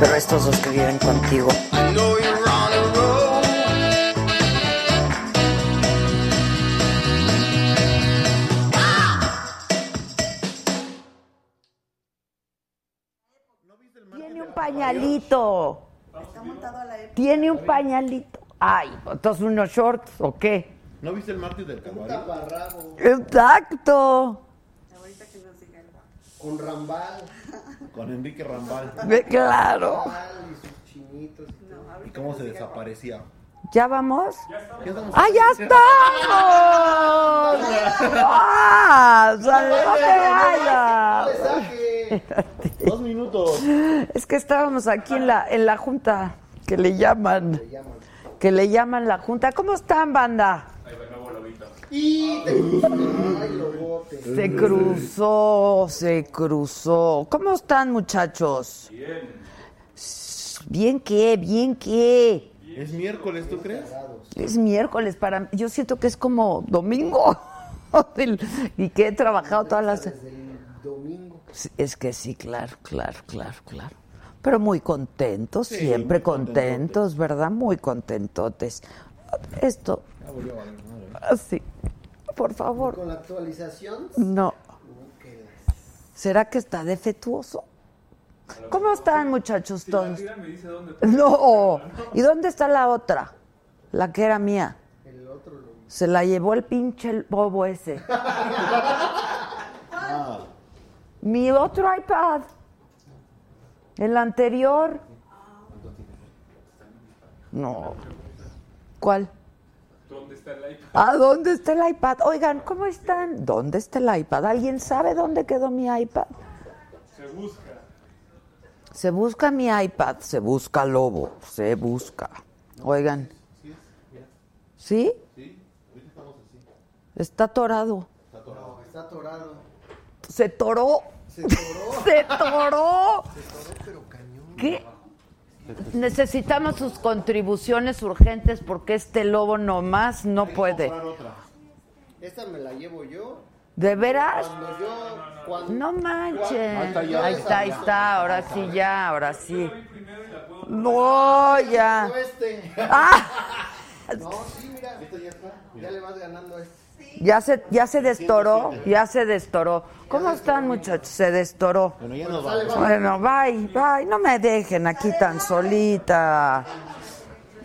Pero estos dos que viven contigo. Tiene un pañalito. Tiene un pañalito. Ay, entonces unos shorts o qué? ¿No viste el martes del calvario? Exacto. Con Rambal. Con Enrique Rambal. Ve- Claro. Y sus chinitos. y todo. ¿Y cómo se desaparecía? ¿Ya vamos? Ya estamos. ¡Ah, ya estamos! ¡Ah! ¡Sale, no te vayas! Dos minutos. Es que estábamos aquí en la, en la junta, que le llaman. Que le llaman la junta. ¿Cómo están, banda? Y te Ay, lobote. Se cruzó, se cruzó. ¿Cómo están, muchachos? Bien. ¿Bien qué? ¿Bien qué? ¿Es miércoles, tú crees? Es miércoles para yo siento que es como domingo y que he trabajado todas las Desde el domingo. Sí, es que sí, claro, claro, claro, claro. Pero muy contentos, Sí, siempre muy contentos, ¿verdad? Muy contentotes. Esto, Ya volvió a valer madre. así, por favor, Con la actualización. no. ¿Será que está defectuoso? ¿Cómo están, muchachos todos? No. ¿Y dónde está la otra? La que era mía. El otro lo. Se la llevó el pinche el bobo ese. Mi otro iPad. El anterior. No. ¿Cuál? ¿Dónde está el iPad? ¿A dónde está el iPad? Oigan, ¿cómo están? ¿Dónde está el iPad? ¿Alguien sabe dónde quedó mi iPad? Se busca. Se busca mi iPad, se busca lobo, se busca. Oigan. ¿Sí? Está atorado. No, está atorado. Se toró. Se toró. Se toró. Pero cañón. ¿Qué? Necesitamos sus contribuciones urgentes porque este lobo nomás no puede. Otra. Esta me la llevo yo. ¿De veras? Cuando yo. Cuando, No manches. Ahí está ya. Ahí está, ahí está. Ahora sí, ya, ahora sí. No, ya. No, este. Ah, No, sí, mira. Ya le vas ganando a este. Ya se, ya se destoró, ya se destoró. ¿Cómo están, muchachos? Se destoró. Bueno, ya nos vamos. Bueno, bye, bye. No me dejen aquí tan solita.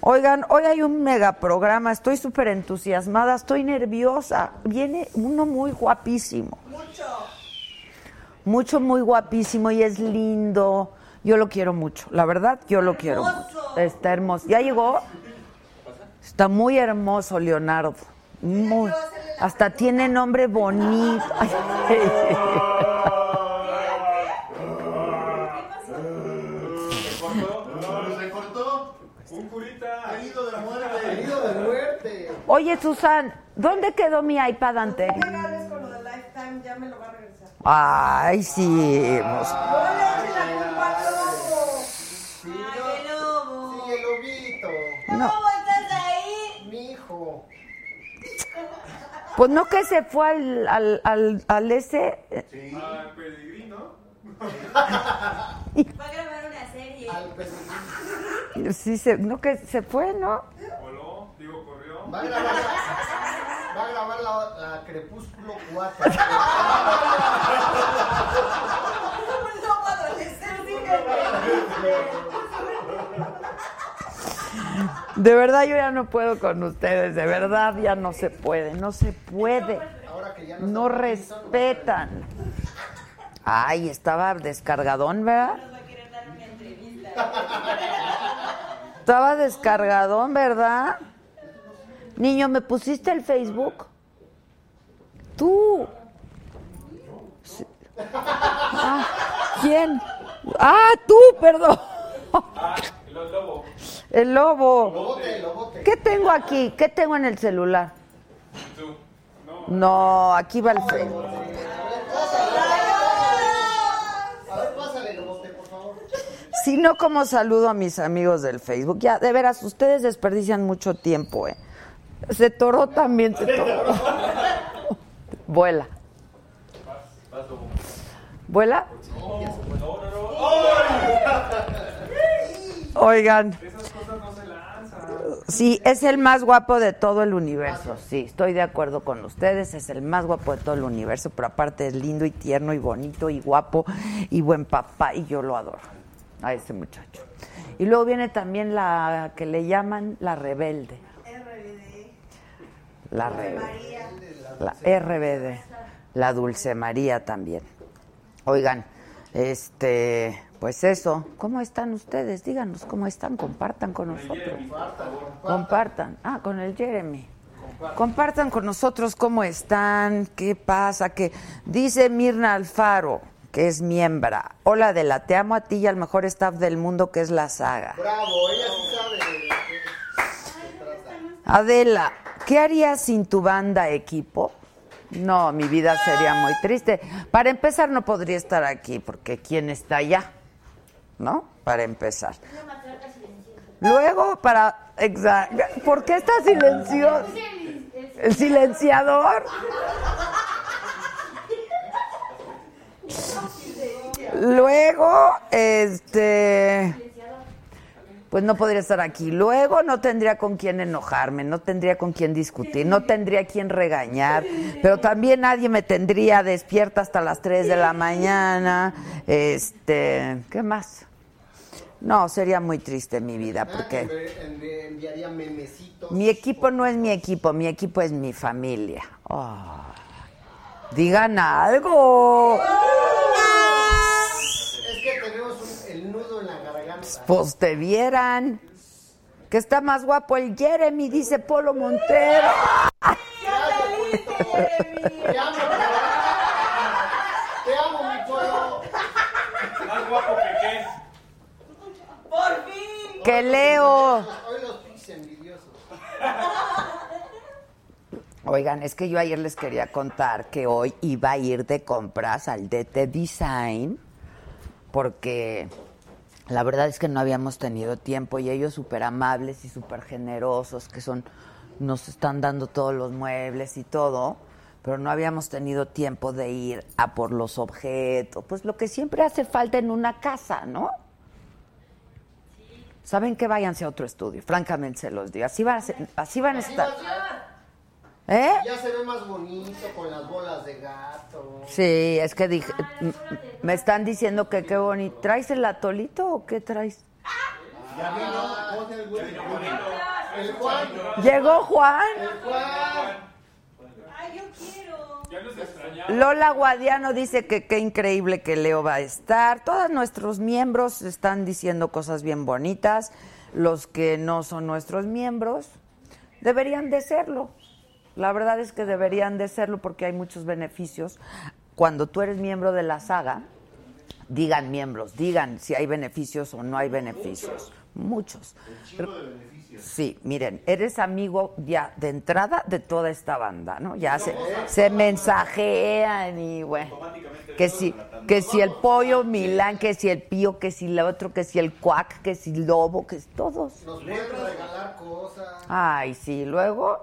Oigan, hoy hay un mega programa. Estoy súper entusiasmada, estoy nerviosa. Viene uno muy guapísimo. Mucho. Mucho, muy guapísimo y es lindo. Yo lo quiero mucho. La verdad, yo lo quiero. Está hermoso. ¿Ya llegó? Está muy hermoso, Leonardo. Muy. Hasta tiene nombre bonito. Ay, Se cortó. Un curita. Herido de muerte. Herido de muerte. Oye, Susan, ¿dónde quedó mi iPad anterior? Pagales con lo de Lifetime, ya me lo va a regresar. Ay, sí. No le la culpa al lobo. Sí, Ay, el lobo. Sí, el lobito. No. ¿Cómo estás ahí? Mi hijo. Pues no que se fue al, al, al, al ese. Va a grabar una serie. Al peregrino. Sí, se, no que se fue, ¿no? Voló, digo, corrió. Va a grabar la, va a grabar la, la Crepúsculo 4. De verdad yo ya no puedo con ustedes, de verdad ya no se puede, no se puede. Ahora que ya no No respetan. Ay, estaba descargadón, ¿verdad? Estaba descargadón, ¿verdad? Niño, ¿me pusiste el Facebook? Tú. Sí. Ah, ¿Quién? Ah, tú, perdón. El lobo. Lobote, lobote. ¿Qué tengo aquí? ¿Qué tengo en el celular? No, aquí va el Facebook. A ver, pásale, lobote, por favor. Si no, como saludo a mis amigos del Facebook. Ya, de veras, ustedes desperdician mucho tiempo, ¿eh? Se toró también, se toró. Vuela. ¿Vuela? Oigan. Sí, es el más guapo de todo el universo. Sí, estoy de acuerdo con ustedes. Es el más guapo de todo el universo, pero aparte es lindo y tierno y bonito y guapo y buen papá. Y yo lo adoro a ese muchacho. Y luego viene también la que le llaman la rebelde. La rebelde. La RBD. La Dulce María también. Oigan, este, pues eso, ¿cómo están ustedes? Díganos cómo están, compartan con nosotros. Compartan. Ah, con el Jeremy. Compartan con nosotros cómo están, qué pasa, que dice Mirna Alfaro, que es miembro. Hola Adela, te amo a ti y al mejor staff del mundo que es la saga. Bravo, ella sí sabe de. Adela, ¿qué harías sin tu banda equipo? No, mi vida sería muy triste. Para empezar, no podría estar aquí, porque ¿quién está allá? ¿No? Para empezar. Luego, para... exa- ¿Por qué está silencioso? ¿El silenciador? Luego, este... Pues no podría estar aquí. Luego no tendría con quién enojarme, no tendría con quién discutir, no tendría quien regañar, pero también nadie me tendría despierta hasta las 3 de la mañana. Este, ¿qué más? No, sería muy triste mi vida que porque envi- envi- enviaría memecitos. mi equipo no es mi equipo, mi equipo es mi familia. Oh. Digan algo. Es que tenemos un- el nudo en la garganta. Pues te vieran. Que está más guapo el Jeremy, dice Polo Montero. Te amo, te amo, mi pueblo. Más guapo que qué. ¡Por fin! Que Leo. Hoy los pis envidiosos. Oigan, es que yo ayer les quería contar que hoy iba a ir de compras al DT Design porque la verdad es que no habíamos tenido tiempo y ellos súper amables y súper generosos que son, nos están dando todos los muebles y todo, pero no habíamos tenido tiempo de ir a por los objetos, pues lo que siempre hace falta en una casa, ¿no? ¿Saben que Váyanse a otro estudio, francamente se los digo. Así, va a ser- así van a estar. ¿Eh? Ya se ve más bonito con las bolas de gato. Sí, es que dije, me están diciendo que qué bonito. ¿Traes el atolito o qué traes? Ya vino, pon el güey. El Juan. Llegó Juan. El Juan. ¡Ay, yo quiero! Ya nos. Lola Guadiano dice que qué increíble que Leo va a estar. Todos nuestros miembros están diciendo cosas bien bonitas. Los que no son nuestros miembros deberían de serlo. La verdad es que deberían de serlo porque hay muchos beneficios. Cuando tú eres miembro de la saga, digan miembros, digan si hay beneficios o no hay beneficios. Muchos. Sí, miren, eres amigo ya de entrada de toda esta banda, ¿no? Ya se, se mensajean y bueno. Que si, que si el pollo Milán, que si el pío, que si el otro, que si el cuac, que si el lobo, que si todos. Nos pueden regalar cosas. Ay, sí, luego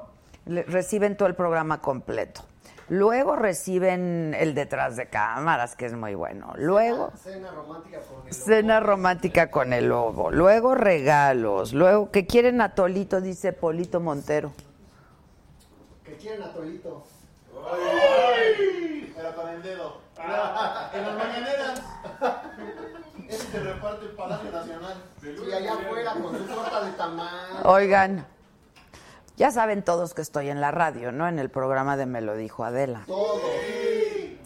le- reciben todo el programa completo. Luego reciben el detrás de cámaras, que es muy bueno. Luego Cena romántica con el cena romántica con el lobo. Luego regalos. Luego que quieren a Tolito, dice Polito Montero. que quieren a Tolito. Pero con el dedo. En las mañaneras. Ese se reparte el Palacio Nacional. Y allá afuera con su torta de tamal. Oigan, ya saben todos que estoy en la radio, ¿no? En el programa de Me lo dijo Adela. Todo.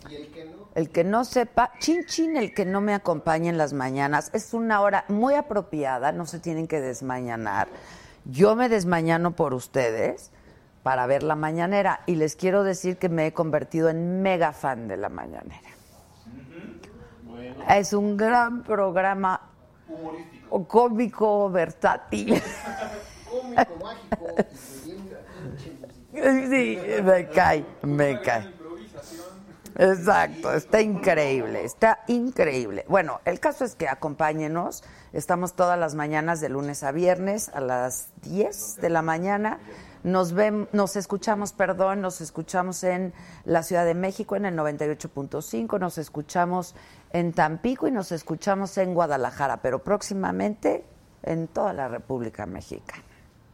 Y el que no. El que no sepa, chin chin, el que no me acompañe en las mañanas, es una hora muy apropiada, no se tienen que desmañanar. Yo me desmañano por ustedes para ver la mañanera y les quiero decir que me he convertido en mega fan de la mañanera. Es un gran programa cómico, versátil. Cómico, mágico Sí, me cae, me cae. Exacto, está increíble, está increíble. Bueno, el caso es que acompáñenos. Estamos todas las mañanas de lunes a viernes a las 10 de la mañana. Nos ven, nos escuchamos, perdón, nos escuchamos en la Ciudad de México en el 98.5, nos escuchamos en Tampico y nos escuchamos en Guadalajara, pero próximamente en toda la República Mexicana.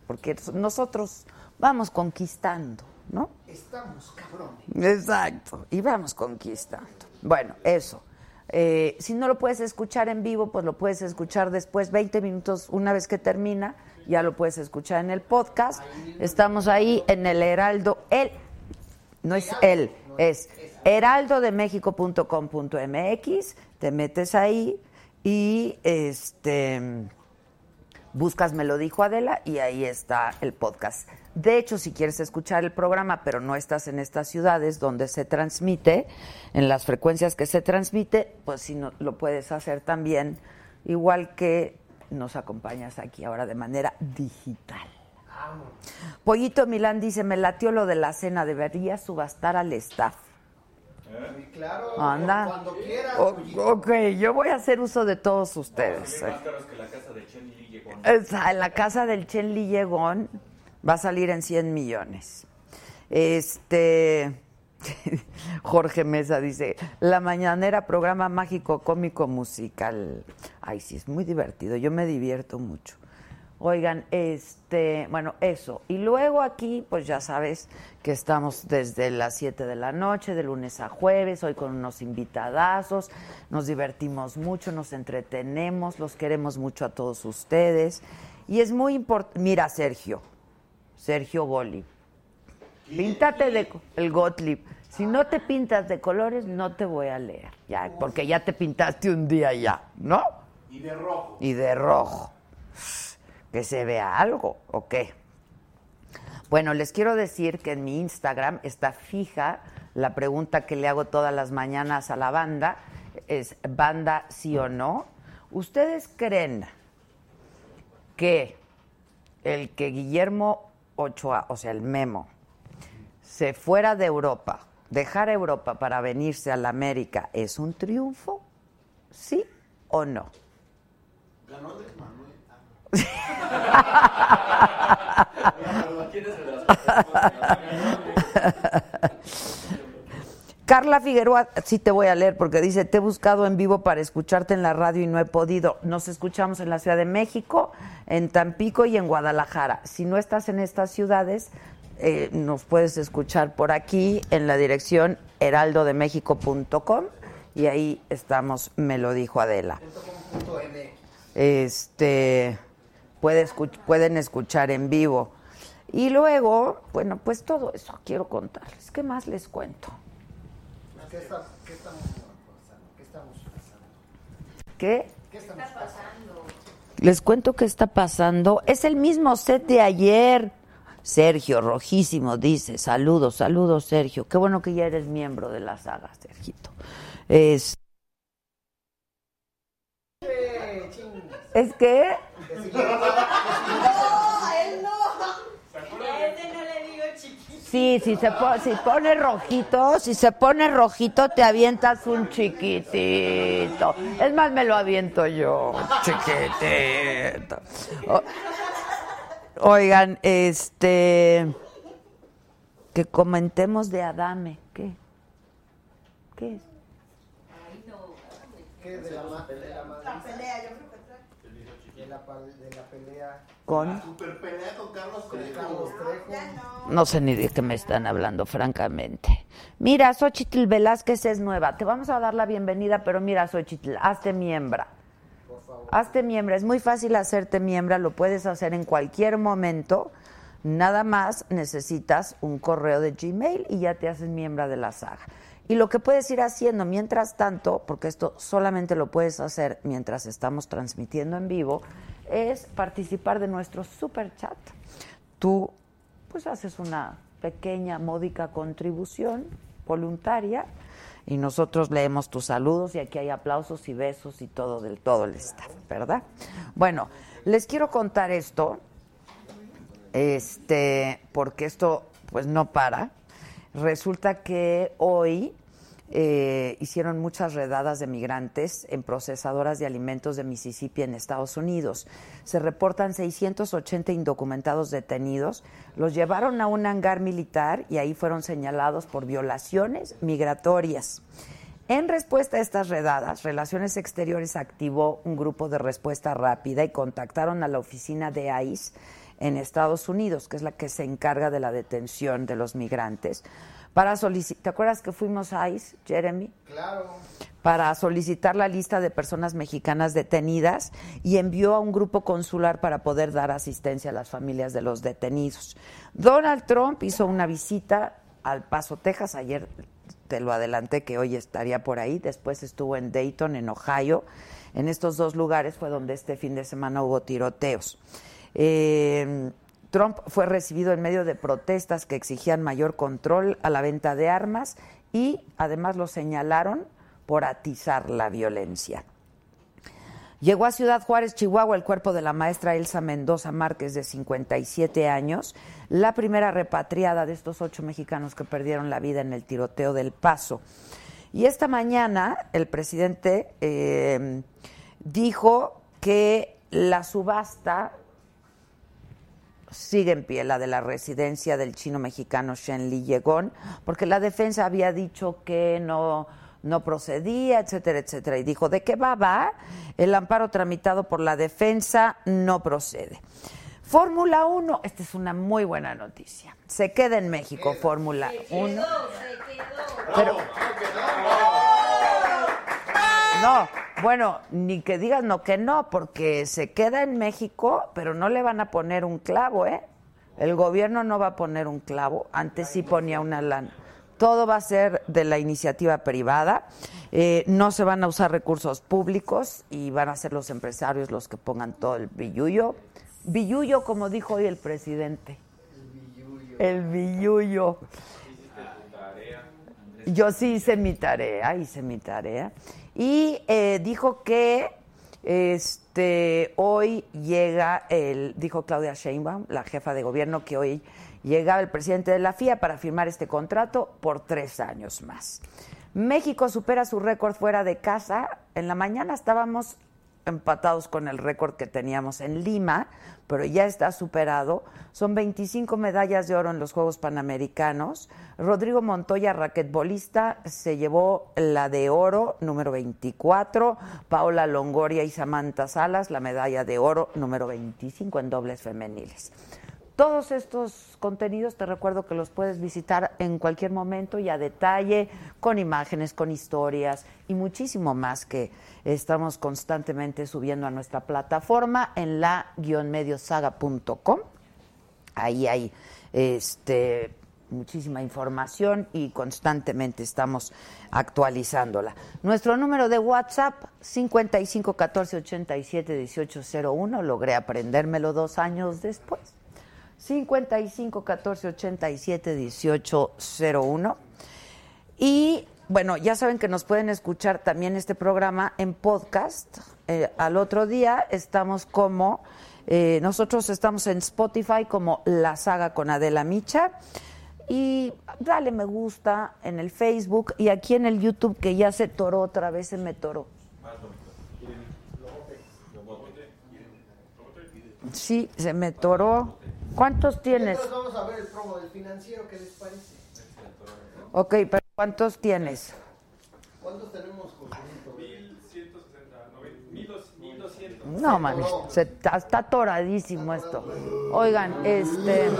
Porque nosotros vamos conquistando, ¿no? Estamos cabrones. Exacto, y vamos conquistando. Bueno, eso. Eh, si no lo puedes escuchar en vivo, pues lo puedes escuchar después, 20 minutos, una vez que termina, ya lo puedes escuchar en el podcast. Estamos ahí en el Heraldo, el, no es él, es heraldodemexico.com.mx, te metes ahí y este buscas Me lo dijo Adela y ahí está el podcast. De hecho, si quieres escuchar el programa, pero no estás en estas ciudades donde se transmite, en las frecuencias que se transmite, pues si no, lo puedes hacer también, igual que nos acompañas aquí ahora de manera digital. Pollito Milán dice, me latió lo de la cena, debería subastar al staff. Sí, claro. Anda. Cuando quieras. O- ok, yo voy a hacer uso de todos ustedes. eh. Esa, en la casa del Chen Li Llegón va a salir en 100 millones. Este. Jorge Mesa dice, La Mañanera, programa mágico, cómico, musical. Ay, sí, es muy divertido, yo me divierto mucho. Oigan, este, bueno, eso. Y luego aquí, pues ya sabes que estamos desde las 7 de la noche, de lunes a jueves, hoy con unos invitadazos, nos divertimos mucho, nos entretenemos, los queremos mucho a todos ustedes. Y es muy importante, mira Sergio, Sergio Goli, píntate de el Gottlieb. Si no te pintas de colores, no te voy a leer, ya, porque ya te pintaste un día ya, ¿no? Y de rojo. y de rojo. Que se vea algo, ¿o qué? Bueno, les quiero decir que en mi Instagram está fija la pregunta que le hago todas las mañanas a la banda, es banda sí o no. ¿Ustedes creen que el que Guillermo Ochoa, o sea, el Memo, se fuera de Europa, dejar Europa para venirse a la América, es un triunfo? ¿Sí o no? Carla Figueroa, sí te voy a leer porque dice, te he buscado en vivo para escucharte en la radio y no he podido. Nos escuchamos en la Ciudad de México, en Tampico y en Guadalajara. Si no estás en estas ciudades, eh, nos puedes escuchar por aquí en la dirección heraldodemexico.com y ahí estamos, me lo dijo Adela. Este, puede escuch- pueden escuchar en vivo. Y luego, bueno, pues todo eso quiero contarles. ¿Qué más les cuento? ¿Qué, está- qué estamos pasando? ¿Qué estamos pasando? ¿Qué? ¿Qué estamos pasando? Les cuento qué está pasando. Es el mismo set de ayer. Sergio, rojísimo, dice. Saludos, saludos, Sergio. Qué bueno que ya eres miembro de la saga, Sergito. Es. ¿Es que No, él no. Ese no le digo chiquito. Sí, si se po- si pone rojito, si se pone rojito, te avientas un chiquitito. Es más, me lo aviento yo, chiquitito. O- oigan, este, que comentemos de Adame. ¿Qué? ¿Qué es? ¿Qué de la, de la pelea, yo creo que trae. De la, pa- de la pelea Con... Super pelea con Carlos con Trejo. Carlos Trejo. Ya no. No sé ni de qué me están hablando, francamente. Mira, Xochitl Velázquez es nueva. Te vamos a dar la bienvenida, pero mira, Xochitl, hazte miembra. Hazte miembro, es muy fácil hacerte miembro, lo puedes hacer en cualquier momento. Nada más necesitas un correo de Gmail y ya te haces miembro de la saga. Y lo que puedes ir haciendo mientras tanto, porque esto solamente lo puedes hacer mientras estamos transmitiendo en vivo, es participar de nuestro super chat. Tú pues haces una pequeña, módica contribución voluntaria y nosotros leemos tus saludos y aquí hay aplausos y besos y todo del todo el staff, ¿verdad? Bueno, les quiero contar esto, este, porque esto pues no para. Resulta que hoy eh, hicieron muchas redadas de migrantes en procesadoras de alimentos de Mississippi en Estados Unidos. Se reportan 680 indocumentados detenidos. Los llevaron a un hangar militar y ahí fueron señalados por violaciones migratorias. En respuesta a estas redadas, Relaciones Exteriores activó un grupo de respuesta rápida y contactaron a la oficina de ICE en Estados Unidos, que es la que se encarga de la detención de los migrantes, para solicitar, ¿te acuerdas que fuimos a ICE, Jeremy? Claro. Para solicitar la lista de personas mexicanas detenidas y envió a un grupo consular para poder dar asistencia a las familias de los detenidos. Donald Trump hizo una visita al Paso, Texas, ayer te lo adelanté que hoy estaría por ahí, después estuvo en Dayton, en Ohio. En estos dos lugares fue donde este fin de semana hubo tiroteos. Eh, Trump fue recibido en medio de protestas que exigían mayor control a la venta de armas y además lo señalaron por atizar la violencia. Llegó a Ciudad Juárez, Chihuahua, el cuerpo de la maestra Elsa Mendoza Márquez, de 57 años, la primera repatriada de estos ocho mexicanos que perdieron la vida en el tiroteo del Paso. Y esta mañana el presidente eh, dijo que la subasta sigue en pie, la de la residencia del chino mexicano Shen Li Yegon, porque la defensa había dicho que no, no procedía, etcétera, etcétera. Y dijo, ¿de qué va? Va. El amparo tramitado por la defensa no procede. Fórmula 1, esta es una muy buena noticia. Se queda en México Fórmula 1. Quedó, se quedó. Pero, no, bueno, ni que digas no que no, porque se queda en México, pero no le van a poner un clavo, ¿eh? El gobierno no va a poner un clavo, antes sí ponía una lana. Todo va a ser de la iniciativa privada, eh, no se van a usar recursos públicos y van a ser los empresarios los que pongan todo el billullo. Billullo, como dijo hoy el presidente. El billullo. Yo sí hice mi tarea, hice mi tarea. Y eh, dijo que este hoy llega el, dijo Claudia Sheinbaum, la jefa de gobierno, que hoy llegaba el presidente de la FIA para firmar este contrato por tres años más. México supera su récord fuera de casa. En la mañana estábamos empatados con el récord que teníamos en Lima, pero ya está superado. Son 25 medallas de oro en los Juegos Panamericanos. Rodrigo Montoya, raquetbolista, se llevó la de oro número 24. Paola Longoria y Samantha Salas, la medalla de oro número 25 en dobles femeniles. Todos estos contenidos te recuerdo que los puedes visitar en cualquier momento y a detalle, con imágenes, con historias y muchísimo más que estamos constantemente subiendo a nuestra plataforma en la-mediosaga.com. Ahí hay este muchísima información y constantemente estamos actualizándola. Nuestro número de WhatsApp 55 14 87 18 01, logré aprendérmelo dos años después. 55 14 87 18 01. Y bueno, ya saben que nos pueden escuchar también este programa en podcast. Eh, al otro día estamos como, eh, nosotros estamos en Spotify como La Saga con Adela Micha. Y dale me gusta en el Facebook y aquí en el YouTube que ya se toró otra vez, se me toró. Sí, se me toró. ¿Cuántos tienes? Entonces vamos a ver el promo del financiero, ¿qué les parece? Ok, pero ¿cuántos tienes? ¿Cuántos tenemos? 1160, 1200. No, mames, se, está, está atoradísimo esto. Oigan, este...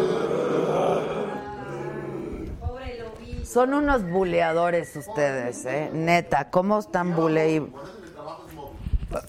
Son unos buleadores ustedes, ¿eh? Neta, ¿cómo están bulei?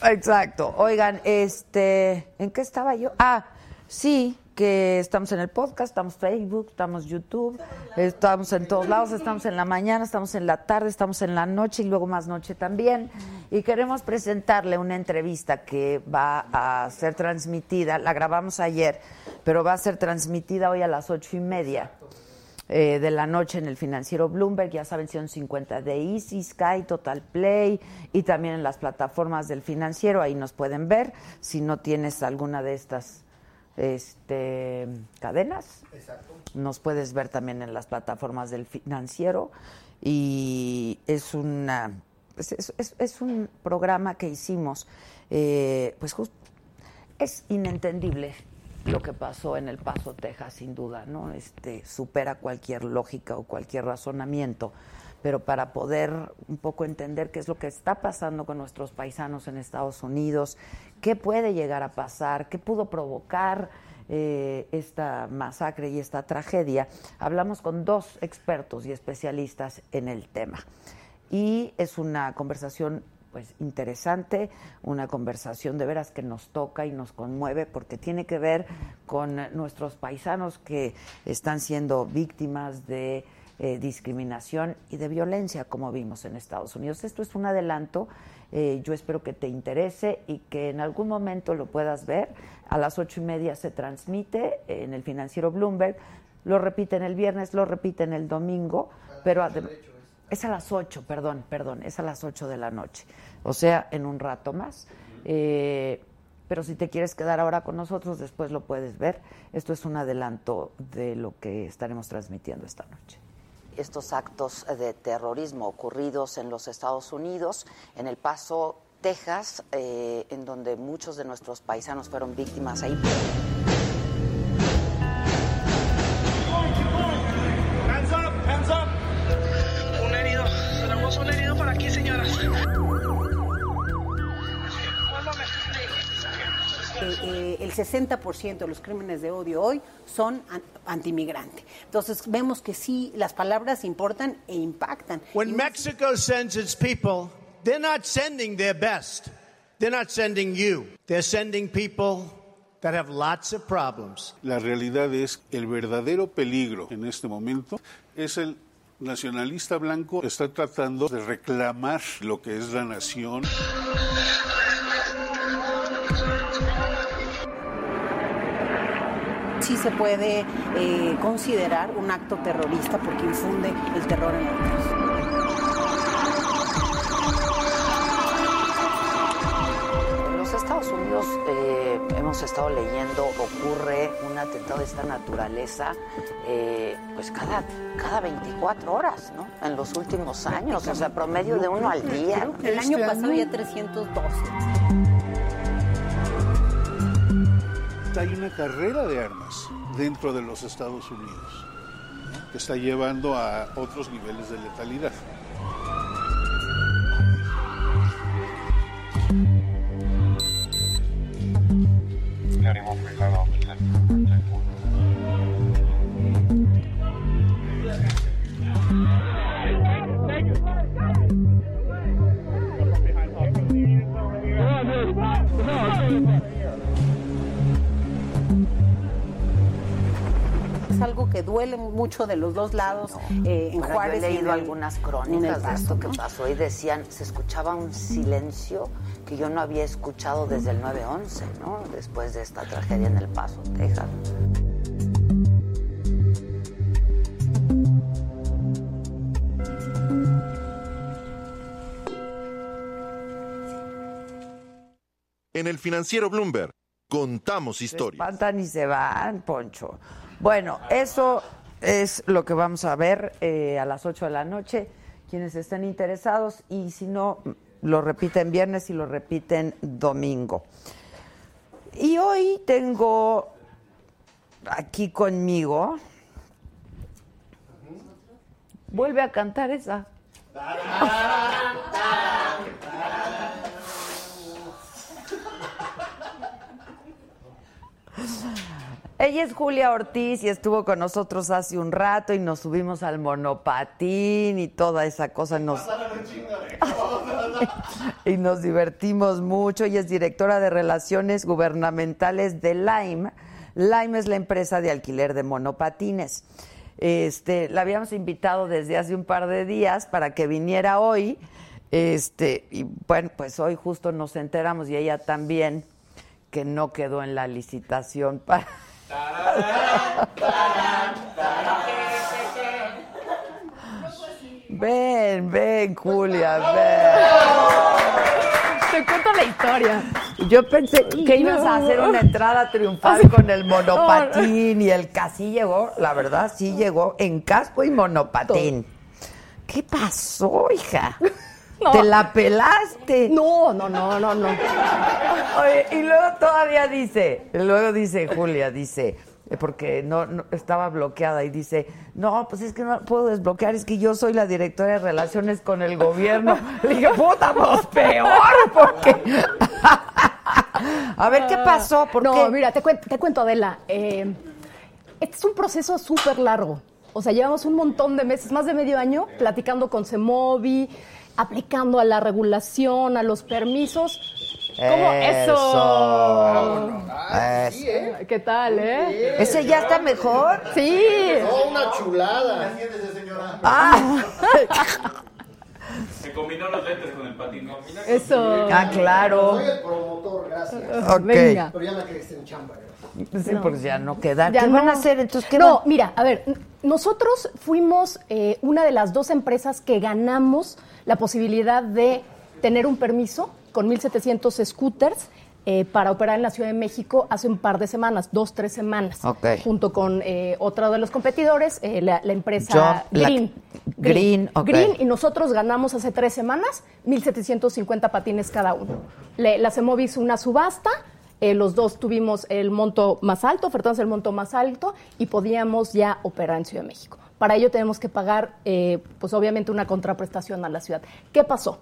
Exacto. Oigan, este, ¿en qué estaba yo? Ah, sí, que estamos en el podcast, estamos Facebook, estamos YouTube, estamos en todos lados, estamos en la mañana, estamos en la tarde, estamos en la noche y luego más noche también. Y queremos presentarle una entrevista que va a ser transmitida, la grabamos ayer, pero va a ser transmitida hoy a las ocho y media eh, de la noche en el financiero Bloomberg, ya saben, son 50 de Easy, Sky, Total Play y también en las plataformas del financiero, ahí nos pueden ver si no tienes alguna de estas este, cadenas. Nos puedes ver también en las plataformas del financiero y es una es, es- es- es un programa que hicimos, eh, pues es inentendible lo que pasó en El Paso, Texas, sin duda, ¿no? Este supera cualquier lógica o cualquier razonamiento, pero para poder un poco entender qué es lo que está pasando con nuestros paisanos en Estados Unidos, qué puede llegar a pasar, qué pudo provocar eh, esta masacre y esta tragedia, hablamos con dos expertos y especialistas en el tema. Y es una conversación pues interesante, una conversación de veras que nos toca y nos conmueve porque tiene que ver con nuestros paisanos que están siendo víctimas de eh, discriminación y de violencia, como vimos en Estados Unidos. Esto es un adelanto, eh, yo espero que te interese y que en algún momento lo puedas ver. A las ocho y media se transmite en el financiero Bloomberg, lo repiten el viernes, lo repiten el domingo, pero además... Es a las 8, perdón, perdón, es a las 8 de la noche. O sea, en un rato más. Eh, pero si te quieres quedar ahora con nosotros, después lo puedes ver. Esto es un adelanto de lo que estaremos transmitiendo esta noche. Estos actos de terrorismo ocurridos en los Estados Unidos, en El Paso, Texas, eh, en donde muchos de nuestros paisanos fueron víctimas ahí. Eh, el 60% de los crímenes de odio hoy son an- antimigrante. Entonces vemos que sí, las palabras importan e impactan. When Mexico sends its people, they're not sending their best. They're not sending you. They're sending people that have lots of problems. La realidad es el verdadero peligro en este momento es el nacionalista blanco que está tratando de reclamar lo que es la nación. Sí se puede eh, considerar un acto terrorista porque infunde el terror en otros. En los Estados Unidos eh, hemos estado leyendo, ocurre un atentado de esta naturaleza eh, pues cada, cada 24 horas, ¿no? En los últimos años, o sea, promedio de uno al día. El año pasado había 312. Hay una carrera de armas dentro de los Estados Unidos que está llevando a otros niveles de letalidad. Que duele mucho de los dos lados. eh, en Bueno, Juárez yo he y en leído el- algunas crónicas de esto que ¿no? pasó y decían, se escuchaba un silencio que yo no había escuchado desde el 9-11, ¿no? Después de esta tragedia en El Paso, Texas. En el financiero Bloomberg contamos Se historias. espantan y se van, Poncho. Bueno, eso es lo que vamos a ver eh, a las 8 de la noche. Quienes estén interesados y si no, lo repiten viernes y lo repiten domingo. Y hoy tengo aquí conmigo Vuelve a cantar esa. Ella es Julia Ortiz y estuvo con nosotros hace un rato y nos subimos al monopatín y toda esa cosa. Nos... y nos divertimos mucho. Ella es directora de Relaciones Gubernamentales de Lime. Lime es la empresa de alquiler de monopatines. Este, la habíamos invitado desde hace un par de días para que viniera hoy. Este, y bueno, pues hoy justo nos enteramos y ella también que no quedó en la licitación para Ven, ven, Julia, ven. Te cuento la historia. Yo pensé que ibas a hacer una entrada triunfal con el monopatín y el casi llegó, la verdad, sí llegó en casco y monopatín. ¿Qué pasó, hija? No. ¿Te la pelaste? No, no, no, no, no. Oye, y luego todavía dice, luego dice Julia, dice, eh, porque no, no- estaba bloqueada y dice, no, pues es que no puedo desbloquear, es que yo soy la directora de relaciones con el gobierno. Le dije, puta, pues peor, porque... A ver, ¿qué pasó? ¿Por no, qué? mira, te, cuen- te cuento, Adela. eh, este es un proceso súper largo. O sea, llevamos un montón de meses, más de medio año, platicando con CEMOVI, aplicando a la regulación, a los permisos. ¿Cómo? Eso. Eso. ¿Qué tal, eh? ¿Ese ya está mejor? Sí. Oh, una chulada. Ah. Se combinó los lentes con el patín. Eso. Ah, claro. Soy el promotor, gracias. Ok. Venga. Pero ya me quedé en chamba, Sí, porque ya no queda. Ya ¿Qué no. van a hacer? Entonces, ¿qué no, van- mira, a ver, nosotros fuimos eh, una de las dos empresas que ganamos la posibilidad de tener un permiso con 1.700 scooters eh, para operar en la Ciudad de México hace un par de semanas, dos, tres semanas, Ok. junto con eh, otro de los competidores, eh, la, la empresa Yo- la- Green. Green, ok. Green, y nosotros ganamos hace tres semanas 1.750 patines cada uno. Le, la hizo una subasta, eh, los dos tuvimos el monto más alto, ofertamos el monto más alto y podíamos ya operar en Ciudad de México. Para ello tenemos que pagar, eh, pues obviamente, una contraprestación a la ciudad. ¿Qué pasó?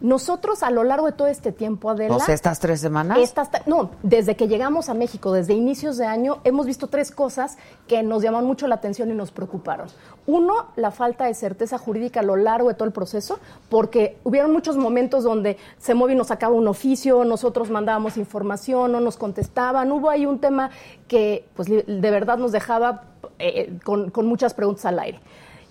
Nosotros a lo largo de todo este tiempo, Adela... O sea, estas tres semanas. Estas no, desde que llegamos a México, desde inicios de año, hemos visto tres cosas que nos llamaron mucho la atención y nos preocuparon. Uno, la falta de certeza jurídica a lo largo de todo el proceso, porque hubieron muchos momentos donde Semovi nos sacaba un oficio, nosotros mandábamos información, no nos contestaban. Hubo ahí un tema que, pues, de verdad nos dejaba eh, con, con muchas preguntas al aire.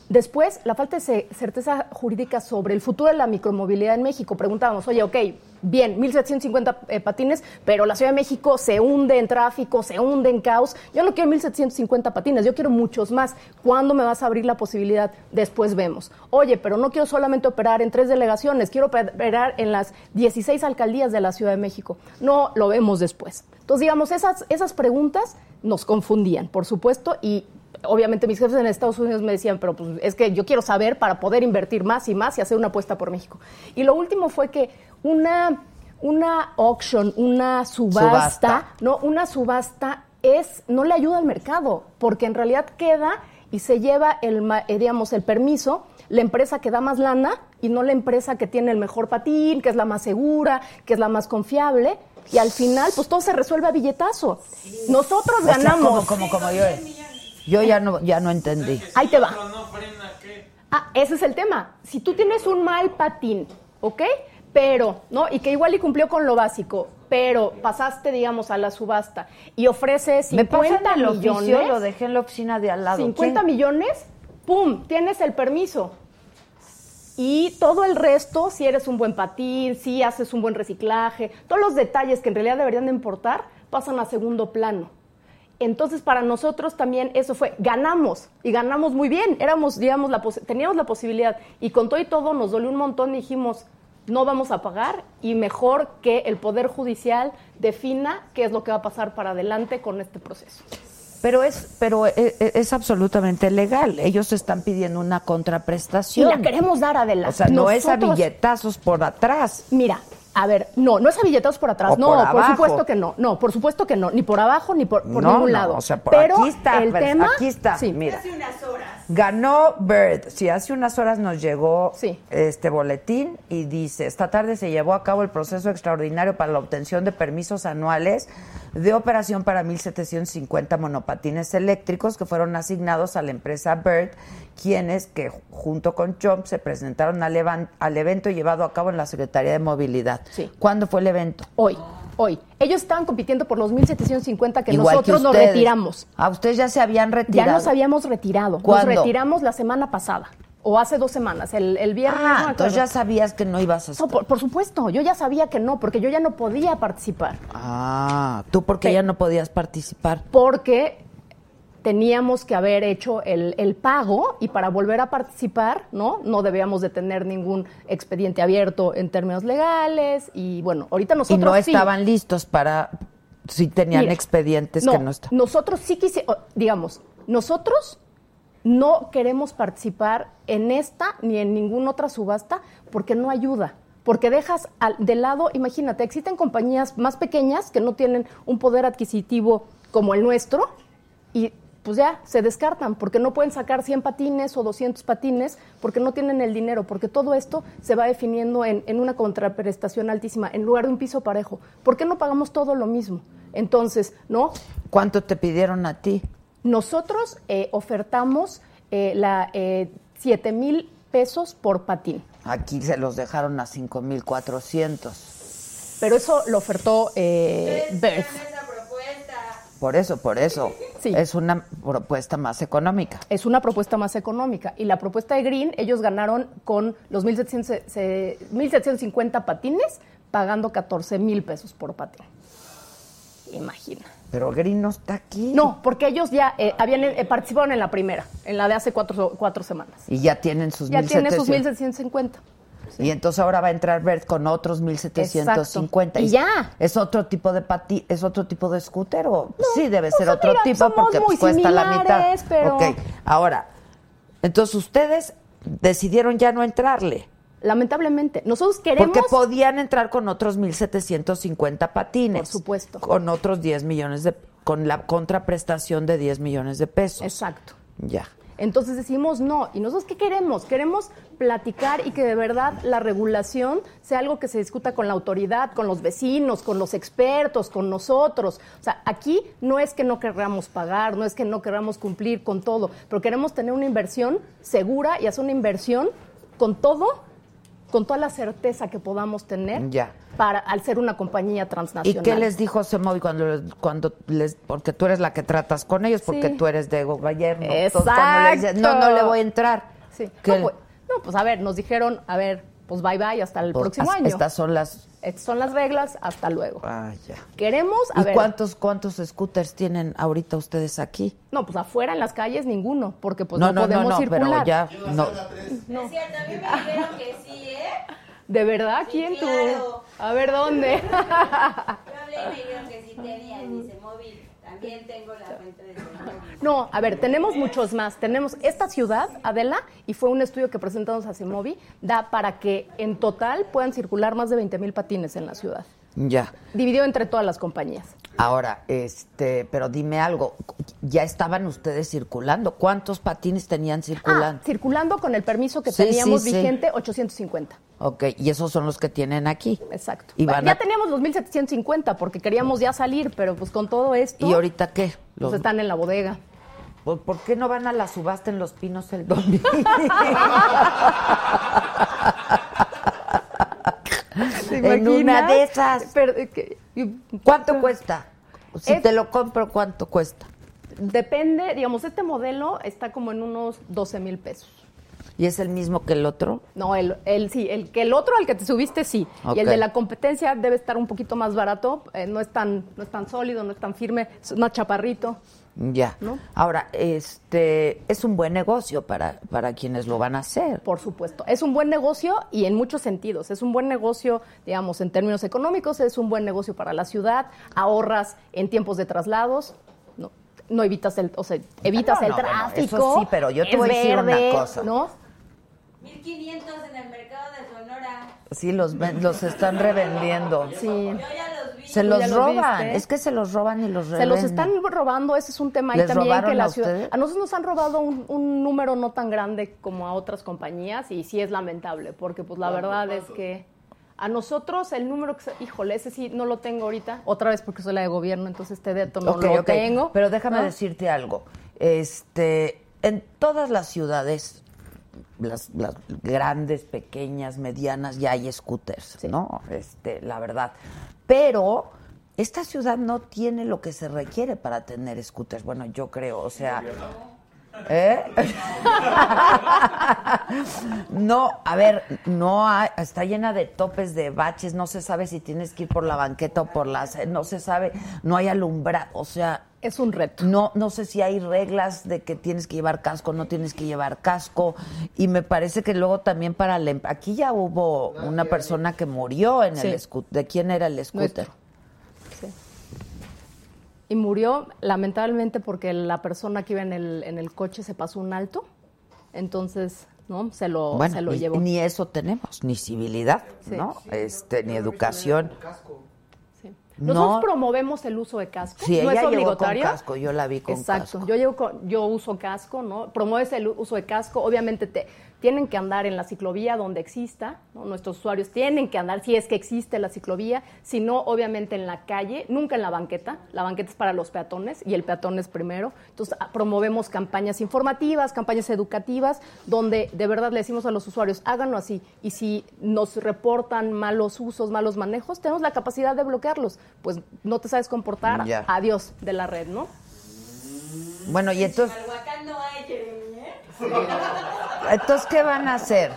Después, la falta de ce- certeza jurídica sobre el futuro de la micromovilidad en México. Preguntábamos, oye, ok, bien, 1.750 eh, patines, pero la Ciudad de México se hunde en tráfico, se hunde en caos. Yo no quiero 1.750 patines, yo quiero muchos más. ¿Cuándo me vas a abrir la posibilidad? Después vemos. Oye, pero no quiero solamente operar en tres delegaciones, quiero operar en las 16 alcaldías de la Ciudad de México. No, lo vemos después. Entonces, digamos, esas, esas preguntas nos confundían, por supuesto, y obviamente mis jefes en Estados Unidos me decían, pero pues es que yo quiero saber para poder invertir más y más y hacer una apuesta por México. Y lo último fue que una, una auction, una subasta, Subasta. no, una subasta es, no le ayuda al mercado, porque en realidad queda y se lleva el, eh, digamos, el permiso la empresa que da más lana y no la empresa que tiene el mejor patín, que es la más segura, que es la más confiable. Y al final, pues todo se resuelve a billetazo. Nosotros O sea, ganamos. como, como, como yo. Yo ya no, ya no entendí. Ahí te va. Ah, ese es el tema. Si tú tienes un mal patín, ¿ok? Pero, ¿no? Y que igual y cumplió con lo básico, pero pasaste, digamos, a la subasta y ofreces Me 50 pasan el oficio, millones. lo dejé en la oficina de al lado. 50 ¿Quién? millones, ¡pum! Tienes el permiso. Y todo el resto, si eres un buen patín, si haces un buen reciclaje, todos los detalles que en realidad deberían de importar, pasan a segundo plano. Entonces, para nosotros también eso fue, ganamos, y ganamos muy bien, éramos, digamos, la teníamos la posibilidad, y con todo y todo nos dolió un montón y dijimos, no vamos a pagar, y mejor que el Poder Judicial defina qué es lo que va a pasar para adelante con este proceso. Pero es, pero es, es absolutamente legal. Ellos están pidiendo una Y contraprestación. la queremos dar adelante. O sea, no es a billetazos por atrás. Mira, a ver, no, no es a billetados por atrás, O no, por supuesto que no, no, por supuesto que no, ni por abajo ni por, por No, ningún no, lado. o sea, por Pero aquí está, el pero tema, aquí está, sí. mira. Hace unas horas Ganó Bird. Sí, hace unas horas nos llegó este boletín y dice, esta tarde se llevó a cabo el proceso extraordinario para la obtención de permisos anuales de operación para 1.750 monopatines eléctricos que fueron asignados a la empresa Bird, quienes que junto con Chomp se presentaron al, evan- al evento llevado a cabo en la Secretaría de Movilidad. ¿Cuándo fue el evento? Hoy, hoy. Ellos estaban compitiendo por los 1.750 que Igual nosotros nos retiramos. A ustedes ya se habían retirado. Ya nos habíamos retirado. ¿Cuándo? Nos retiramos la semana pasada. O hace dos semanas, el, el viernes. Ah, no entonces ya sabías que no ibas a estar. No, por, por supuesto, yo ya sabía que no, porque yo ya no podía participar. Ah, tú porque ya no podías participar. Porque teníamos que haber hecho el, el pago y para volver a participar, ¿no? No debíamos de tener ningún expediente abierto en términos legales y bueno, ahorita Y nosotros no sí. estaban listos para si tenían expedientes que no estaban. Nosotros sí quisiéramos, digamos, nosotros no queremos participar en esta ni en ninguna otra subasta porque no ayuda. Porque dejas al- de lado, imagínate, existen compañías más pequeñas que no tienen un poder adquisitivo como el nuestro y pues ya se descartan porque no pueden sacar 100 patines o 200 patines porque no tienen el dinero, porque todo esto se va definiendo en, en una contraprestación altísima en lugar de un piso parejo. ¿Por qué no pagamos todo lo mismo? Entonces, ¿no? ¿Cuánto te pidieron a ti? Nosotros eh, ofertamos eh, la, eh, 7 mil pesos por patín, Aquí se los dejaron a 5,400. pero eso lo ofertó eh, Birth. Por eso, por eso. Es una propuesta más económica. Es una propuesta más económica. Y la propuesta de Green, ellos ganaron con los 1.700 se- 1.750 patines, pagando 14 mil pesos por patín. Imagina. Pero Green no está aquí. No, porque ellos ya eh, habían eh, participaron en la primera, en la de hace cuatro, cuatro semanas. Y ya tienen sus Ya tiene 1,700. sus 1.750. Y entonces ahora va a entrar Bert con otros 1750. Exacto. Y ya. ¿Es otro tipo de pati es otro tipo de scooter o sí debe ser pues, otro mira, tipo porque pues, cuesta la mitad? pero- Ok, ahora, entonces ustedes decidieron ya no entrarle. Lamentablemente, nosotros queremos Porque podían entrar con otros 1750 patines. Por supuesto. Con otros 10 millones de con la contraprestación de 10 millones de pesos. Exacto. Ya. Entonces decimos no. ¿Y nosotros qué queremos? Queremos platicar y que de verdad la regulación sea algo que se discuta con la autoridad, con los vecinos, con los expertos, con nosotros. O sea, aquí no es que no querramos pagar, no es que no querramos cumplir con todo, pero queremos tener una inversión segura y hacer una inversión con todo, con toda la certeza que podamos tener Ya. para al ser una compañía ¿Y transnacional. qué les dijo Semovi cuando les, cuando les porque tú eres la que tratas con ellos porque Sí. tú eres de les dices, no, no le voy a entrar. Sí. No, pues, no, pues, a ver, nos dijeron, a ver, pues bye bye hasta el Pues, próximo año. Estas son las Estas son las reglas, hasta luego. Ah, ya. Queremos, a ¿Y ver. cuántos cuántos scooters tienen ahorita ustedes aquí? No, pues afuera en las calles ninguno, porque pues no, no, no, no, podemos no, circular. pero ya no. No. Es cierto, a mí me dijeron que sí, ¿eh? ¿De verdad? ¿Quién tú? A ver, ¿dónde? Yo hablé y me dijeron que sí tenía, dice móvil. También tengo la cuenta de. No, a ver, tenemos muchos más. Tenemos esta ciudad, Adela, y fue un estudio que presentamos a CEMOVI, da para que en total puedan circular más de 20 mil patines en la ciudad, Ya. dividido entre todas las compañías. Ahora, este, pero dime algo, ya estaban ustedes circulando. ¿Cuántos patines tenían circulando? Ah, circulando con el permiso que Sí, teníamos sí, sí. vigente, 850. Ok, y esos son los que tienen aquí. Exacto. Y van ya a- teníamos los 1750 porque queríamos ya salir, pero pues con todo esto. ¿Y ahorita qué? Pues Los- están en la bodega. ¿Por, por qué no van a la subasta en Los Pinos el domingo? ¿Te en una de esas. Pero, que- ¿Cuánto cuesta? Si Es- te lo compro, ¿cuánto cuesta? Depende, digamos, este modelo está como en unos 12 mil pesos. ¿Y es el mismo que el otro? No, el, el sí, el que el otro al que te subiste sí. Y el de la competencia debe estar un poquito más barato, eh, no es tan, no es tan sólido, no es tan firme, es más chaparrito. Ya. ¿No? Ahora, este, es un buen negocio para, para quienes lo van a hacer. Por supuesto. Es un buen negocio y en muchos sentidos. Es un buen negocio, digamos, en términos económicos, es un buen negocio para la ciudad, ahorras en tiempos de traslados, no, no evitas el, o sea, evitas No, el no, bueno, tráfico. eso sí, pero yo te es voy a decir una verde, cosa. ¿no? 1500 en el mercado de. Sí, los, ven- los están revendiendo. Sí. Yo ya los vi. Se ¿Tú los ya roban, viste? es que se los roban y los Se revenden. los están robando, ese es un tema ahí ¿Les también robaron que la a ciudad. ustedes? A nosotros nos han robado un, un número no tan grande como a otras compañías y sí es lamentable, porque pues la ¿Cuánto, verdad es que a nosotros el número que se- híjole, ese sí no lo tengo ahorita, otra vez porque soy la de gobierno, entonces este dato no Ok, lo ok, tengo. Pero déjame ¿no? decirte algo. Este, en todas las ciudades, las, las grandes, pequeñas, medianas, ya hay scooters, ¿no? Este, la verdad. Pero esta ciudad no tiene lo que se requiere para tener scooters. Bueno, yo creo, o sea. ¿Eh? No, a ver, no hay, está llena de topes, de baches, no se sabe si tienes que ir por la banqueta o por las, no se sabe, no hay alumbrado, o sea, es un reto. No, no sé si hay reglas de que tienes que llevar casco, no tienes que llevar casco, y me parece que luego también para la, em- aquí ya hubo una persona que murió en Sí. el scooter, ¿de quién era el scooter? Sí. Y murió lamentablemente porque la persona que iba en el, en el coche se pasó un alto, entonces, ¿no? Se lo, Bueno, se lo ni, llevó. ni eso tenemos, ni civilidad, Sí. ¿no? Este, ni educación. Nosotros No. promovemos el uso de casco. Sí, no ella es llegó con obligatorio. casco, yo la vi con Exacto. casco. Yo llevo con- yo uso casco, ¿no? Promueves el uso de casco. Obviamente te, tienen que andar en la ciclovía donde exista, ¿no? Nuestros usuarios tienen que andar si es que existe la ciclovía, si no, obviamente en la calle, nunca en la banqueta. La banqueta es para los peatones y el peatón es primero. Entonces, ah, promovemos campañas informativas, campañas educativas, donde de verdad le decimos a los usuarios, háganlo así. Y si nos reportan malos usos, malos manejos, tenemos la capacidad de bloquearlos. Pues no te sabes comportar, Ya. adiós de la red, ¿no? Bueno, y entonces, Chimalhuacán no hay, Jeremy. Entonces ¿qué van a hacer?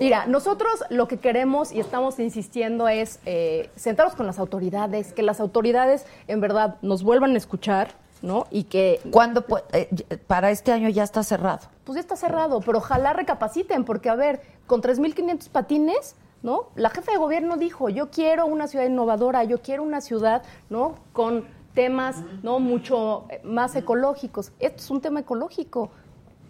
Mira, nosotros lo que queremos y estamos insistiendo es eh, sentarnos con las autoridades, que las autoridades en verdad nos vuelvan a escuchar, ¿no? Y que... ¿Cuándo? pu- eh, para este año ya está cerrado. Pues ya está cerrado, pero ojalá recapaciten, porque a ver, con 3.500 patines, ¿no? La jefa de gobierno dijo, yo quiero una ciudad innovadora, yo quiero una ciudad, ¿no? Con temas, ¿no? Mucho eh, más ecológicos. Esto es un tema ecológico.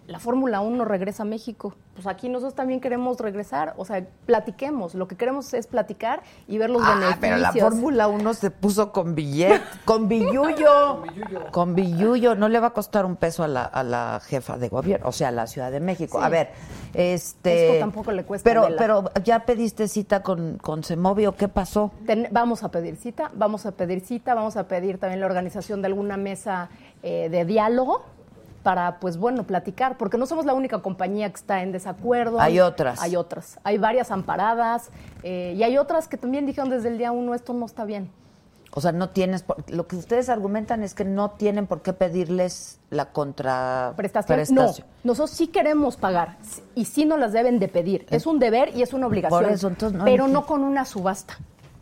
La Fórmula 1 regresa a México. Pues aquí nosotros también queremos regresar. O sea, platiquemos. Lo que queremos es platicar y ver los Ah, beneficios. pero la Fórmula 1 se puso con billete, con billuyo. Con billuyo. No le va a costar un peso a la, a la jefa de gobierno, o sea, a la Ciudad de México. Sí. A ver, este... Esto tampoco le cuesta, Pero, pero ya pediste cita con, con Semovio, ¿qué pasó? Ten- vamos a pedir cita, vamos a pedir cita, vamos a pedir también la organización de alguna mesa eh, de diálogo para, pues bueno, platicar, porque no somos la única compañía que está en desacuerdo. Hay otras. Hay otras. Hay varias amparadas eh, y hay otras que también dijeron desde el día uno, esto no está bien. O sea, no tienes... por- Lo que ustedes argumentan es que no tienen por qué pedirles la contra... Prestación. No, nosotros sí queremos pagar y sí nos las deben de pedir. Es un deber y es una obligación. Por eso, entonces, no pero no con una subasta.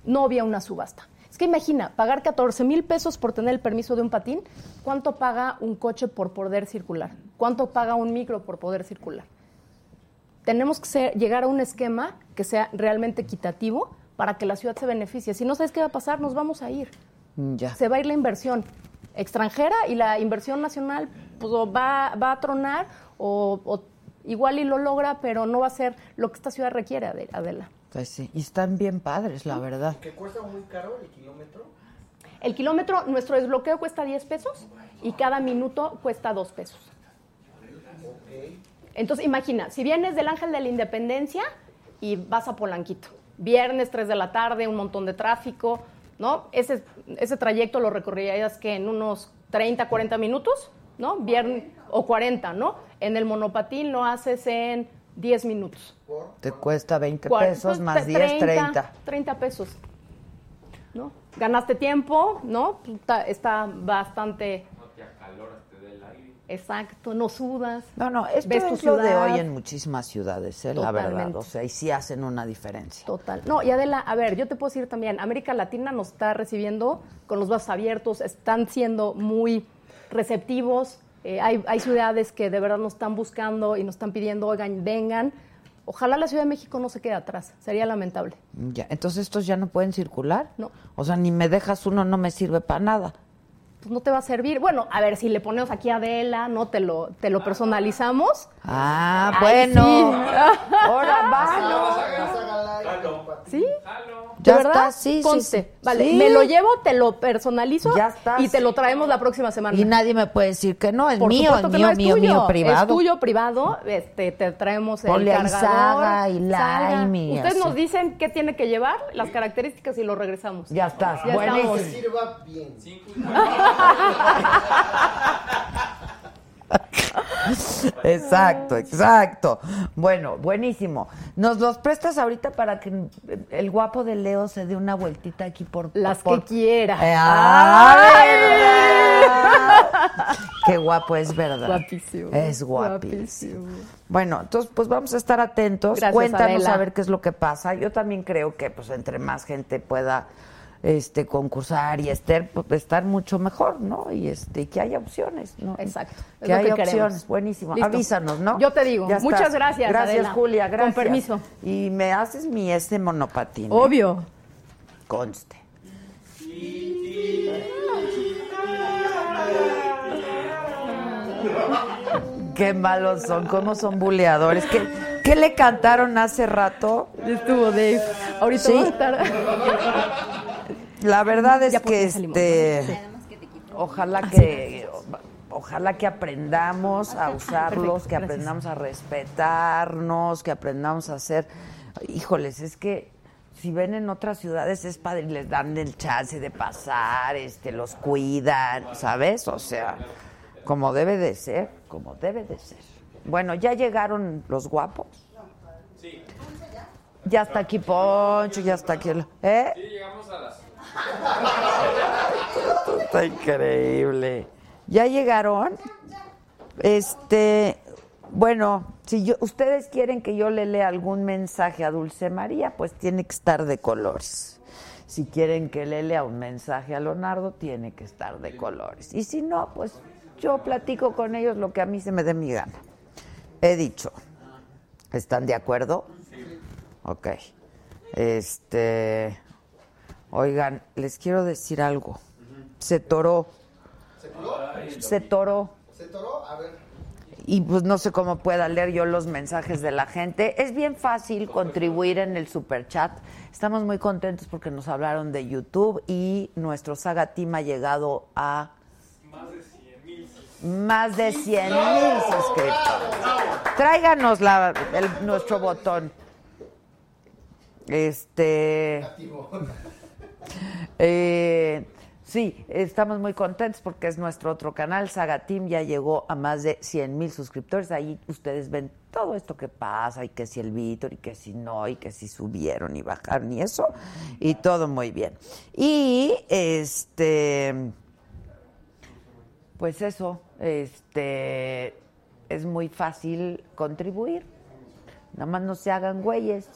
No había una subasta. Es que imagina, pagar 14 mil pesos por tener el permiso de un patín, ¿cuánto paga un coche por poder circular? ¿Cuánto paga un micro por poder circular? Tenemos que ser- llegar a un esquema que sea realmente equitativo para que la ciudad se beneficie. Si no sabes qué va a pasar, nos vamos a ir Ya. se va a ir la inversión extranjera y la inversión nacional pues, va, va a tronar o, o igual y lo logra, pero no va a ser lo que esta ciudad requiere, Ade- Adela. Pues sí, y están bien padres, la verdad. ¿Que cuesta muy caro el kilómetro? El kilómetro, nuestro desbloqueo cuesta 10 pesos y cada minuto cuesta 2 pesos. Entonces, imagina, si vienes del Ángel de la Independencia y vas a Polanquito, viernes 3 de la tarde, un montón de tráfico, ¿no? Ese, ese trayecto lo recorrerías que en unos 30, 40 minutos, ¿no? Viernes, o 40, ¿no? En el monopatín lo haces en 10 minutos. Te cuesta 20 Cuar- pesos pues, más tre- 10, 30. 30 pesos. ¿No? Ganaste tiempo, ¿no? Está, está bastante No te acaloras, te da el aire. exacto, no sudas. No, no, esto ves tu es lo de ciudad. hoy en muchísimas ciudades, ¿eh? la verdad. O sea, y sí hacen una diferencia. Total. No, y Adela, a ver, yo te puedo decir también, América Latina nos está recibiendo con los brazos abiertos, están siendo muy receptivos. Eh, hay, hay ciudades que de verdad nos están buscando y nos están pidiendo, oigan, vengan. Ojalá la Ciudad de México no se quede atrás, sería lamentable. Ya, entonces estos ya no pueden circular. No. O sea, ni me dejas uno, no me sirve para nada. Pues no te va a servir. Bueno, a ver, si le ponemos aquí a Adela, ¿no? Te lo, te lo personalizamos. Ah, Ahí bueno. sí. Ahora va, Vas a ganar ¿Sí? Ya ¿De Ya verdad? está, sí, sí, Conste. sí. Vale, Sí. me lo llevo, te lo personalizo Ya está, y te lo traemos la próxima semana. Y nadie me puede decir que no, es Por mío, es mío, no, es mío, tuyo. mío, privado. Es tuyo privado, este, te traemos el Ponle cargador. Saga y. Lime y Ustedes así. nos dicen qué tiene que llevar, las características y lo regresamos. Ya estás, Ya estamos. Sirva bien. Exacto, exacto. Bueno, buenísimo. ¿Nos los prestas ahorita para que el guapo de Leo se dé una vueltita aquí por Las por- que quiera. Eh, ¡Ay! ¡ay! Qué guapo, es verdad. Guapísimo. Es guapísimo. Bueno, entonces pues vamos a estar atentos. Gracias, Cuéntanos Adela. a ver qué es lo que pasa. Yo también creo que pues entre más gente pueda este concursar y estar, pues, estar mucho mejor, ¿no? Y este que haya opciones, ¿no? Exacto. Que haya que opciones, buenísimo. Listo. Avísanos, ¿no? Yo te digo. Ya Muchas estás. gracias, Gracias, Adela. Julia, Con gracias. permiso. Y me haces mi este monopatín. ¿eh? Obvio. Conste. Qué malos son, cómo son buleadores. ¿Qué, qué le cantaron hace rato? Estuvo Dave. Ahorita ¿Sí? va a estar. La verdad es Ya, ¿por que este ojalá que ojalá que aprendamos a usarlos, que aprendamos a respetarnos, que aprendamos a hacer híjoles, es que si ven en otras ciudades es padre, y les dan el chance de pasar, este los cuidan, ¿sabes? O sea, como debe de ser, como debe de ser. Bueno, ya llegaron los guapos. Sí. Ya está aquí Poncho, ya está aquí el, ¿eh? Sí, llegamos a las. Está increíble. ¿Ya llegaron? Este, bueno, si ustedes quieren que yo le lea algún mensaje a Dulce María, pues tiene que estar de colores. Si quieren que le lea un mensaje a Leonardo, tiene que estar de colores. Y si no, pues yo platico con ellos lo que a mí se me dé mi gana. He dicho. ¿Están de acuerdo? Ok. Este. Oigan, les quiero decir algo. Se toró. ¿Se coló? Se toró. ¿Se toró? A ver. Y pues no sé cómo pueda leer yo los mensajes de la gente. Es bien fácil contribuir en el super chat. Estamos muy contentos porque nos hablaron de YouTube y nuestro Saga Team ha llegado a Más de 100 mil. más de 100 mil suscriptores. Tráiganos la, el- nuestro botón. Este. Eh, sí, estamos muy contentos porque es nuestro otro canal. Saga Team ya llegó a más de 100 mil suscriptores. Ahí ustedes ven todo esto que pasa y que si el Víctor y que si no y que si subieron y bajaron y eso. Y todo muy bien. Y este. Pues eso, este. Es muy fácil contribuir. Nada más no se hagan güeyes,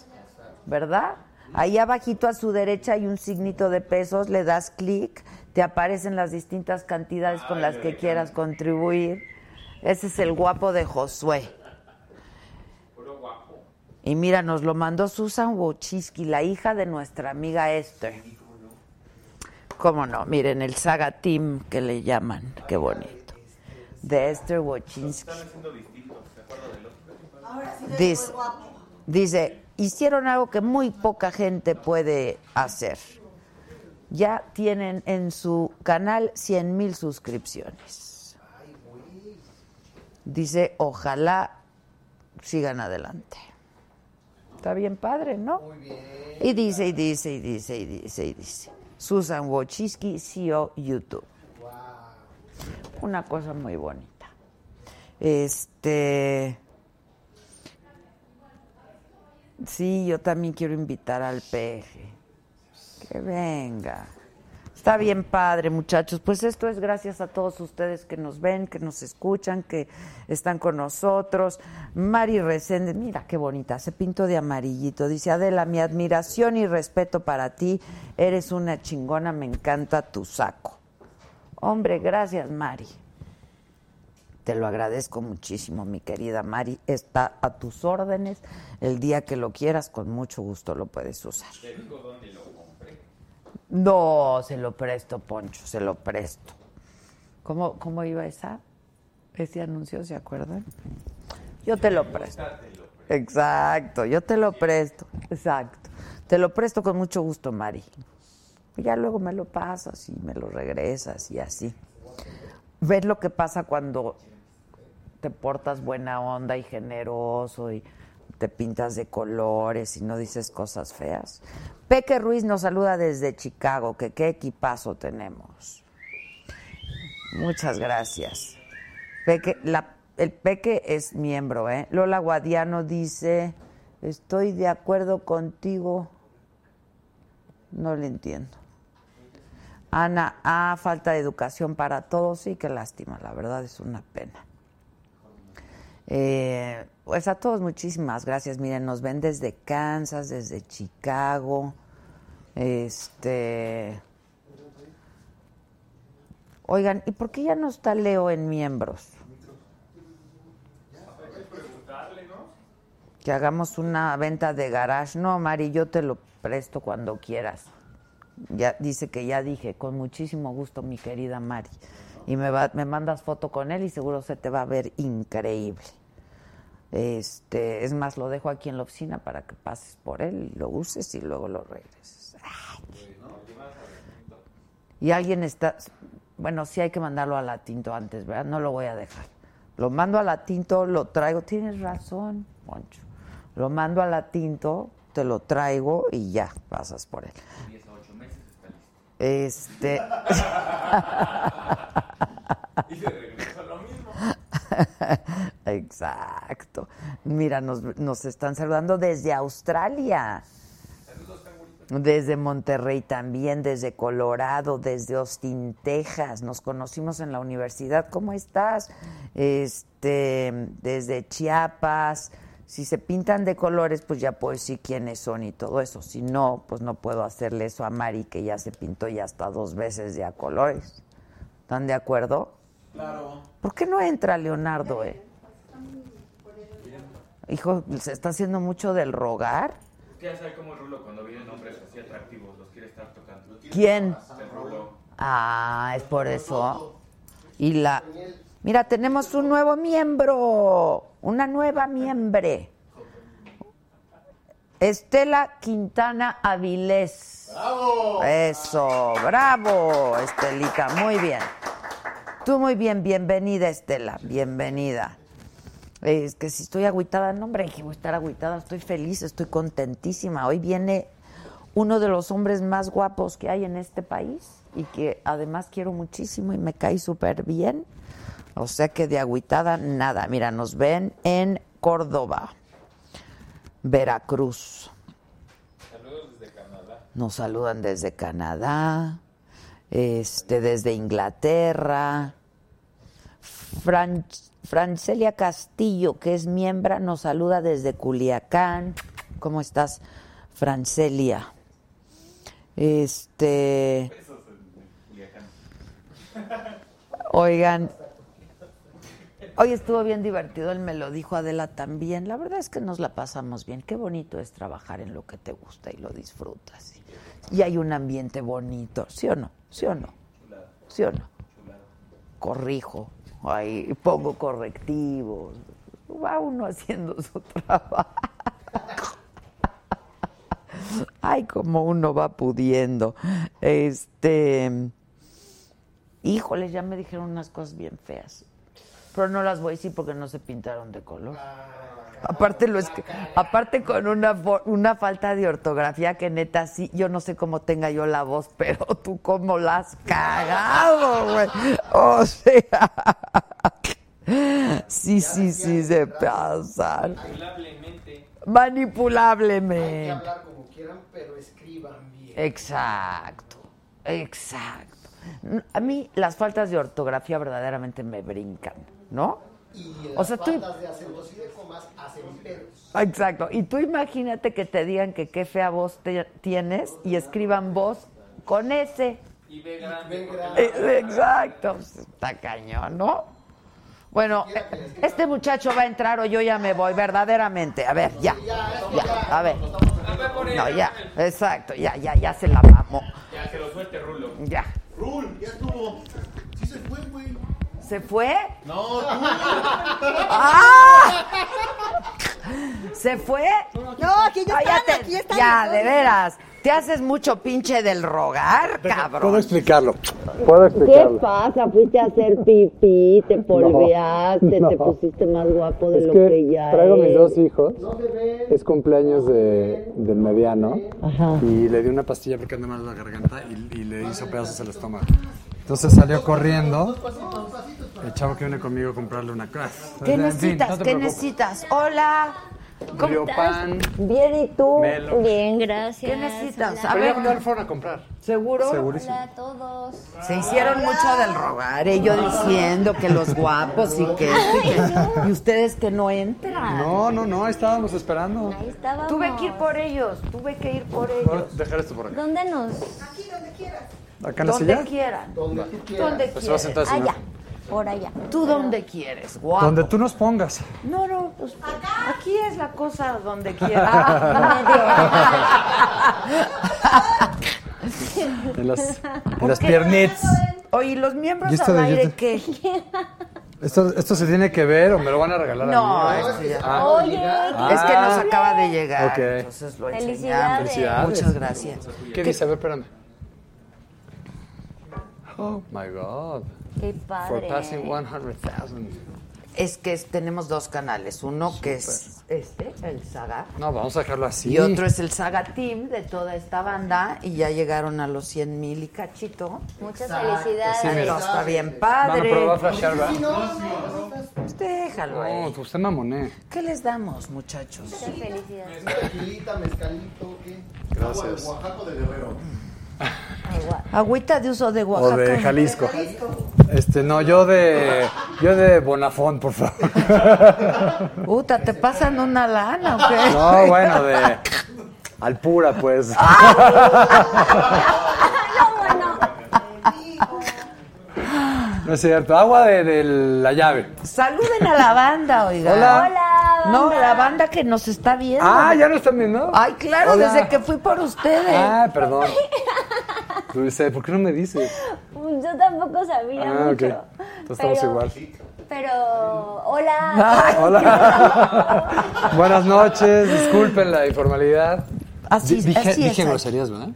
¿verdad? Ahí abajito a su derecha hay un signito de pesos, le das clic, te aparecen las distintas cantidades con las que quieras contribuir. Ese es el guapo de Josué. Y mira, nos lo mandó Susan Wojcicki, la hija de nuestra amiga Esther. ¿Cómo no? Miren, el Saga Team que le llaman. Qué bonito. De Esther Wojcicki. Dice, dice, hicieron algo que muy poca gente puede hacer. Ya tienen en su canal 100 mil suscripciones. Dice, ojalá sigan adelante. Está bien padre, ¿no? Y dice, y dice, y dice, y dice, y dice. Susan Wojcicki, CEO YouTube. Una cosa muy bonita. Este. Sí, yo también quiero invitar al peje. Que venga. Está bien padre, muchachos. Pues esto es gracias a todos ustedes que nos ven, que nos escuchan, que están con nosotros. Mari Resende, mira qué bonita, se pintó de amarillito. Dice Adela, mi admiración y respeto para ti. Eres una chingona, me encanta tu saco. Hombre, gracias, Mari. Te lo agradezco muchísimo, mi querida Mari. Está a tus órdenes. El día que lo quieras, con mucho gusto lo puedes usar. Te digo dónde lo compré. No, se lo presto, Poncho, se lo presto. ¿Cómo, cómo iba esa? Ese anuncio, ¿se acuerdan? Yo te lo presto. Exacto, yo te lo presto. Exacto. Te lo presto con mucho gusto, Mari. Y ya luego me lo pasas y me lo regresas y así. ¿Ves lo que pasa cuando te portas buena onda y generoso y te pintas de colores y no dices cosas feas? Peque Ruiz nos saluda desde Chicago, que qué equipazo tenemos. Muchas gracias. Peque, la- el Peque es miembro, ¿eh? Lola Guadiano dice, estoy de acuerdo contigo. No le entiendo. Ana, ah, falta de educación para todos. Sí, qué lástima, la verdad es una pena. Eh, pues a todos muchísimas gracias. Miren, nos ven desde Kansas, desde Chicago. Este. Oigan, ¿y por qué ya no está Leo en miembros? Que hagamos una venta de garage. No, Mari, yo te lo presto cuando quieras. Ya dice que ya dije, con muchísimo gusto, mi querida Mari. Y me, va- me mandas foto con él y seguro se te va a ver increíble. Este, es más, lo dejo aquí en la oficina para que pases por él lo uses y luego lo regreses. Ay. Y alguien está, bueno, sí hay que mandarlo a la tinto antes, ¿verdad? No lo voy a dejar. Lo mando a la tinto, lo traigo. Tienes razón, Poncho. Lo mando a la tinto, te lo traigo y ya pasas por él. 10 a 8 meses está listo. Este. Y se regresa lo mismo. Exacto. Mira, nos, nos están saludando desde Australia. Desde Monterrey también, desde Colorado, desde Austin, Texas. Nos conocimos en la universidad. ¿Cómo estás? Este, desde Chiapas. Si se pintan de colores, pues ya puedo decir quiénes son y todo eso. Si no, pues no puedo hacerle eso a Mari, que ya se pintó ya hasta dos veces de a colores. ¿Están de acuerdo? Claro. ¿Por qué no entra Leonardo, eh? Hijo, ¿se está haciendo mucho del rogar? Ya sabe cómo Rulo cuando vienen hombres así atractivos, los quiere estar tocando. ¿Quién? El Rulo. Ah, es por eso. Y la... Mira, tenemos un nuevo miembro, una nueva miembre. Estela Quintana Avilés. ¡Bravo! Eso, bravo, Estelita, muy bien. Tú muy bien, bienvenida Estela, bienvenida. Es que si estoy agüitada, no hombre, que voy a estar agüitada, estoy feliz, estoy contentísima. Hoy viene uno de los hombres más guapos que hay en este país y que además quiero muchísimo y me cae súper bien. O sea que de agüitada nada. Mira, nos ven en Córdoba, Veracruz. Saludos desde Canadá. Nos saludan desde Canadá, este, desde Inglaterra. Fran- Francelia Castillo, que es miembro, nos saluda desde Culiacán. ¿Cómo estás, Francelia? Este, oigan, hoy estuvo bien divertido, él me lo dijo Adela también. La verdad es que nos la pasamos bien. Qué bonito es trabajar en lo que te gusta y lo disfrutas. Y hay un ambiente bonito, ¿sí o no? ¿Sí o no? ¿Sí o no? Corrijo, ahí pongo correctivos. Va uno haciendo su trabajo. Ay, como uno va pudiendo. Este. Híjoles, ya me dijeron unas cosas bien feas. Pero no las voy a decir porque no se pintaron de color. Aparte lo es que, aparte con una una falta de ortografía que neta sí, yo no sé cómo tenga yo la voz, pero tú cómo la has cagado, güey. O sea, sí, sí, sí se pasan. Manipulablemente. Hay que Manipulablemente. hablar como quieran, pero escriban bien. Exacto, exacto. A mí las faltas de ortografía verdaderamente me brincan, ¿no? Y O las sea, tú- de. Exacto. Y tú imagínate que te digan que qué fea voz te- tienes y escriban voz con S. Y ve grande. Eh, Exacto. Está cañón, ¿no? Bueno, este muchacho va a entrar o yo ya me voy, verdaderamente. A ver, ya. Ya, a ver. No, ya. Exacto, ya, ya, ya se la mamó. Ya, que lo suelte Rulo. Ya. Rul, ya estuvo. Sí se fue, güey. ¿Se fue? No, tú. ¡Ah! ¿Se fue? No, aquí ya Ah, están, te- aquí están. Ya, de veras. Te haces mucho pinche del rogar, Puedo cabrón. explicarlo. Puedo explicarlo. pasa? Fuiste a hacer pipí, te polveaste, te te pusiste más guapo Es que traigo mis dos hijos. Es cumpleaños de, del mediano. Y le di una pastilla porque anda mal la garganta y, y le hizo pedazos el estómago. Entonces salió corriendo. El chavo que viene conmigo a comprarle una casa. ¿Qué necesitas? ¿Qué necesitas? Hola. ¿Cómo pan. Bien, ¿y tú? Melo. Bien, gracias. ¿Qué necesitas? Hola. A ver, ¿Dónde fueron a comprar? ¿seguro? Segurísimo. Hola a todos. Se hicieron mucho del rogar, ¿eh? yo diciendo que los guapos y que, y ustedes que no entran. No, no, no, estábamos esperando. Ahí estábamos. Tuve que ir por ellos, tuve que ir por ellos. dejar esto por acá. ¿Dónde nos...? ¿Acá en la Donde silla? quieran. Donde tú quieras. Donde Pues se va a quieras. sentar así, ¿no? Allá. Por allá. Tú donde quieres, guapo. Donde tú nos pongas. No, no, pues aquí es la cosa donde quieras. En las, en las piernitas. Oye, ¿y los ¿Y miembros esto al de aire YouTube? qué? ¿Esto, ¿Esto se tiene que ver o me lo van a regalar No, a mí? esto ya- Ah. Oye, Es que nos acaba de llegar, Ok. entonces lo enseñamos. Felicidades. Felicidades. Muchas gracias. ¿Qué dice? A ver, espérame. Oh my God. qué For padre. passing 100,000. Es que es- tenemos dos canales, uno que es este, el Saga, No, vamos a dejarlo así. y otro es el Saga Team de toda esta banda, y ya llegaron a los 100 mil y cachito. Muchas Exacto. felicidades. Sí. Esto está bien No, no, padre. pero va a flashear, ¿verdad? Pues déjalo ahí. No, pues usted mamoné. ¿Qué les damos, muchachos? Muchas felicidades. Tequilita, mezcalito, ¿qué? Gracias. Agua de Oaxaco de Guerrero. Agüita de uso de Oaxaca. O de Jalisco. Este, no, yo de. Yo de Bonafón, por favor. Puta, ¿te pasan una lana o qué? No, bueno, de. Alpura, pues. No es cierto. Agua de, de la llave. Saluden a la banda, oiga. Hola. Hola, No, la banda que nos está viendo. Ah, ¿ya no están viendo? Ay, claro, Hola. desde que fui por ustedes. Ah, perdón. ¿por qué no me dices? Yo tampoco sabía Ah, ok. mucho. Entonces estamos Pero- igual. Pero, hola. Hola. Buenas noches, disculpen la informalidad. Así, Di- dije, así es. dije groserías, ¿verdad?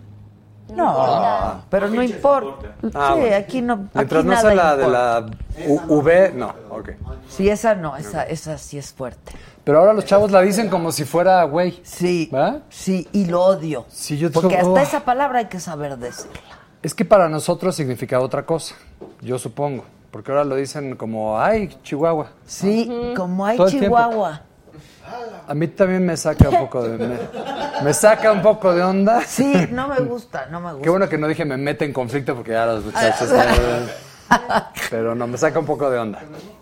No, pero no importa. Ah, sí, bueno. aquí no. Mientras aquí no sea la de la U- V, no, ok. Sí, esa no, esa, esa sí es fuerte. Pero ahora los chavos la dicen como si fuera güey. Sí, ¿verdad? sí, y lo odio. Sí, yo Porque oh. hasta esa palabra hay que saber decirla. Es que para nosotros significa otra cosa, yo supongo. Porque ahora lo dicen como, ay, Chihuahua. Sí, como hay Todo. Chihuahua. A mí también me saca un poco de... Me, me saca un poco de onda. Sí, no me gusta, no me gusta. Qué bueno que no dije me mete en conflicto porque ya los muchachos... pero no, me saca un poco de onda.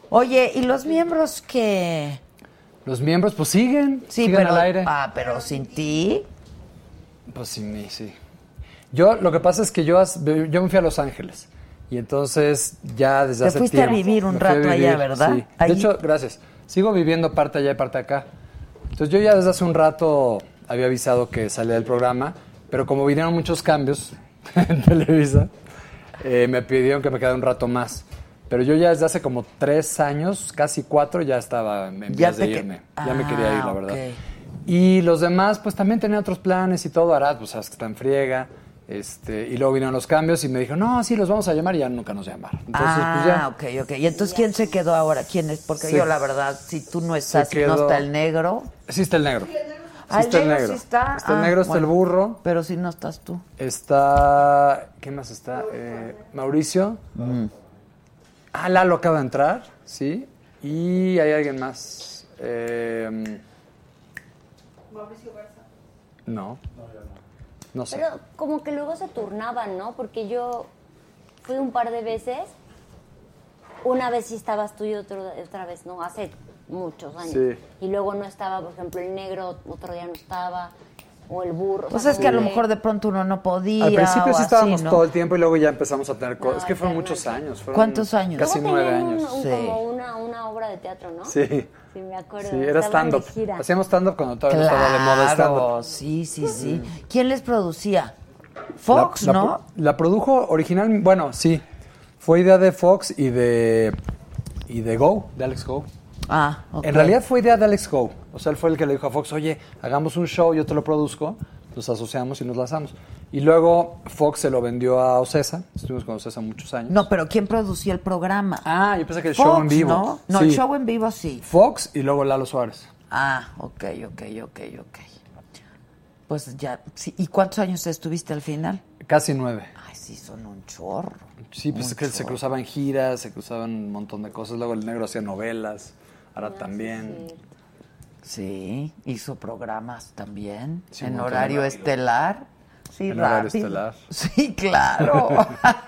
Oye, ¿y los miembros que Los miembros pues siguen, Sí, siguen pero al aire. ah, pero sin ti. Pues sin mí, sí. Yo, lo que pasa es que yo, yo me fui a Los Ángeles. Y entonces ya desde Te hace fuiste a tiempo... vivir un rato allá, ¿verdad? Sí. Ahí. De hecho, gracias. Sigo viviendo parte allá y parte acá. Entonces yo ya desde hace un rato había avisado que salía del programa, pero como vinieron muchos cambios en Televisa, eh, me pidieron que me quedara un rato más. Pero yo ya desde hace como tres años, casi cuatro, ya estaba en Ya vías de irme. Ya me quería ir, Ah, la verdad. ok. Y los demás, pues también tenían otros planes y todo. Arad, pues sabes que está en friega. Este, y luego vinieron los cambios y me dijo, no, sí, los vamos a llamar y ya nunca nos llamaron. Entonces, ah, pues ya. ok, ok. ¿Y entonces quién se quedó ahora? ¿Quién es? Porque Se- yo, la verdad, si tú no estás y no quedó- está el negro. Sí está el negro. Sí Ah, está el negro sí está. Está el Ah, negro, está el burro. Pero si no estás tú. Está. ¿Qué más está? Eh, Mauricio. Mm. Ah, Lalo acaba de entrar, sí. Y hay alguien más. Eh, Mauricio Garza. no. No sé. Pero como que luego se turnaban, ¿no? Porque yo fui un par de veces. Una vez sí estabas tú y otro, otra vez no, hace muchos años. Sí. Y luego no estaba, por ejemplo, el negro, otro día no estaba, o el burro. o Pues sea, es que a lo mejor de pronto uno no podía. Al principio sí así, estábamos ¿no? todo el tiempo y luego ya empezamos a tener cosas. Es que fueron muchos años. fueron ¿Cuántos años? Casi nueve un- años. un- Como una, una obra de teatro, ¿no? Sí. Sí, me acuerdo. Sí, era stand-up. Hacíamos stand-up cuando todavía no estaba de moda stand-up. Claro, sí, sí, sí. ¿Quién les producía? Fox, La- la ¿no? pro- La, produjo original, bueno, sí. Fue idea de Fox y de y de Go, de Alex Go. Ah, ok. En realidad fue idea de Alex Howe. O sea, él fue el que le dijo a Fox, oye, hagamos un show, yo te lo produzco, nos asociamos y nos lanzamos. Y luego Fox se lo vendió a Ocesa, estuvimos con Ocesa muchos años. No, pero ¿quién producía el programa? Ah, yo pensé que el Fox, show en vivo. ¿no? No, el show en vivo sí. Fox y luego Lalo Suárez. Ah, ok, ok, ok, ok. Pues ya, sí. ¿y cuántos años estuviste al final? Casi nueve. Ay, sí, son un chorro. Sí, pues es que se chorro. cruzaban giras, se cruzaban un montón de cosas. Luego el negro hacía novelas, ahora también. Sí, hizo programas también. Sí, en horario estelar. Sí, En horario rápido. estelar. Sí, claro.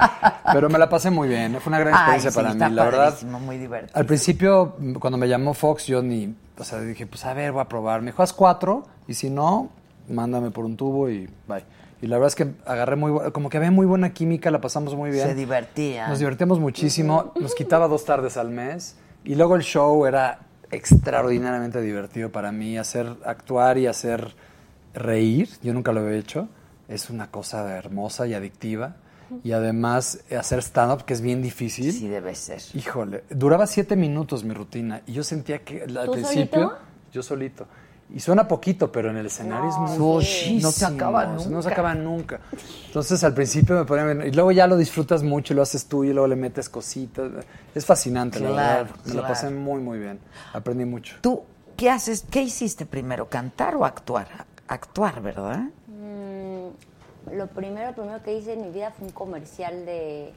Pero me la pasé muy bien, fue una gran Ay, experiencia sí, para está mí, la verdad. muy divertido. Al principio, cuando me llamó Fox, yo ni, o sea, dije, pues a ver, voy a probar. Me dijo, haz cuatro, y si no, mándame por un tubo y bye. Y la verdad es que agarré muy, como que había muy buena química, la pasamos muy bien. Se divertía. Nos divertíamos muchísimo, nos quitaba dos tardes al mes, y luego el show era extraordinariamente divertido para mí, hacer, actuar y hacer reír, yo nunca lo había hecho, es una cosa hermosa y adictiva. Y además hacer stand-up, que es bien difícil. Sí, debe ser. Híjole, duraba siete minutos mi rutina y yo sentía que al ¿Tú principio, solito? yo solito. Y suena poquito, pero en el escenario es muy Sushi, no se acaba o sea, No se nunca. acaba nunca. Entonces al principio me ponía y luego ya lo disfrutas mucho, y lo haces tú y luego le metes cositas. Es fascinante, la Claro, verdad. Me la claro. pasé muy, muy bien. Aprendí mucho. ¿Tú qué haces? ¿Qué hiciste primero? ¿Cantar o actuar? Actuar, ¿verdad? Mm, lo primero, primero que hice en mi vida fue un comercial de...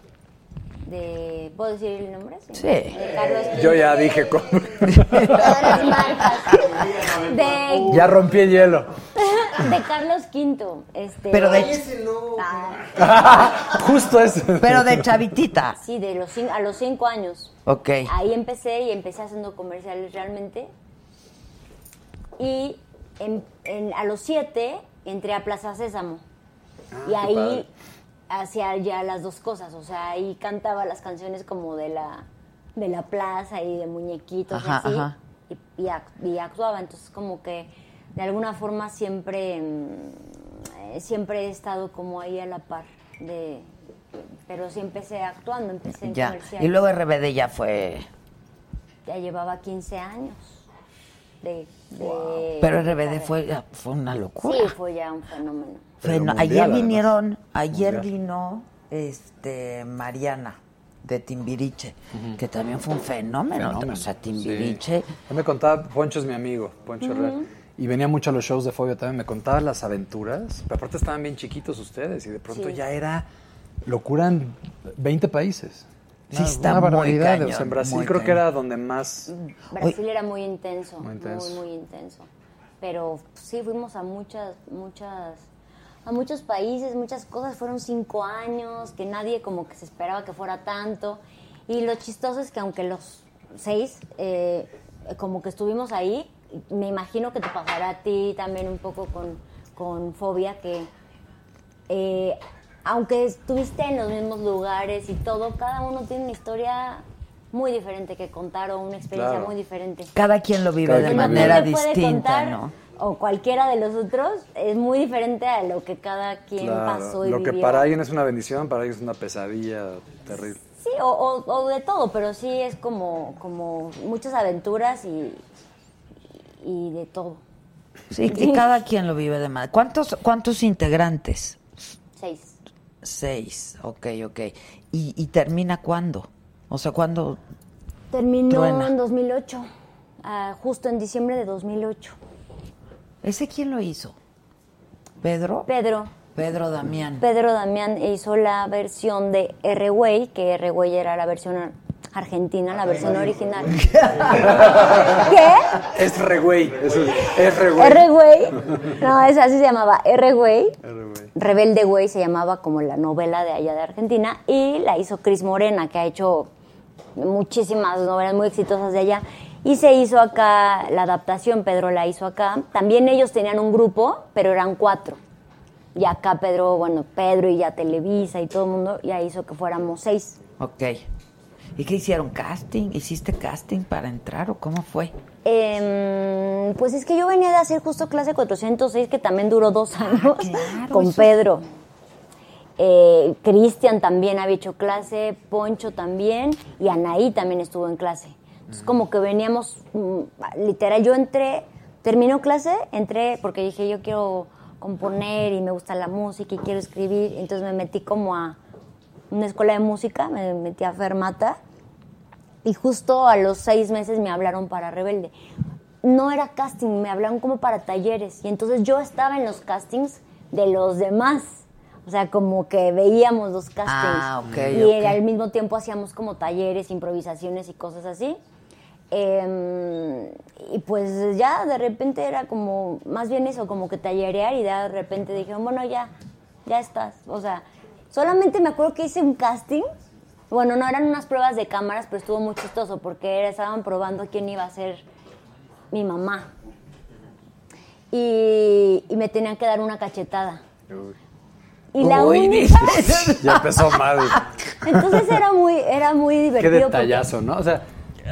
de ¿Puedo decir el nombre? Sí. De Carlos Yo ya dije, cómo. Todas las marcas. De, ya rompí el hielo. de Carlos V. Este, Pero de- Ese no. Ah, Justo eso. Pero de chavitita. sí, de los cin- a los cinco años. Ok. Ahí empecé y empecé haciendo comerciales realmente. Y en- en- a los siete entré a Plaza Sésamo. y qué ahí padre. Hacía ya las dos cosas. O sea, ahí cantaba las canciones como de la, de la plaza y de muñequitos Ajá, así. ajá. Y, y y actuaba. Entonces, como que de alguna forma siempre, mm, eh, siempre he estado como ahí a la par. de Pero sí empecé actuando, empecé en Ya. Y luego RBD ya fue. Ya llevaba 15 años. De, de- Pero RBD fue, fue una locura. Sí, fue ya un fenómeno. Fue- Pero no, mundial, ayer además. vinieron, ayer Mundial. vino este Mariana de Timbiriche, que también fue un fenómeno. Fenómeno, O sea, Timbiriche. Sí. Él me contaba, Poncho es mi amigo, Poncho Herrera, Y venía mucho a los shows de Fobia también, me contaba las aventuras. Pero aparte estaban bien chiquitos ustedes y de pronto Sí. ya era locura en 20 países. Sí, Una- está una muy barbaridad. cañón, o sea, en Brasil muy creo que era donde más... Brasil era muy intenso, Muy muy, intenso. muy, intenso. Pero sí, fuimos a muchas, muchas, a muchos países, muchas cosas. Fueron cinco años, que nadie como que se esperaba que fuera tanto. Y lo chistoso es que aunque los seis, eh, como que estuvimos ahí, me imagino que te pasará a ti también un poco con, con Fobia, que eh, aunque estuviste en los mismos lugares y todo, cada uno tiene una historia muy diferente que contar o una experiencia Claro. muy diferente. Cada quien lo vive Cada de manera distinta, contar, ¿no? O cualquiera de los otros es muy diferente a lo que cada quien Claro, pasó y lo que para alguien es una bendición, para alguien es una pesadilla terrible. Sí, o, o- o de todo, pero sí es como, como muchas aventuras y, y de todo. Sí, que cada quien lo vive de manera. ¿Cuántos, cuántos integrantes? Seis. Seis, ok, ok. ¿Y, y termina cuándo? O sea, ¿cuándo? Terminó Truena. en 2008, ah, justo en diciembre de 2008. ¿Ese quién lo hizo? ¿Pedro? Pedro, Pedro Damián. Pedro Damián hizo la versión de R-Way, que R-Way era la versión argentina, la versión original. ¿Qué? Es re güey, eso es, es re güey. R-Way. No, es así se llamaba, R-Way. R güey. Rebelde Güey se llamaba como la novela de allá de Argentina y la hizo Cris Morena, que ha hecho muchísimas novelas muy exitosas de allá. Y se hizo acá la adaptación, Pedro la hizo acá. También ellos tenían un grupo, pero eran cuatro. Y acá Pedro, bueno, Pedro y ya Televisa y todo el mundo ya hizo que fuéramos seis. Ok. ¿Y qué hicieron? ¿Casting? ¿Hiciste casting para entrar o cómo fue? Em, pues es que yo venía de hacer justo clase 406, que también duró dos años, claro, con Pedro. Eh, Cristian también había hecho clase, Poncho también, y Anaí también estuvo en clase. Entonces, como que veníamos, mm, literal, yo entré, terminó clase, entré porque dije, yo quiero componer y me gusta la música y quiero escribir. Entonces me metí como a una escuela de música, me metí a Fermata y justo a los seis meses me hablaron para Rebelde. No era casting, me hablaron como para talleres. Y entonces yo estaba en los castings de los demás. O sea, como que veíamos los castings. Ah, ok, y al mismo tiempo hacíamos como talleres, improvisaciones y cosas así. Eh, y pues ya de repente era como, más bien eso, como que tallerear y ya de repente dijeron, bueno, ya, ya estás. O sea, solamente me acuerdo que hice un casting. Bueno, no eran unas pruebas de cámaras, pero estuvo muy chistoso porque estaban probando quién iba a ser mi mamá. Y, y me tenían que dar una cachetada. Y la Uy, única... ya empezó mal. Entonces era muy, era muy Qué divertido. porque- detallazo, ¿no? O sea,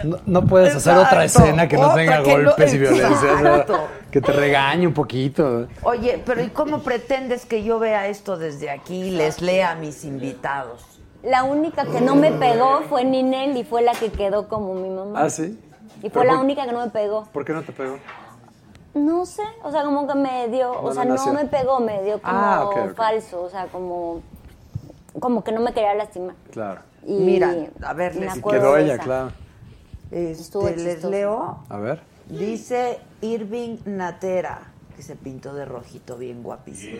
no, no puedes hacer otra escena que no Otra tenga que no- golpes y violencia. Exacto. que te regañe un poquito. Oye, pero ¿y cómo pretendes que yo vea esto desde aquí y les lea a mis invitados? La única que no me pegó fue Ninel y fue la que quedó como mi mamá. ¿Ah, sí? Y fue la por- única que no me pegó. ¿Por qué no te pegó? No sé, o sea, como que me dio, o sea, no me pegó, me dio como Ah, ok, ok. falso, o sea, como, como que no me quería lastimar. Claro. Y Mira, a ver, me les- quedó ella, esa. claro. Este, les leo. A ver. Dice Irving Natera, que se pintó de rojito, bien guapísimo.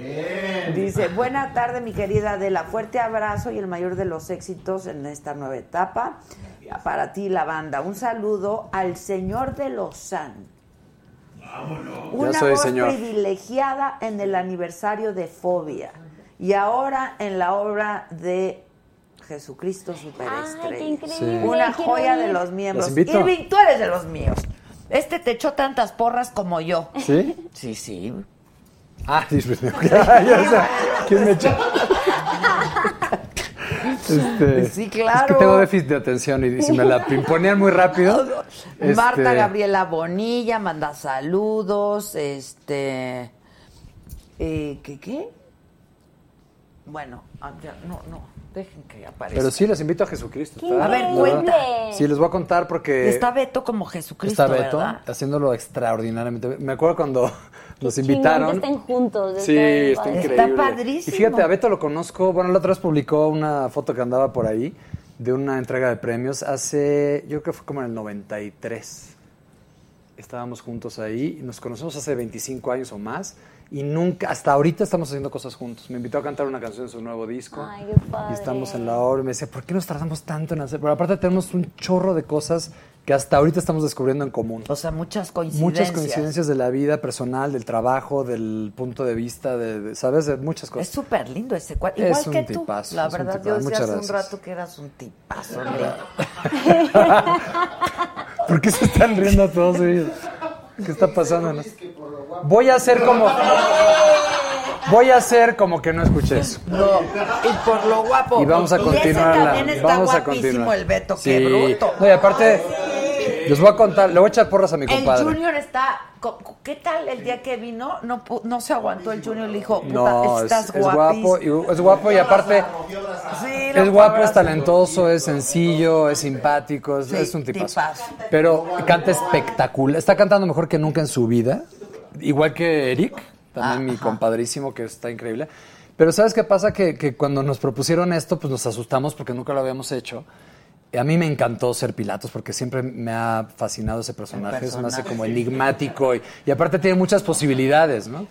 Dice, buena tarde mi querida Adela, fuerte abrazo y el mayor de los éxitos en esta nueva etapa. Para ti la banda, un saludo al señor de Lozán. Una Ya soy voz señor. privilegiada en el aniversario de Fobia y ahora en la obra de Jesucristo Superestrella. qué increíble, Una joya de los miembros. Irving, tú eres de los míos. Este te echó tantas porras como yo. ¿Sí? Sí, sí. Ah, ya sé. ¿Quién me echó? Este, Sí, Es que claro. tengo déficit de atención y si me la pimponean muy rápido. Marta este, Gabriela Bonilla manda saludos. Este. Eh, ¿Qué qué? Bueno, ah, ya, no, no. Dejen que aparezca. Pero sí, los invito a Jesucristo. ¡Qué está- A ver, cuenta. Sí, les voy a contar porque. Está Beto como Jesucristo, está Beto ¿verdad? haciéndolo extraordinariamente. Me acuerdo cuando que invitaron. estén juntos. Sí, está padre. increíble. Está padrísimo. Y fíjate, a Beto lo conozco. Bueno, la otra vez publicó una foto que andaba por ahí de una entrega de premios hace, yo creo que fue como en el 93. Estábamos juntos ahí nos conocemos hace 25 años o más y nunca, hasta ahorita estamos haciendo cosas juntos. Me invitó a cantar una canción de su nuevo disco. Ay, qué padre. Y estamos en la obra y me decía, ¿por qué nos tardamos tanto en hacer? Pero aparte tenemos un chorro de cosas que hasta ahorita estamos descubriendo en común. O sea, muchas coincidencias. Muchas coincidencias de la vida personal, del trabajo, del punto de vista, de, de- ¿sabes? De muchas Es cosas. súper lindo ese cuate. Es Igual un que tú. tipazo, La es verdad, tipazo. yo decía hace un rato que eras un tipazo. ¿no? ¿Por qué se están riendo todos ellos? ¿Qué está pasando? no? Voy a hacer como... Voy a hacer como que no escuché eso. No, y por lo guapo. Y vamos a ese continuar. la- también está vamos a continuar. el Beto, Sí. qué bruto. No, y aparte, les voy a contar, le voy a echar porras a mi El compadre. Junior está. ¿Qué tal el día que vino? No, no se aguantó el Junior. Le dijo, puta, No, es, estás es guapo, y, es guapo y aparte Sí, es guapo, es talentoso, es sencillo, es simpático, es, Sí, es un tipazo. tipazo. Pero canta espectacular, está cantando mejor que nunca en su vida, igual que Eric, también mi compadrísimo que está increíble. Pero ¿sabes qué pasa? Que, que cuando nos propusieron esto, pues nos asustamos porque nunca lo habíamos hecho. A mí me encantó ser Pilatos porque siempre me ha fascinado ese personaje. Se me hace personaje. como enigmático y, y aparte tiene muchas posibilidades, ¿no?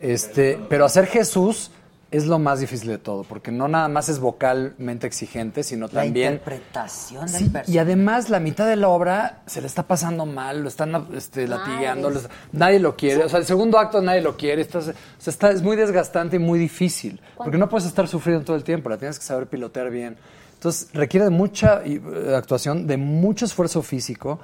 Este, pero hacer Jesús es lo más difícil de todo, porque no nada más es vocalmente exigente, sino La también interpretación del Sí, personaje. y además la mitad de la obra se le está pasando mal, lo están este, latigando, nadie lo quiere. O sea, el segundo acto nadie lo quiere. estás- o sea, está, es muy desgastante y muy difícil. Porque no puedes estar sufriendo todo el tiempo, la tienes que saber pilotear bien. Entonces requiere de mucha eh, actuación, de mucho esfuerzo físico.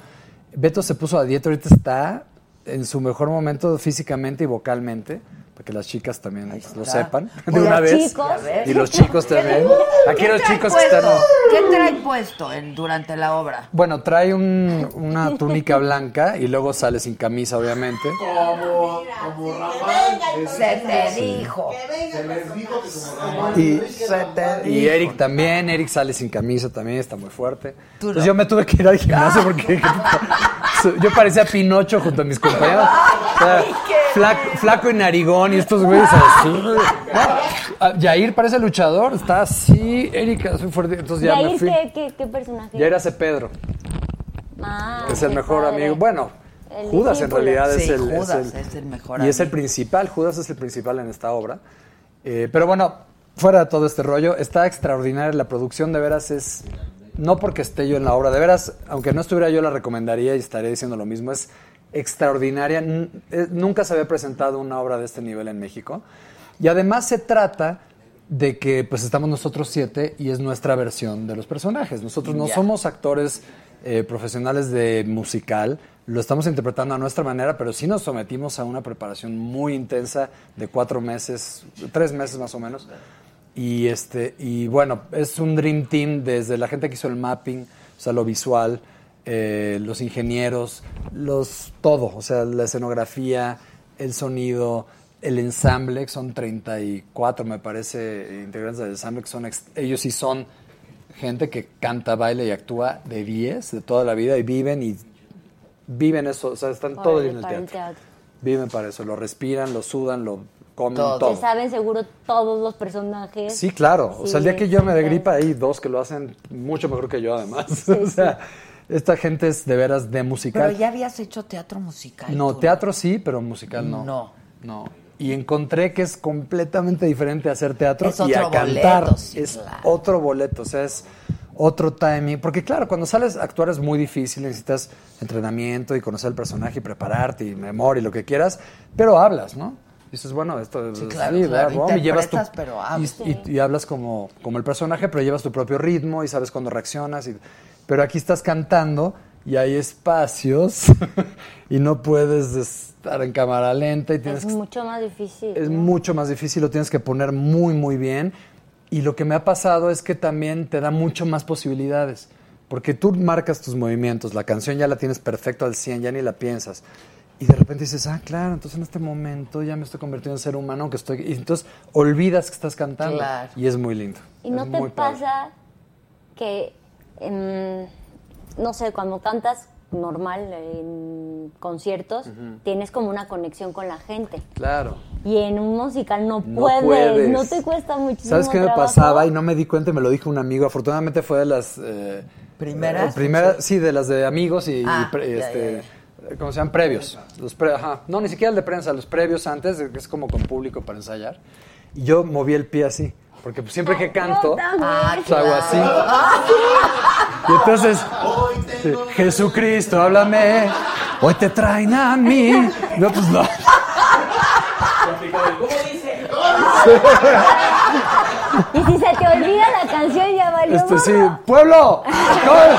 Beto se puso a dieta, ahorita está en su mejor momento físicamente y vocalmente, para que las chicas también lo está. sepan Y de una los vez. chicos. Y los chicos también. Aquí ¿Qué los chicos que puesto? están... ¿Qué trae puesto en- durante la obra? Bueno, trae un- una túnica blanca y luego sale sin camisa, obviamente. Como, como Rafael. Se te dijo. Se les dijo que como Rafael. Y, Se te y. Eric también, Eric sale sin camisa también, está muy fuerte. Entonces no. yo me tuve que ir al gimnasio porque yo parecía Pinocho junto a mis compañeros. O sea, flaco, flaco y narigón y estos güeyes así. Ah, Yair parece luchador, está así, Eric así fuerte. Entonces ya me Yair, fui. ¿qué, qué, qué personaje? Yair hace Pedro, Ah, que es el mejor padre. amigo. Bueno, El Judas en realidad es el, es Judas el- es el mejor y es el amigo. principal. Judas es el principal en esta obra. Eh, pero bueno, fuera de todo este rollo, está extraordinaria la producción. De veras es no porque esté yo en la obra. De veras, aunque no estuviera yo la recomendaría y estaría diciendo lo mismo. Es extraordinaria. Eh, Nunca se había presentado una obra de este nivel en México. Y además se trata de que pues estamos nosotros siete y es nuestra versión de los personajes. Nosotros no somos actores eh, profesionales de musical, lo estamos interpretando a nuestra manera, pero sí nos sometimos a una preparación muy intensa de cuatro meses, tres meses más o menos. Y este, y bueno, es un dream team desde la gente que hizo el mapping, o sea, lo visual, eh, los ingenieros, los todo, o sea, la escenografía, el sonido, el ensamble, que son 34, me parece, integrantes del ensamble, que son ex- ellos sí son gente que canta, baila y actúa de 10 de toda la vida y viven y viven eso, o sea, están todo el día en el teatro. Viven para eso, lo respiran, lo sudan, lo comen, Todo. todo. Que saben seguro todos los personajes. Sí, claro. O sea, el día que yo me dé Sí. gripa, hay dos que lo hacen mucho mejor que yo, además. o sea, esta gente es de veras de musical. Pero ya habías hecho teatro musical. no, tú, teatro sí, pero musical no. No. No. Y encontré que es completamente diferente hacer teatro Es y a cantar. boleto, sí, es claro. otro boleto, o sea, es otro timing. Porque claro, cuando sales a actuar es muy difícil, necesitas entrenamiento y conocer el personaje y prepararte y memoria y lo que quieras, pero hablas, ¿no? Dices, bueno, esto es Sí, claro. Bom, y llevas tu- interpretas, pero hablas. y- y, y hablas como, como el personaje, pero llevas tu propio ritmo y sabes cuándo reaccionas. Y, pero aquí estás cantando y hay espacios y no puedes estar en cámara lenta y tienes Es que mucho más difícil. es ¿no? mucho más difícil, lo tienes que poner muy, muy bien. Y lo que me ha pasado es que también te da mucho más posibilidades. Porque tú marcas tus movimientos, la canción ya la tienes perfecto al 100, ya ni la piensas. Y de repente dices, ah, claro, entonces en este momento ya me estoy convirtiendo en ser humano, que estoy... Y entonces olvidas que estás cantando. Claro. Y es muy lindo. ¿Y no te padre. pasa que, no sé, cuando cantas normal en conciertos, tienes como una conexión con la gente? Claro. Y en un musical no, No puedes, puedes. no te cuesta muchísimo ¿Sabes qué me pasaba? Y no me di cuenta y me lo dijo un amigo. Afortunadamente fue de las... eh, ¿Primeras? eh, primeras, sí, de las de amigos y, Ah, y pre- ya, este, ya, ¿cómo se llaman? Previos. Los pre- ajá. No, ni siquiera el de prensa, los previos antes, que es como con público para ensayar. Y yo moví el pie así. Porque pues, siempre que canto, Ah, pues, hago así. claro. Y entonces, sí, Jesucristo, háblame. Hoy te traen a mí. No, pues no. Y si se te olvida la canción, ya valió. Este, sí, pueblo, ¿cómo-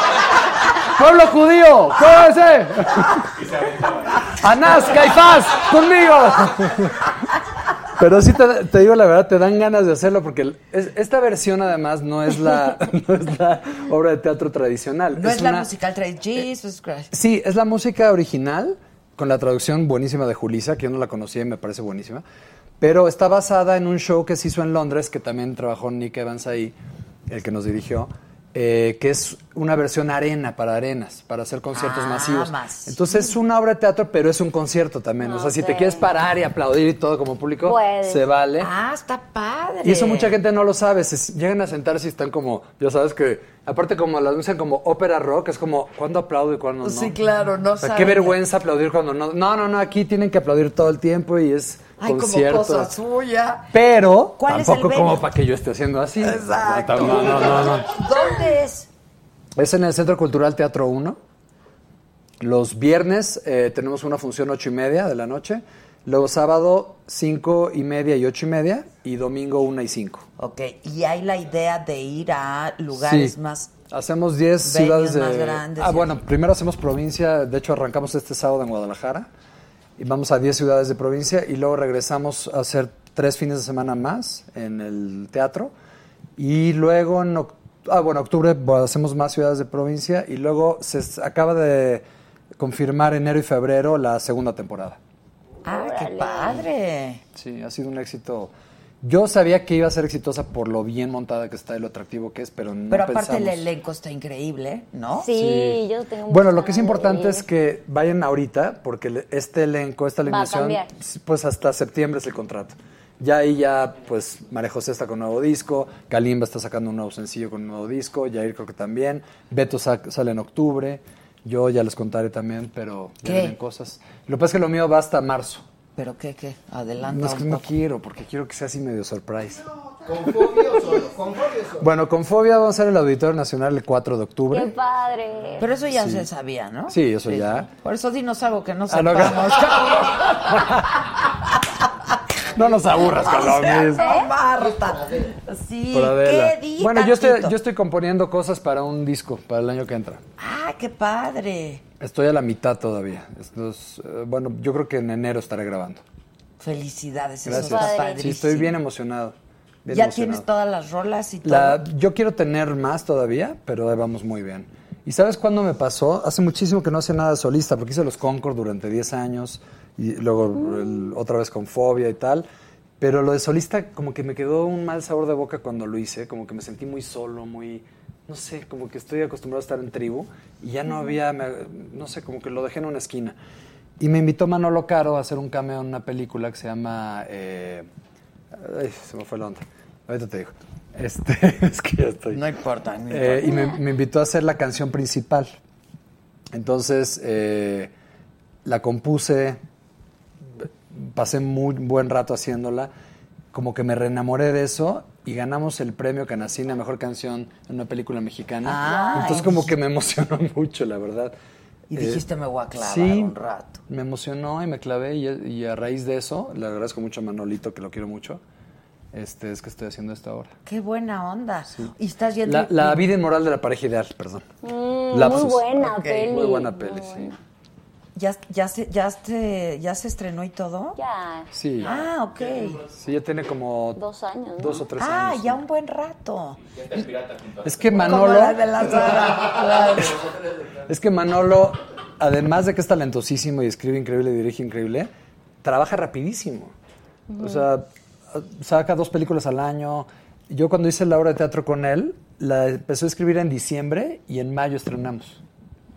pueblo judío, ¿cómo ese? Anás, Caifás, conmigo. Pero sí te, te digo la verdad, te dan ganas de hacerlo porque es- esta versión además no es la, no es la obra de teatro tradicional. No es, la una- musical trae Jesus Christ. Sí, es la música original con la traducción buenísima de Julisa, que yo no la conocía y me parece buenísima. Pero está basada en un show que se hizo en Londres, que también trabajó Nick Evans ahí, el que nos dirigió, eh, que es una versión arena para arenas, para hacer conciertos Ah, masivos. masivos. Entonces es una obra de teatro, pero es un concierto también. O sea, si te quieres parar y aplaudir y todo como público, Puedes. se vale. Ah, está padre. Y eso mucha gente no lo sabe. Se llegan a sentarse y están como, ya sabes que, aparte como las dicen como ópera rock, es como, ¿cuándo aplaudo y cuándo no? Sí, claro, no O sea, saben. qué vergüenza aplaudir cuando no. No, no, no, aquí tienen que aplaudir todo el tiempo y es Ay, como concierto. cosa suya. Pero ¿Cuál es tampoco como para que yo esté haciendo así. Exacto. No, no, no, no. ¿Dónde es? Es en el Centro Cultural Teatro 1. Los viernes eh, tenemos una función ocho y media de la noche. Luego sábado cinco y media y ocho y media. Y domingo una y cinco. Ok, y hay la idea de ir a lugares Sí. más... Hacemos 10 venues ciudades de... más grandes ah, bueno, primero hacemos provincia. De hecho, arrancamos este sábado en Guadalajara. Y vamos a 10 ciudades de provincia y luego regresamos a hacer tres fines de semana más en el teatro y luego en ah, bueno, octubre hacemos más ciudades de provincia y luego se acaba de confirmar enero y febrero la segunda temporada. Ah, qué padre. Sí, ha sido un éxito. Yo sabía que iba a ser exitosa por lo bien montada que está y lo atractivo que es, pero no Pero aparte el elenco está increíble, ¿no? Sí, yo tengo Bueno, lo que es importante es que vayan ahorita, porque este elenco, esta alineación, cambiar. pues hasta septiembre es el contrato. Ya ahí ya, pues, María José está con un nuevo disco, Kalimba está sacando un nuevo sencillo con un nuevo disco, Jair creo que también, Beto sa- sale en octubre, yo ya les contaré también, pero ya ¿Qué? vienen cosas. Lo que pasa es que lo mío va hasta marzo. ¿Pero qué, qué? Adelanta No es que un no poco. quiero, porque quiero que sea así medio surprise. ¿Con fobia o solo? ¿Con fobia o solo? Bueno, con Fobia vamos a hacer el Auditorio Nacional el 4 de octubre. ¡Qué padre! Pero eso ya Sí. se sabía, ¿no? Sí, eso ya. Por eso dinos algo que no Ah, no, sepamos. No nos aburras con lo mismo. Marta. Sí. ¿qué di Bueno, yo estoy, yo estoy componiendo cosas para un disco, para el año que entra. Ah, qué padre. Estoy a la mitad todavía. Eh, bueno, yo creo que en enero estaré grabando. Felicidades, eso Gracias. está Sí, estoy bien emocionado. bien ya emocionado. tienes todas las rolas y todo. La- yo quiero tener más todavía, pero ahí vamos muy bien. ¿Y sabes cuándo me pasó? Hace muchísimo que no hacía nada solista, porque hice los Concord durante 10 años, y luego el- otra vez con Fobia y tal. Pero lo de solista como que me quedó un mal sabor de boca cuando lo hice, como que me sentí muy solo, muy, no sé, como que estoy acostumbrado a estar en tribu y ya no había, me- no sé, como que lo dejé en una esquina. Y me invitó Manolo Caro a hacer un cameo en una película que se llama... eh, ay, se me fue la onda. Ahorita te digo. Este, es que ya estoy. No importa. no Eh, y me invitó a hacer la canción principal. Entonces, eh, la compuse, pasé muy buen rato haciéndola, como que me reenamoré de eso y ganamos el premio Canacine a Mejor Canción en una película mexicana. Ah, Entonces como que me emocionó mucho, la verdad. Y Eh, dijiste, me voy a clavar sí, un rato. me emocionó y me clavé y, y a raíz de eso, le agradezco mucho a Manolito, que lo quiero mucho, este, es que estoy haciendo esto ahora. Qué buena onda. Y estás yendo... La, la vida inmoral de la pareja ideal, perdón. Mm, muy buena Ok, peli. Muy buena peli, sí. ¿Ya, ya, se, ya, se, ¿Ya se estrenó y todo? Ya, Sí. Ah, ok. Sí, ya tiene como dos años. ¿no? dos o tres Ah, años. ya sí. un buen rato. Es que Manolo, la de la Sara, claro. es que Manolo, además de que es talentosísimo y escribe increíble y dirige increíble, trabaja rapidísimo. O sea, saca dos películas al año. Yo cuando hice la obra de teatro con él, la empezó a escribir en diciembre y en mayo estrenamos.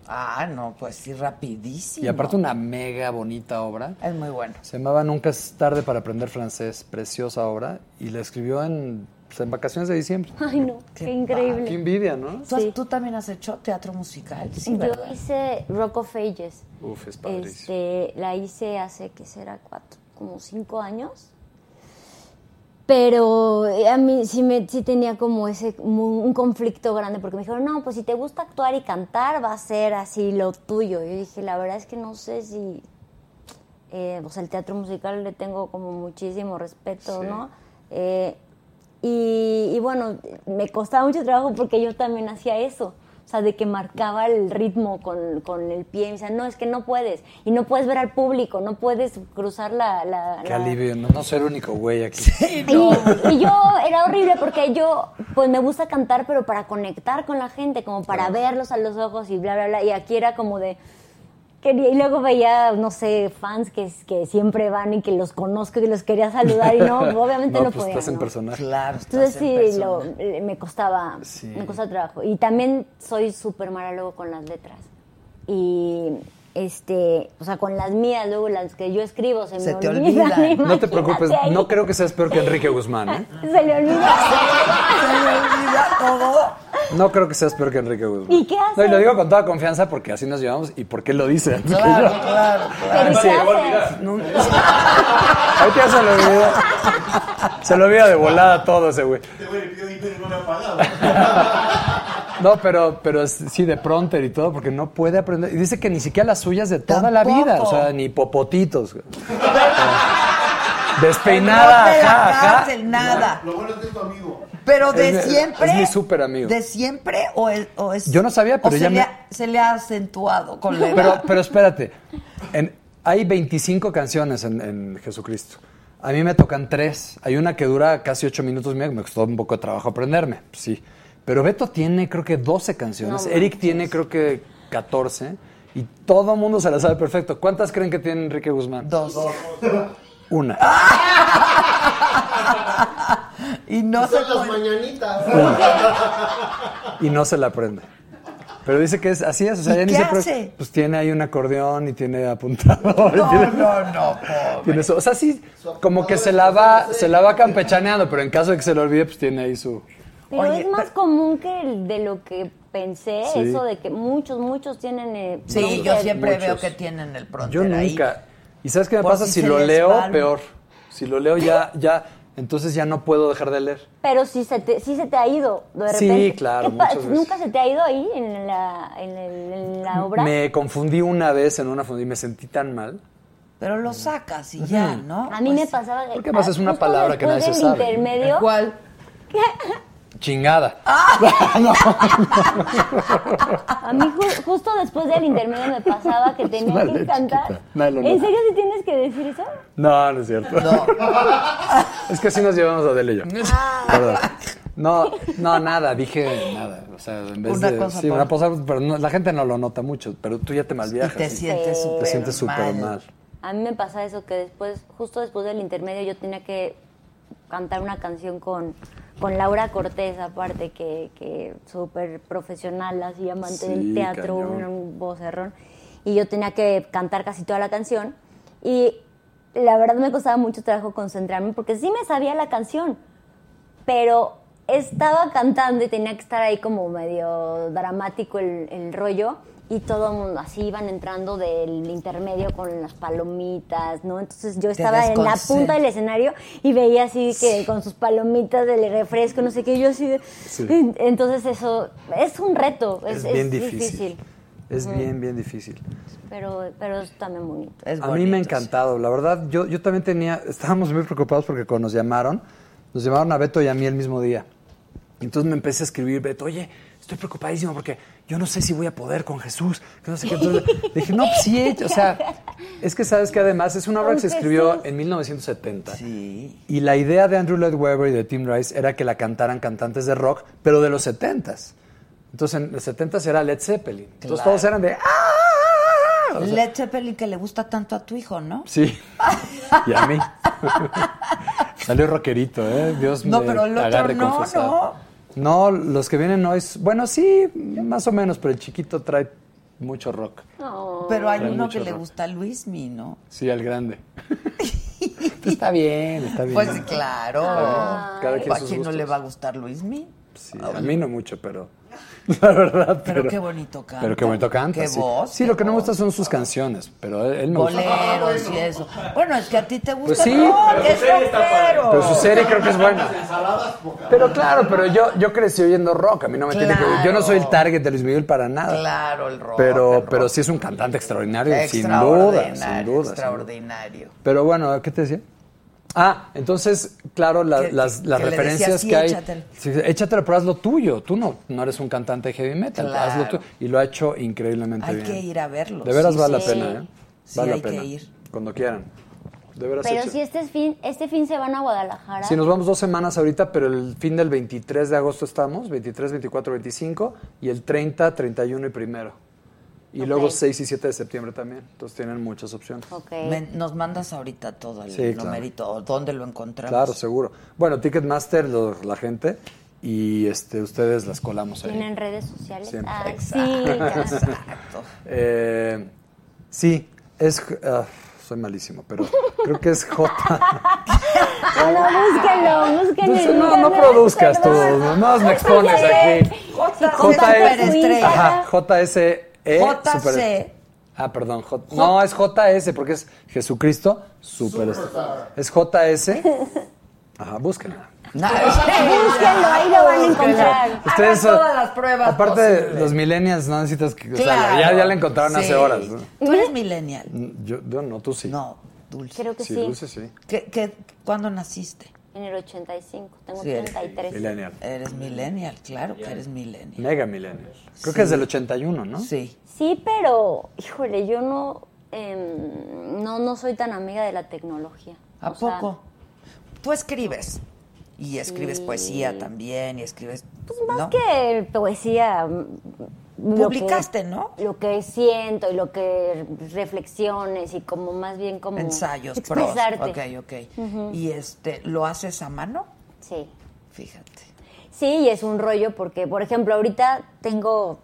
Ah, no, pues sí, rapidísimo. Y aparte una mega bonita obra. Es muy bueno. Se llamaba Nunca es tarde para aprender francés, preciosa obra, y la escribió en, pues, en vacaciones de diciembre. Ay, no, qué, Qué increíble. envidia, ¿no? ¿Tú, has- Sí. tú también has hecho teatro musical? Sí, Yo ¿verdad? hice Rock of Ages. Uf, es padrísimo. Este, la hice hace, ¿qué será? Cuatro, como cinco años. Pero eh, a mí sí, me, sí tenía como ese un conflicto grande porque me dijeron, no, pues si te gusta actuar y cantar va a ser así lo tuyo. Yo dije, la verdad es que no sé si... eh, sea, el teatro musical le tengo como muchísimo respeto, Sí. ¿no? Eh, y, y bueno, me costaba mucho trabajo porque yo también hacía eso. O sea, de que marcaba el ritmo con, con el pie. Y me decían, no, es que no puedes. Y no puedes ver al público, no puedes cruzar la... la- Qué la- alivio, no, no ser el único güey aquí. y, y yo era horrible porque yo, pues me gusta cantar, pero para conectar con la gente, como para verlos a los ojos y bla, bla, bla. Y aquí era como de. Quería, y luego veía, no sé, fans que, que siempre van y que los conozco y los quería saludar y no, obviamente no, no, pues podía. estás en ¿no? personaje. Claro, Entonces en sí, lo- eh, me costaba, Sí. me costaba trabajo. Y también soy súper mala luego con las letras. Y, este, o sea, con las mías, luego las que yo escribo se, Se me te olvidan. olvidan. No te preocupes, ahí. no creo que seas peor que Enrique Guzmán, ¿eh? Se le olvida. Se me olvida todo. No creo que seas peor que Enrique Guzmán. ¿Y qué haces? No, y lo digo con toda confianza porque así nos llevamos y porque él lo dice. Claro, claro, ya se lo olvidó. Se lo olvida de volada todo ese güey. Este güey le pidió dinero y no pero, pero es- sí, de pronter y todo, porque no puede aprender. Y dice que ni siquiera las suyas de toda la vida, o sea, ni popotitos. Despeinada, No ajá, ajá. cárcel, nada. Lo bueno es que es tu amigo. Pero de Es siempre. es mi súper amigo. ¿De siempre o es, o es- Yo no sabía, pero o ya se, me- le ha, se le ha acentuado con la Pero, edad? pero espérate, en- Hay 25 canciones en, en Jesucristo. A mí me tocan tres. Hay una que dura casi ocho minutos, me me costó un poco de trabajo aprenderme, sí. Pero Beto tiene creo que 12 canciones, No Eric tiene creo que 14 y todo el mundo se la sabe perfecto. ¿Cuántas creen que tiene Enrique Guzmán? Dos. Una. y no Son se las mañanitas. y no se la aprende. Pero dice que es así es, o sea, ¿Y ya ni qué se hace? Pues tiene ahí un acordeón y tiene apuntador. No, tiene- no, no, pobre. tiene eso. O sea, sí, como que se la va, se la va campechaneando, pero en caso de que se lo olvide, pues tiene ahí su. Pero Oye, es más común que el de lo que pensé, Sí. eso de que muchos, muchos tienen... eh, Sí, yo siempre Muchos. veo que tienen el pronter Yo ahí. nunca. ¿Y sabes qué me Por pasa? si Si, lo leo, peor. Si lo leo ya, ya, entonces ya no puedo dejar de leer. Pero sí se, te, sí se te ha ido de Sí, repente. claro, ¿Qué muchas veces. ¿Nunca se te ha ido ahí en la, en el- en la obra? Me confundí una vez en una fundí y me sentí tan mal. Pero lo sacas y ya, ¿no? A mí me pasaba... que- Porque además es una palabra que nadie se sabe. intermedio... ¿Cuál? Chingada. A mí ju- justo después del intermedio me pasaba que tenía Una que cantar. No, no, no. ¿En serio si tienes que decir eso? No, no es cierto. es que así nos llevamos a Adele y yo. Ah. Perdón. No, no, nada, dije nada. O sea, en vez Una de. cosa sí, por- una cosa, pero no- la gente no lo nota mucho, pero tú ya te malviajas. Y te sientes Sí. súper Te sientes súper mal. mal. A mí me pasa eso, que después, justo después del intermedio, yo tenía que cantar una canción con, con Laura Cortés, aparte, que, que súper profesional, así amante Sí, del teatro, un, un vocerrón. Y yo tenía que cantar casi toda la canción. Y la verdad me costaba mucho trabajo concentrarme, porque sí me sabía la canción, pero estaba cantando y tenía que estar ahí como medio dramático el, el rollo y todo el mundo así iban entrando del intermedio con las palomitas, ¿no? Entonces yo estaba en la punta del escenario y veía así que con sus palomitas del refresco, no sé qué, yo así de... Sí. Entonces eso es un reto, es, Es bien es difícil. Es bien, bien difícil. Pero, pero es también bonito. Es a mí me ha bonito, encantado, la verdad, yo, yo también tenía, estábamos muy preocupados porque cuando nos llamaron, nos llamaron a Beto y a mí el mismo día. Entonces me empecé a escribir, Beto, oye, estoy preocupadísimo porque yo no sé si voy a poder con Jesús, que no sé qué. Entonces le dije, no, pues sí, o sea, es que sabes que además es una obra que se escribió en 1970. Sí. Y la idea de Andrew Lloyd Webber y de Tim Rice era que la cantaran cantantes de rock, pero de los 70s. Entonces en los 70s era Led Zeppelin. Entonces Claro. todos eran de... ¡Ah! O sea, Led Zeppelin que le gusta tanto a tu hijo, ¿no? Sí. Y a mí. Salió rockerito, ¿eh? Dios No, me pero el otro no. No, los que vienen hoy, es- bueno, sí, más o menos, pero el chiquito trae mucho rock. Pero hay Trae uno que le gusta a Luismi, ¿no? Sí, al grande. está bien, está bien. Pues claro. Está bien. Cada quien ¿A quién no le va a gustar Luismi? Sí, a mí no mucho, pero la verdad. Pero qué bonito canta. Pero qué bonito canta. Qué sí. voz, Sí, qué lo que no me gusta son sus canciones, pero él, él me gusta. Boleros y eso. Bueno, es que a ti te gusta Pues sí. el rock, Pero es su serie está rockero. Pero su serie creo que es buena. Pero claro, pero yo, yo crecí oyendo rock. A mí no me tiene que. Yo no soy el target de Luis Miguel para nada. Claro, el rock. Pero, el rock. pero sí es un cantante extraordinario, sin duda, sin duda. sin duda. Extraordinario. Pero bueno, ¿qué te decía? Ah, entonces, claro, la- Que- las, las que referencias decías, sí, que hay. échatelo. Sí, échatelo, pero haz lo tuyo. Tú no, no eres un cantante de heavy metal. Claro. Hazlo tú. Y lo ha hecho increíblemente Hay bien. que ir a verlo. De veras sí, vale sí. la pena, ¿eh? Sí, Vale hay la pena. que ir. Cuando quieran. De veras Pero echa- si este fin, este fin se van a Guadalajara. Sí, nos vamos dos semanas ahorita, pero el fin del 23 de agosto estamos, 23, 24, 25, y el 30, 31 y primero. Y luego Ok. 6 y 7 de septiembre también. Entonces tienen muchas opciones. Me- nos mandas ahorita todo el Sí, claro. numerito, ¿dónde lo encontramos? Claro, seguro. Bueno, Ticketmaster, lo- la gente, y este ustedes las colamos ahí. ¿Tienen redes sociales? Siempre. Ah, Exacto. sí. Exacto. Eh, sí, es... ah, soy malísimo, pero creo que es J. Bueno, búsquenlo, búsquenlo. Entonces, en no, no produzcas tú, no nos me expones aquí. J, JS, ajá, JSE. JC. super- Ah, perdón. J- no, es JS porque es Jesucristo super. Es JS. Ajá, búsquenla. Búsquenlo, ahí lo van a encontrar. Ustedes son- todas las pruebas Aparte de los millennials, no necesitas que. o sea, Claro. ya, ya la encontraron Sí. hace horas. ¿no? Tú eres millennial. Yo, yo no, tú sí. No, Dulce. Creo que Sí, sí. Dulce sí. ¿Qué, qué, cuándo naciste? En el 85, tengo Sí, eres 33. Millennial. Eres millennial, claro que eres millennial. Mega millennial. Creo Sí. que es del 81, ¿no? Sí. Sí, pero, híjole, yo no, em, no, no soy tan amiga de la tecnología. ¿A O sea, poco? Tú escribes. Y escribes Sí. poesía también, y escribes. Pues más ¿no? que poesía. Mm, lo Publicaste, que- ¿no? Lo que siento y lo que reflexiones y como más bien como Ensayos, pros. expresarte. Ok. ¿Y este, lo haces a mano? Sí. Fíjate. Sí, y es un rollo porque, por ejemplo, ahorita tengo,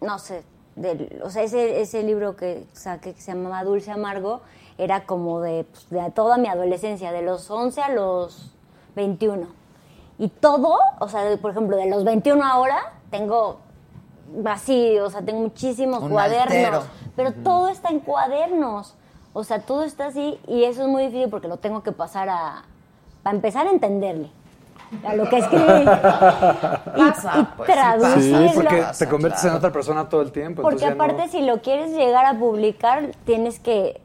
no sé, o sea, ese, ese libro que saqué que se llamaba Dulce Amargo era como de, pues, de toda mi adolescencia, de los 11 a los 21. Y todo, o sea, de- por ejemplo, de los 21 ahora, tengo así, o sea, tengo muchísimos Un cuadernos, altero. pero todo está en cuadernos. O sea, todo está así y eso es muy difícil porque lo tengo que pasar a, para empezar a entenderle a lo que escribí. y, Pasa, y pues, traducirlo. Sí, porque Pasa, te conviertes claro. en otra persona todo el tiempo. Porque no- aparte si lo quieres llegar a publicar, tienes que,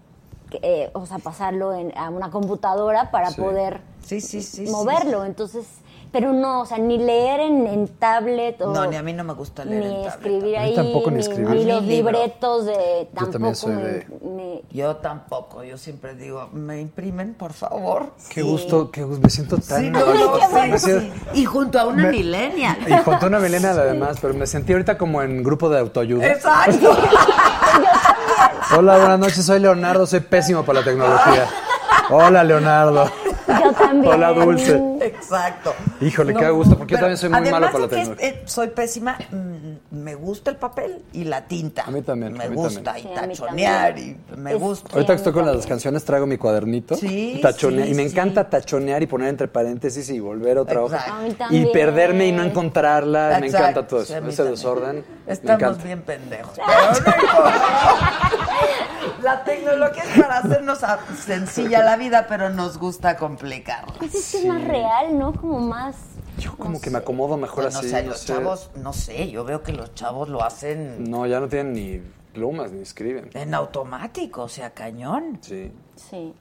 que, eh, o sea, pasarlo en- a una computadora para Sí. poder Sí, sí, sí. sí, moverlo. Entonces, pero no, o sea, ni leer en, en tablet o No, ni a mí no me gusta leer ni en tablet. escribir mí ahí, tampoco ni ni, escribir. ni A mí los libro. libretos de también tampoco soy me- de- me- Yo tampoco, yo siempre digo, ¿me imprimen, por favor? Qué gusto, qué gusto. Me siento tan... Sí, no, no, sí, siento-. Y junto a una Me- millennial. Y junto a una milena además, pero me sentí ahorita como en grupo de autoayuda. Exacto. Hola, buenas noches, soy Leonardo, soy pésimo para la tecnología. Hola, Leonardo. Yo también. Hola, Dulce. Exacto. Híjole, No, qué gusto, porque yo también soy muy malo para la que es- tecnología. eh, soy pésima, mm, me gusta el papel y la tinta. A mí también, Me a mí gusta también. Sí, y a tachonear y también. me Es- gusta. Ahorita a que estoy con las canciones traigo mi cuadernito Sí, y tachonea- sí, y me sí. encanta tachonear y poner entre paréntesis y volver otra hoja Exacto. A mí y también. perderme y no encontrarla, me encanta todo sí, eso, a ese también. desorden, me Estamos encanta. bien pendejos. pero no. La tecnología es para hacernos a- sencilla la vida, pero nos gusta complicarla. Pues es que es más real, ¿no? Como más... Yo como que me acomodo mejor Bueno, así, o sea, no los sé. chavos, no sé, yo veo que los chavos lo hacen No, ya no tienen ni plumas ni escriben. en automático, o sea, cañón, Sí. Sí.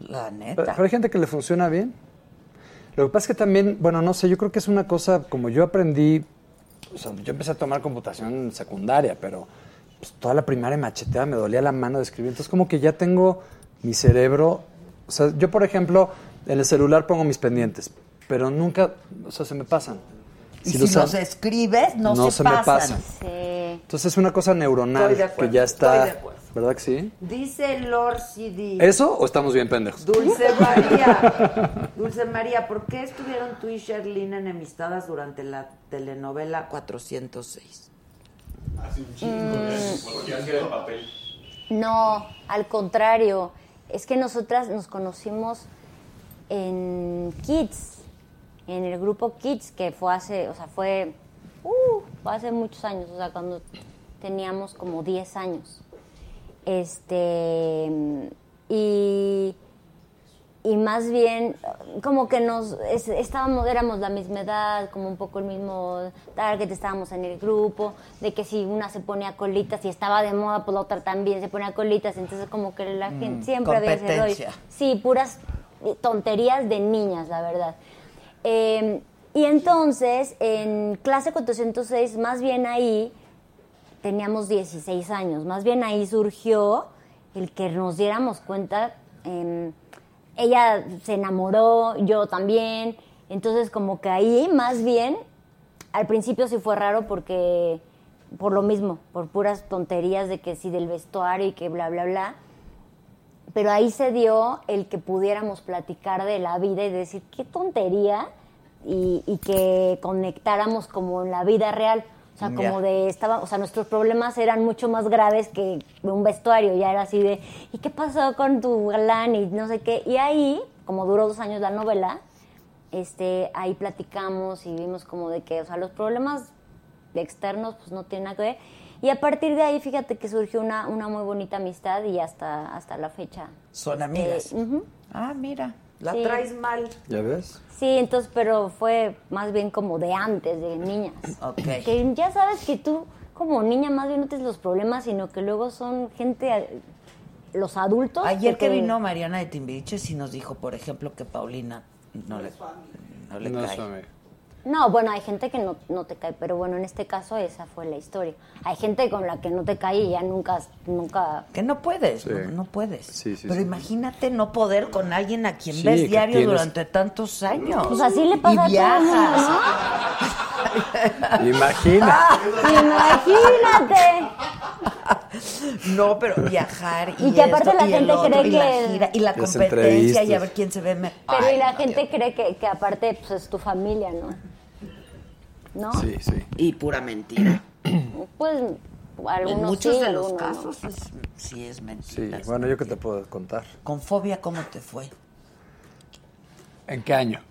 la neta. pero hay gente que le funciona bien. Lo que pasa es que también, bueno, no sé, yo creo que es una cosa, como yo aprendí, o sea, yo empecé a tomar computación en secundaria, pero pues, toda la primaria macheteada me dolía la mano de escribir. Entonces como que ya tengo mi cerebro, o sea, yo por ejemplo, en el celular pongo mis pendientes, pero nunca, o sea, se me pasan. y si los los, ha- escribes, no, no se, se me pasan. pasan. Sí. Entonces es una cosa neuronal Estoy de acuerdo, que ya estoy está, de acuerdo. ¿verdad que sí? Dice Lord CD. ¿Eso o estamos bien pendejos? Dulce María, Dulce María, ¿por qué estuvieron tú y Sherlyn enemistadas durante la telenovela 406? Hace un chingo de papel. No, al contrario. Es que nosotras nos conocimos en Kids, en el grupo Kids, que fue hace, o sea, fue, uh, fue hace muchos años, o sea, cuando teníamos como 10 años. Este, y, y más bien, como que nos, es- estábamos, éramos la misma edad, como un poco el mismo target, estábamos en el grupo, de que si una se ponía colitas y estaba de moda, pues la otra también se ponía colitas, entonces como que la gente siempre había ese. Sí, puras tonterías de niñas, la verdad. Eh, y entonces, en clase 406, más bien ahí, teníamos 16 años, más bien ahí surgió el que nos diéramos cuenta, em, ella se enamoró, yo también, entonces como que ahí más bien, al principio sí fue raro porque, por lo mismo, por puras tonterías de que sí del vestuario y que bla, bla, bla, pero ahí se dio el que pudiéramos platicar de la vida y decir qué tontería y, y que conectáramos como en la vida real. O sea, como de estaba, o sea, nuestros problemas eran mucho más graves que un vestuario, ya era así de ¿y qué pasó con tu galán? y no sé qué. Y ahí, como duró dos años la novela, este, ahí platicamos y vimos como de que, o sea, los problemas externos pues no tienen nada que ver. Y a partir de ahí, fíjate que surgió una, una muy bonita amistad y hasta, hasta la fecha. Son Este, amigas. Ah, mira, la Sí. traes mal. ¿Ya ves? Sí, entonces, pero fue más bien como de antes, de niñas. Ok. Que ya sabes que tú, como niña, más bien no tienes los problemas, sino que luego son gente, los adultos. Ayer que vino Mariana de Timbiriche sí nos dijo, por ejemplo, que Paulina no le, no le No cae. No, bueno, hay gente que no, no te cae, pero bueno, en este caso esa fue la historia. Hay gente con la que no te cae y ya nunca, nunca... Que no puedes, Sí. no, no puedes. Sí, sí, Pero sí. imagínate no poder con alguien a quien Sí, ves diario tienes- durante tantos años. Pues así le pasa a y viajas. Imagina. Imagínate. No, pero viajar y, Y que aparte esto, la y gente otro, cree y la que- gira, y la competencia y a ver quién se ve me- Pero Ay, y la no, gente cree que, que aparte pues, es tu familia, ¿no? ¿No? Sí, sí. Y pura mentira. Pues algunos en muchos sí, de los no. casos es- sí es Sí, mentira. bueno, yo qué te puedo contar. Con fobia, ¿cómo te fue? ¿En qué año?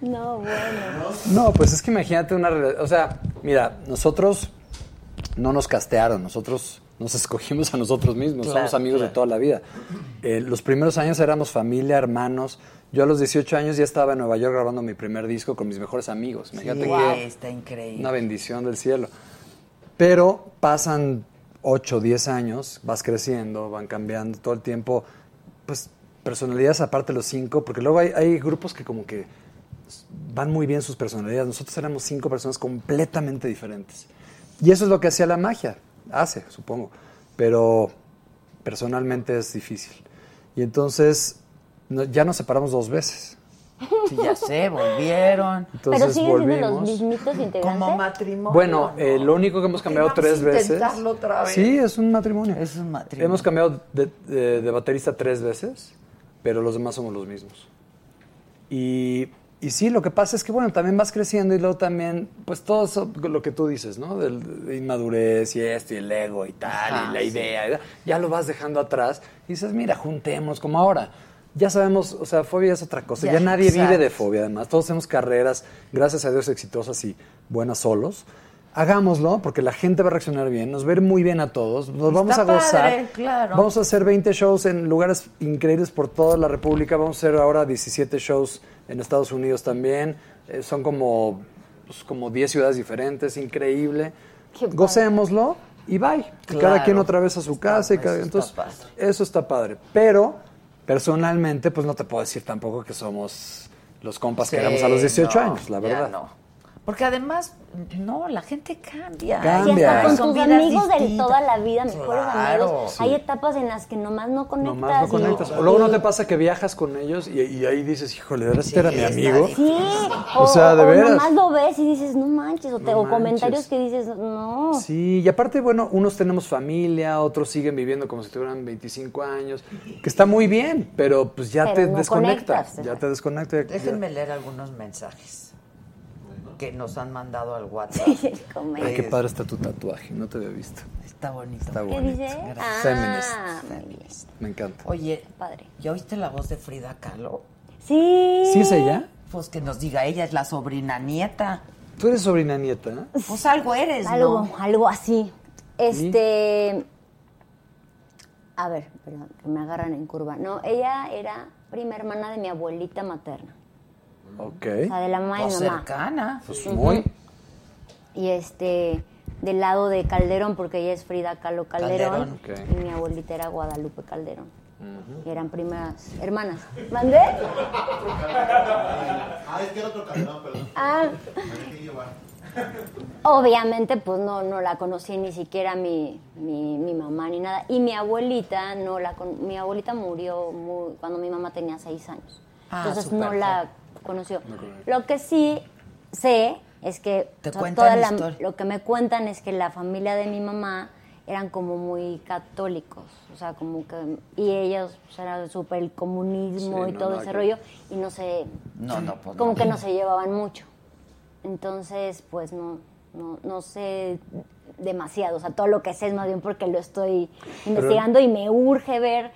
No, bueno. No, pues es que imagínate una relación. O sea, mira, nosotros no nos castearon, nosotros nos escogimos a nosotros mismos, Claro, somos amigos de toda la vida. Eh, los primeros años éramos familia, hermanos. Yo a los 18 años ya estaba en Nueva York grabando mi primer disco con mis mejores amigos. Imagínate Sí, que está increíble. una bendición del cielo. Pero pasan 8, 10 años, vas creciendo, van cambiando todo el tiempo, pues personalidades aparte de los cinco, porque luego hay, hay grupos que como que van muy bien sus personalidades. Nosotros éramos cinco personas completamente diferentes. Y eso es lo que hacía la magia, hace, supongo. Pero personalmente es difícil. Y entonces no- ya nos separamos dos veces. Sí, ya sé, volvieron. Entonces Pero siguen siendo volvimos. los mismitos integrantes. Como matrimonio. Bueno, eh, lo único que hemos cambiado Vamos tres veces. otra vez. Sí, es un matrimonio. Es un matrimonio. Hemos cambiado de, de- de baterista tres veces, pero los demás somos los mismos. Y, y sí, lo que pasa es que, bueno, también vas creciendo y luego también, pues todo eso, lo que tú dices, ¿no? De, inmadurez y esto y el ego y tal, Ajá, y la sí. idea, ya lo vas dejando atrás y dices, mira, juntemos como ahora. Ya sabemos, o sea, fobia es otra cosa. Ya, Ya, nadie vive de fobia, además. Todos tenemos carreras, gracias a Dios, exitosas y buenas solos. Hagámoslo, porque la gente va a reaccionar bien, nos va a ir muy bien a todos, nos vamos Está a gozar. padre, claro. Vamos a hacer 20 shows en lugares increíbles por toda la República. Vamos a hacer ahora 17 shows en Estados Unidos también. Eh, son como, pues, como 10 ciudades diferentes, increíble. Gocémoslo y bye. Claro. Cada quien otra vez a su casa. y Eso cada- está entonces, padre. eso está padre. Pero, personalmente, pues no te puedo decir tampoco que somos los compas Sí, que éramos a los 18 no, años, la ya verdad. no. Porque además, no, la gente cambia. Cambia. Y hasta con Son tus amigos de toda la vida, mejores Claro. amigos. Hay etapas en las que nomás no conectas. Nomás no y- conectas. O luego no te pasa que viajas con ellos y, y ahí dices, híjole, ¿de verdad Sí, este era mi amigo? Sí, O sea, de veras. nomás lo ves y dices, no manches, o, te- No o comentarios manches. que dices, no. Sí, y aparte, bueno, unos tenemos familia, otros siguen viviendo como si tuvieran 25 años, que está muy bien, pero pues ya Pero te no desconecta, conectas. ya te desconecta. ya- Déjenme leer algunos mensajes que nos han mandado al WhatsApp. Ay, qué padre está tu tatuaje, no te había visto. Está bonito. Está ¿Qué bonito. dice? Ah, feminist. Me encanta. Oye, Padre. ¿ya oíste la voz de Frida Kahlo? Sí. ¿Sí es ella? Pues que nos diga, ella es la sobrina nieta. Tú eres sobrina nieta, ¿eh? Pues algo eres, Algo, ¿no? algo así. Este. A ver, perdón, que me agarran en curva. No, ella era prima hermana de mi abuelita materna. Ok. O sea, de la mamá Pues y mamá. cercana. Pues muy. Y este, del lado de Calderón, porque ella es Frida Kahlo Calderón. Calderón. Y mi abuelita era Guadalupe Calderón. Y eran primas hermanas. ¿Mandé? Ah, es que era otro Calderón, perdón. Ah. Obviamente, pues no, no la conocí ni siquiera mi, mi, mi mamá ni nada. Y mi abuelita, no la con- mi abuelita murió muy- cuando mi mamá tenía seis años. Ah, Entonces no la conoció. Lo que sí sé es que Te o sea, toda la- lo que me cuentan es que la familia de mi mamá eran como muy católicos, o sea, como que y ellos pues, era súper el comunismo Sí, y no, todo ese que- rollo y no se No, no, pues como no. que no se llevaban mucho. Entonces, pues no, no, no sé demasiado. O sea, todo lo que sé es más bien porque lo estoy investigando y me urge ver.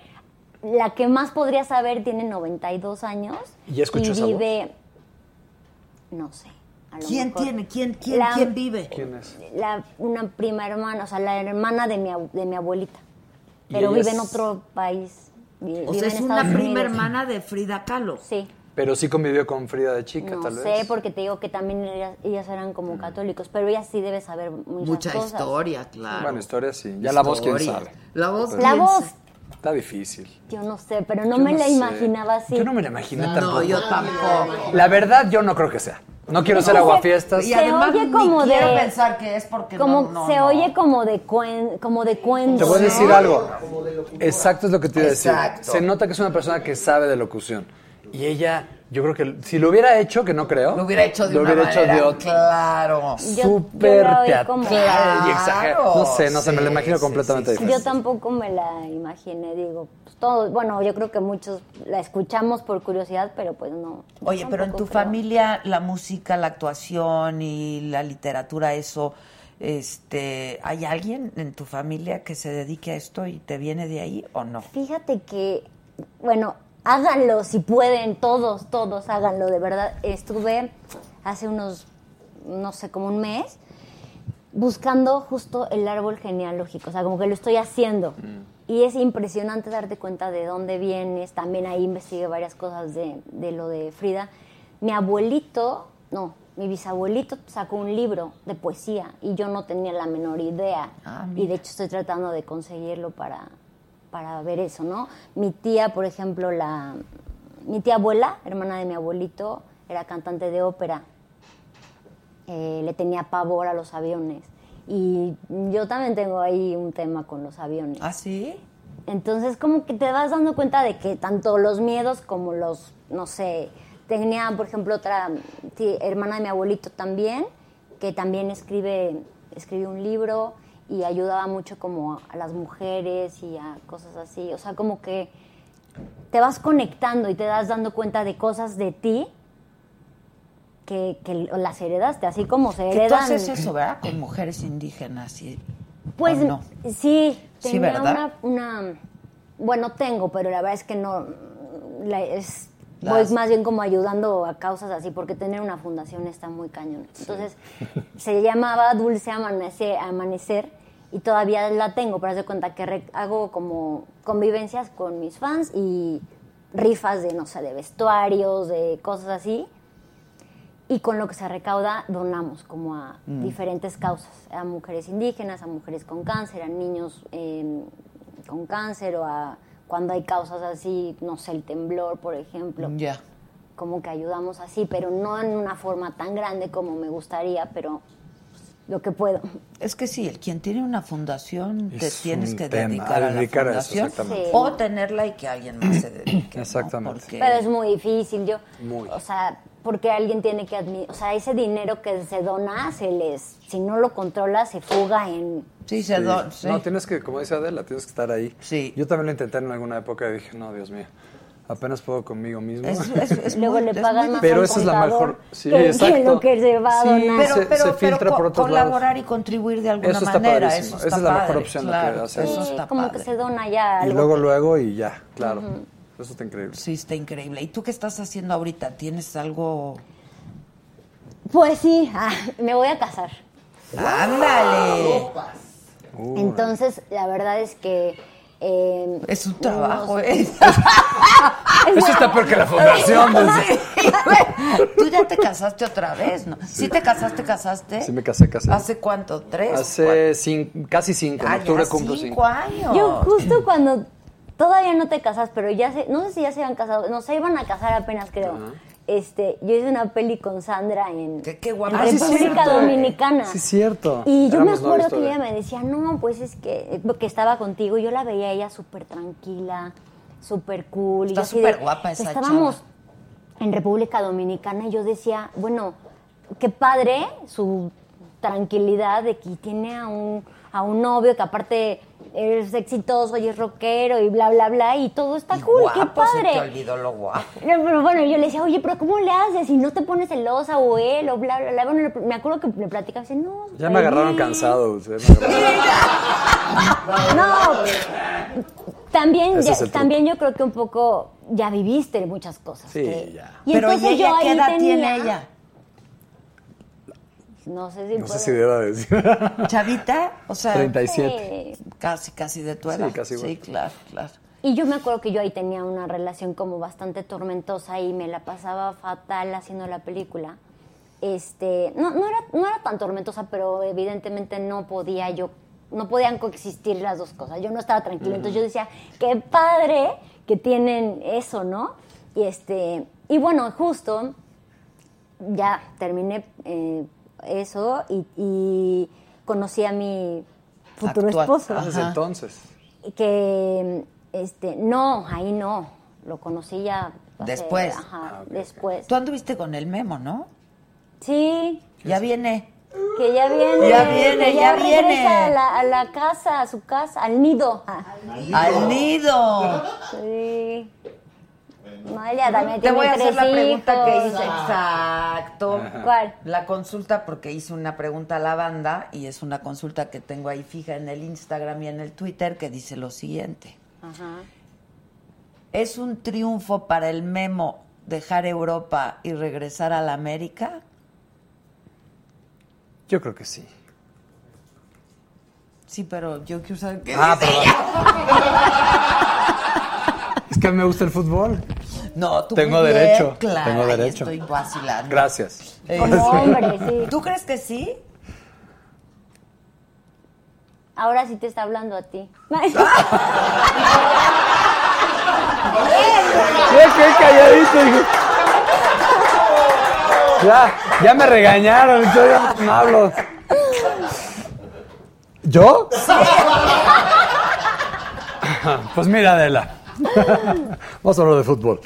La que más podría saber tiene 92 años. ¿Y ya escuchó esa vive. No sé. a lo ¿Quién mejor- tiene? ¿Quién, quién, La- quién vive? ¿Quién es? la- una prima hermana, o sea, la hermana de mi, de mi abuelita. ¿Y Pero vive en otro país. O vive sea, en es una prima hermana de Frida Kahlo. Sí. Pero sí convivió con Frida de chica, No tal sé, vez. porque te digo que también ellas, ellas eran como católicos, pero ella sí debe saber muchas Mucha cosas. historia, claro. Bueno, historia sí. Ya la voz, quién sabe. La voz, La ¿quién voz, Está difícil. Yo no sé, pero no Yo me no la sé. imaginaba así. Yo no me la imaginé No, tampoco. yo tampoco. La verdad, yo no creo que sea. No quiero ser Se- aguafiestas. Y además oye ni como quiero de- pensar que es porque como no, no, se no. oye como de cuen, como de cuento. Te voy a ¿no? decir algo. Exacto es lo que te iba a decir. Exacto. Se nota que es una persona que sabe de locución. Y ella, yo creo que si lo hubiera hecho, que no creo. Lo hubiera hecho de lo una hubiera hecho de otra. claro. Súper teatral como- y exagerado. No sé, no sé, me lo sí, imagino sí, completamente sí, sí. diferente. Yo tampoco me la imaginé, digo, pues todos, bueno, yo creo que muchos la escuchamos por curiosidad, pero pues no. Oye, pero en tu creo. familia la música, la actuación y la literatura, eso, este, ¿hay alguien en tu familia que se dedique a esto y te viene de ahí o no? Fíjate que, bueno, háganlo si pueden, todos, todos háganlo, de verdad. Estuve hace unos, no sé, como un mes, buscando justo el árbol genealógico, o sea, como que lo estoy haciendo. Y es impresionante darte cuenta de dónde vienes. También ahí investigué varias cosas de, de lo de Frida. Mi abuelito, no, mi bisabuelito sacó un libro de poesía y yo no tenía la menor idea. Ah, y de hecho estoy tratando de conseguirlo para, para ver eso, ¿no? Mi tía, por ejemplo, la, mi tía abuela, hermana de mi abuelito, era cantante de ópera. Eh, le tenía pavor a los aviones. Y yo también tengo ahí un tema con los aviones. ¿Ah, sí? Entonces, como que te vas dando cuenta de que tanto los miedos como los, no sé, tenía, por ejemplo, otra sí, hermana de mi abuelito también, que también escribe, escribe un libro y ayudaba mucho como a las mujeres y a cosas así. O sea, como que te vas conectando y te das dando cuenta de cosas de ti que, que las heredaste, así como se Que tú heredan. haces eso, ¿verdad? Con mujeres indígenas y... Pues ¿o no? sí, Sí, tenía ¿verdad? una, una- bueno, tengo, pero la verdad es que no, la- es, Las- voy más bien como ayudando a causas así, porque tener una fundación está muy cañón. Entonces, se llamaba Dulce Amanecer, Amanecer y todavía la tengo, pero haz de cuenta que hago como convivencias con mis fans y rifas de, no sé, de vestuarios, de cosas así. Y con lo que se recauda donamos como a Mm. diferentes causas, a mujeres indígenas, a mujeres con cáncer, a niños eh, con cáncer o a cuando hay causas así, no sé, el temblor, por ejemplo. Ya. Como que ayudamos así, pero no en una forma tan grande como me gustaría, pero lo que puedo. Es que sí, el quien tiene una fundación te Es tienes que tema, dedicar a la dedicar a eso, fundación exactamente. Sí. o tenerla y que alguien más se dedique. ¿no? Exactamente. Porque- Pero es muy difícil, yo, Muy. o sea, porque alguien tiene que admitir, o sea, ese dinero que se dona, se les, si no lo controla, se fuga en Sí, se Sí. do- sí. No, tienes que, como dice Adela, tienes que estar ahí. Sí. Yo también lo intenté en alguna época y dije, no, Dios mío, apenas puedo conmigo mismo. Es- es- es Luego muy- le pagan más Pero esa es la mejor- sí, que- que exacto. lo que se va a Sí, donar. pero, se- pero, se pero filtra co- por otros colaborar y contribuir de alguna Eso está manera, eso Esa es la mejor padre, opción, la claro, que eso Sí, está como padre. que se dona ya Y luego, que- luego y ya, claro. Eso está increíble. Sí, está increíble. ¿Y tú qué estás haciendo ahorita? ¿Tienes algo...? Pues sí, ah, me voy a casar. ¡Ándale! Uh, Entonces, la verdad es que... eh, Es un trabajo, unos- ¿eh? Eso está peor que la fundación. desde-. Tú ya te casaste otra vez, ¿no? ¿Sí te casaste, casaste? Sí, me casé, casé. ¿Hace cuánto? ¿Tres? Hace cin- casi cinco. En Ah, octubre ya cumplo cinco cinco. años. Yo justo cuando todavía no te casas, pero ya se, no sé si ya se habían casado, no se iban a casar apenas creo. Este, yo hice una peli con Sandra en, Qué, qué en guapa. Ah, sí, República cierto. Dominicana. Sí, cierto. Y yo me acuerdo que ella me decía, no, pues es que, que estaba contigo, yo la veía a ella súper tranquila, súper cool. y Está súper guapa esa Estábamos chava. en República Dominicana y yo decía, bueno, qué padre su tranquilidad de que tiene a un, a un novio que aparte es exitoso y es rockero y bla, bla, bla, y todo está cool, qué Guapo, se te padre. olvidó lo guapo. No, pero bueno, yo le decía, oye, pero ¿cómo le haces? Si no te pones celosa o él o bla, bla, bla. Bueno, me acuerdo que me platicaba y dice, no. Ya me agarraron bien". cansado. me agarraron- No, también, ya- también yo creo que un poco ya viviste muchas cosas. Sí, que- ya. Y Pero ¿y entonces ella yo qué ahí edad tenía- tiene ella? No sé si No sé si deba decir. ¿Chavita? O sea... 37. Sí. Casi, casi de tu edad. Sí, casi igual. Sí, claro, claro. Y yo me acuerdo que yo ahí tenía una relación como bastante tormentosa y me la pasaba fatal haciendo la película. Este, no, no, era, no era tan tormentosa, pero evidentemente no podía yo no podían coexistir las dos cosas. Yo no estaba tranquila, entonces yo decía, qué padre que tienen eso, ¿no? Y este, y bueno, justo ya terminé eh, eso y, y conocí a mi futuro Actual. esposo. Ah, desde entonces. Que este, no, ahí no. Lo conocí ya hace- Después. ajá, después. Tú anduviste con el Memo, ¿no? Sí. Ya viene. Que ya viene. Ya viene, que ya viene. A la, a la casa, a su casa, al nido. Al nido. Sí. También Te tiene voy a hacer la pregunta que hice. Exacto. ¿Cuál? La consulta, porque hice una pregunta a la banda y es una consulta que tengo ahí fija en el Instagram y en el Twitter que dice lo siguiente. Ajá. ¿Es un triunfo para el Memo dejar Europa y regresar a la América? Yo creo que sí. Sí, pero yo quiero saber qué Ah, dice pero- ella. Es que a mí me gusta el fútbol. No, tú Tengo muy bien, derecho, claro, tengo derecho. Estoy vacilando. Gracias. Eh, Como hombre, sí. ¿Tú crees que sí? Ahora sí te está hablando a ti. Ya qué calladito. Ya, ya me regañaron, yo ya no hablo. ¿Yo? Pues mira, Adela. Vamos a hablar de fútbol.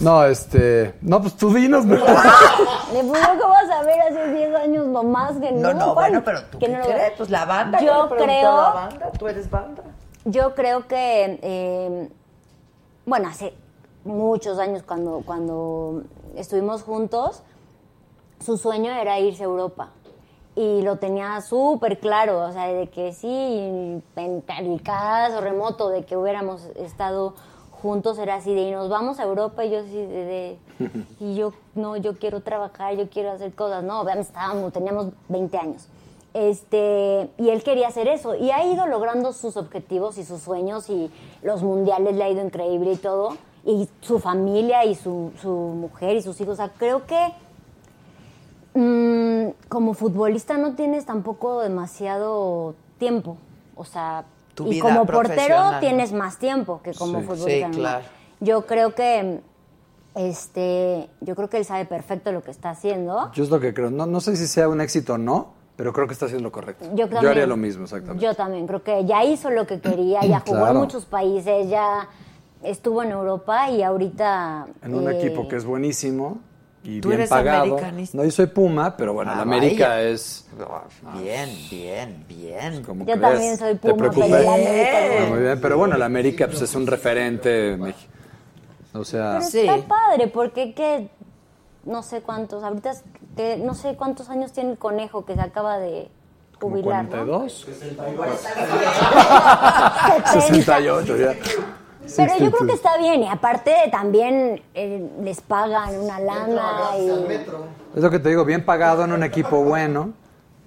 No, este. No, pues tú dinos, ¿no? ¿De fútbol cómo vas a ver hace 10 años nomás que no? No, no, bueno, pero tú Que qué no lo- crees? Pues la banda. Yo le creo- la banda, tú eres banda. Yo creo que, eh, bueno, hace muchos años cuando, cuando estuvimos juntos, su sueño era irse a Europa. Y lo tenía súper claro, o sea, de que sí, en el caso remoto de que hubiéramos estado juntos, era así de, y nos vamos a Europa, y yo así de, de- y yo, no, yo quiero trabajar, yo quiero hacer cosas, no, vean, estábamos, teníamos 20 años. Este, y él quería hacer eso, y ha ido logrando sus objetivos y sus sueños, y los mundiales le ha ido increíble y todo, y su familia y su, su mujer y sus hijos, o sea, creo que mm, como futbolista no tienes tampoco demasiado tiempo, o sea, Tu y vida como portero ¿no? tienes más tiempo que como Sí. futbolista. Sí, normal. claro. Yo creo que este, yo creo que él sabe perfecto lo que está haciendo. Yo es lo que creo. No, no sé si sea un éxito o no, pero creo que está haciendo lo correcto. Yo, también, haría lo mismo, exactamente. Yo también creo que ya hizo lo que quería, ya jugó en muchos países, ya estuvo en Europa y ahorita En un eh, equipo que es buenísimo y Tú bien eres pagado. americanista. No, yo soy Puma, pero bueno, Ah, la América vaya. es... Bien, bien, bien. ¿Cómo Yo crees? también soy ¿Te Puma, la América Ah, no. muy bien, pero bueno, la América pues, es un referente. O sea, Pero está padre, porque que no sé cuántos, ahorita es que no sé cuántos años tiene el conejo que se acaba de como jubilar, ¿no? 42, 70. 68 ya. Pero yo creo que está bien, y aparte también eh, les pagan una lana y, Es lo que te digo, bien pagado en un equipo bueno.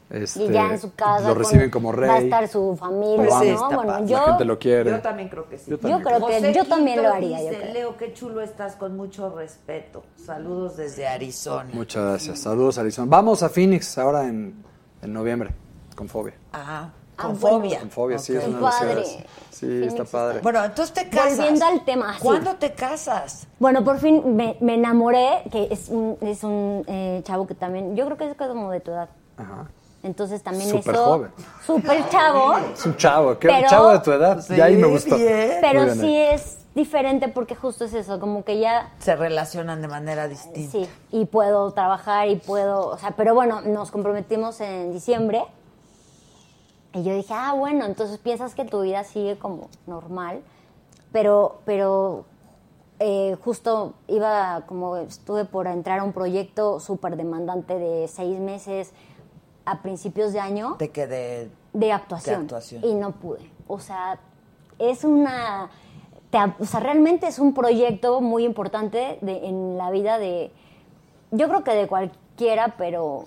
Este, y ya en su casa Lo con- reciben como rey. va a estar su familia, aman. ¿no? Bueno, La yo, gente lo quiere. Yo también creo que sí. Yo yo también creo que José yo también Quinto lo haría, yo dice, creo. Leo, qué chulo estás, con mucho respeto. Saludos desde Arizona. Muchas gracias. Saludos, Arizona. Vamos a Phoenix ahora en, en noviembre, con Fobia. Ah, con bueno. fobia. Con Fobia, sí, es una padre. Sí, Phoenix está padre. Bueno, entonces te casas. Volviendo al tema, sí. ¿Cuándo te casas? Bueno, por fin me, me enamoré, que es un, es un eh, chavo que también, yo creo que es como de tu edad. Ajá. Entonces también Súper eso, joven. súper chavo, Es un chavo, ¿qué? Pero- chavo de tu edad. Sí, ya ahí me gustó. bien. pero bien sí ahí. es diferente porque justo es eso, como que ya Se relacionan de manera distinta. Sí, y puedo trabajar y puedo, o sea, pero bueno, nos comprometimos en diciembre y yo dije, ah, bueno, entonces piensas que tu vida sigue como normal, pero, pero eh, justo iba, como estuve por entrar a un proyecto súper demandante de seis meses a principios de año Te quedé. de actuación, De actuación. y no pude. O sea, es una... te o sea, realmente es un proyecto muy importante de- en la vida de... Yo creo que de cualquiera, pero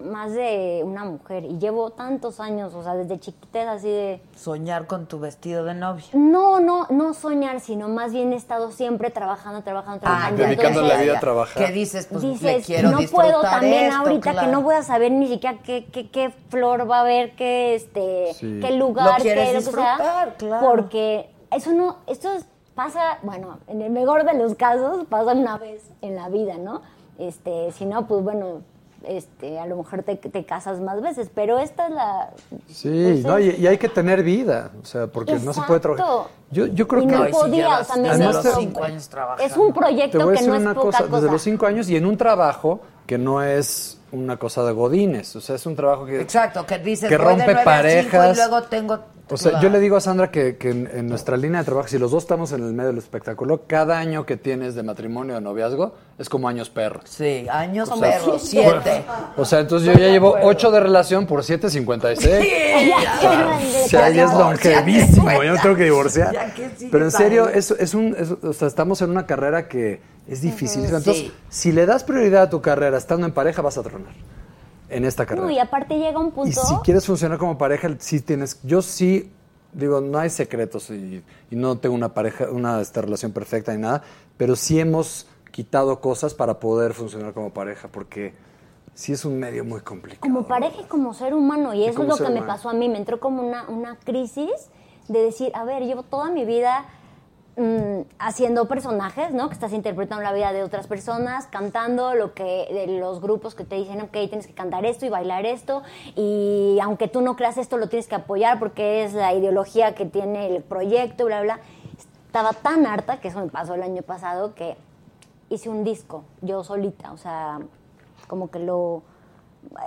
más de una mujer y llevo tantos años, o sea, desde chiquita es así de... Soñar con tu vestido de novia. No, no, no soñar, sino más bien he estado siempre trabajando, trabajando, trabajando. Dedicando la vida a trabajar. ¿Qué dices? Pues le dices, quiero no disfrutar puedo también esto, ahorita claro. que no voy a saber ni siquiera qué, qué, qué flor va a haber, qué, este, Sí. qué lugar, Lo quieres qué lo que sea, disfrutar, claro. porque eso no, esto es- pasa, bueno, en el mejor de los casos pasa una vez en la vida, ¿no? Este, si no, pues bueno, este, a lo mejor te, te casas más veces, pero esta es la... Sí, pues, no, y, es- y hay que tener vida, o sea, porque no se puede trabajar. Yo, yo creo Y que... no si podía, sea, me desde los cinco años trabajando. Es un Te proyecto voy a que no es una poca cosa, cosa. desde los cinco años y en un trabajo que no es una cosa de godines, o sea, es un trabajo que... Exacto, que dices, que de rompe parejas. y luego tengo... O sea, Claro. yo le digo a Sandra que, que en, en nuestra línea de trabajo, si los dos estamos en el medio del espectáculo, cada año que tienes de matrimonio o noviazgo es como años perro. Sí, años O sea, perros, siete. O sea, entonces yo ya llevo ocho de relación por 7.56. Sí, ya. O sea, ya es longevísimo, yo no tengo que divorciar. Ya que sigues Pero en serio, es, es un, es- o sea, estamos en una carrera que es difícil. Entonces, Sí. si le das prioridad a tu carrera estando en pareja, vas a en esta carrera. No, y aparte llega un Y punto... si quieres funcionar como pareja, sí tienes. Yo sí digo, no hay secretos y, y no tengo una pareja, una esta, relación perfecta ni nada, pero sí hemos quitado cosas para poder funcionar como pareja, porque sí es un medio muy complicado. como pareja y como ser humano. Y eso es lo que me pasó a mí. Me entró como una, una crisis de decir, a ver, llevo toda mi vida mm, haciendo personajes, ¿no? Que estás interpretando la vida de otras personas, cantando lo que de los grupos que te dicen, ok, tienes que cantar esto y bailar esto. Y aunque tú no creas esto, lo tienes que apoyar porque es la ideología que tiene el proyecto, bla, bla. Estaba tan harta, que eso me pasó el año pasado, que hice un disco, yo solita, o sea, como que lo,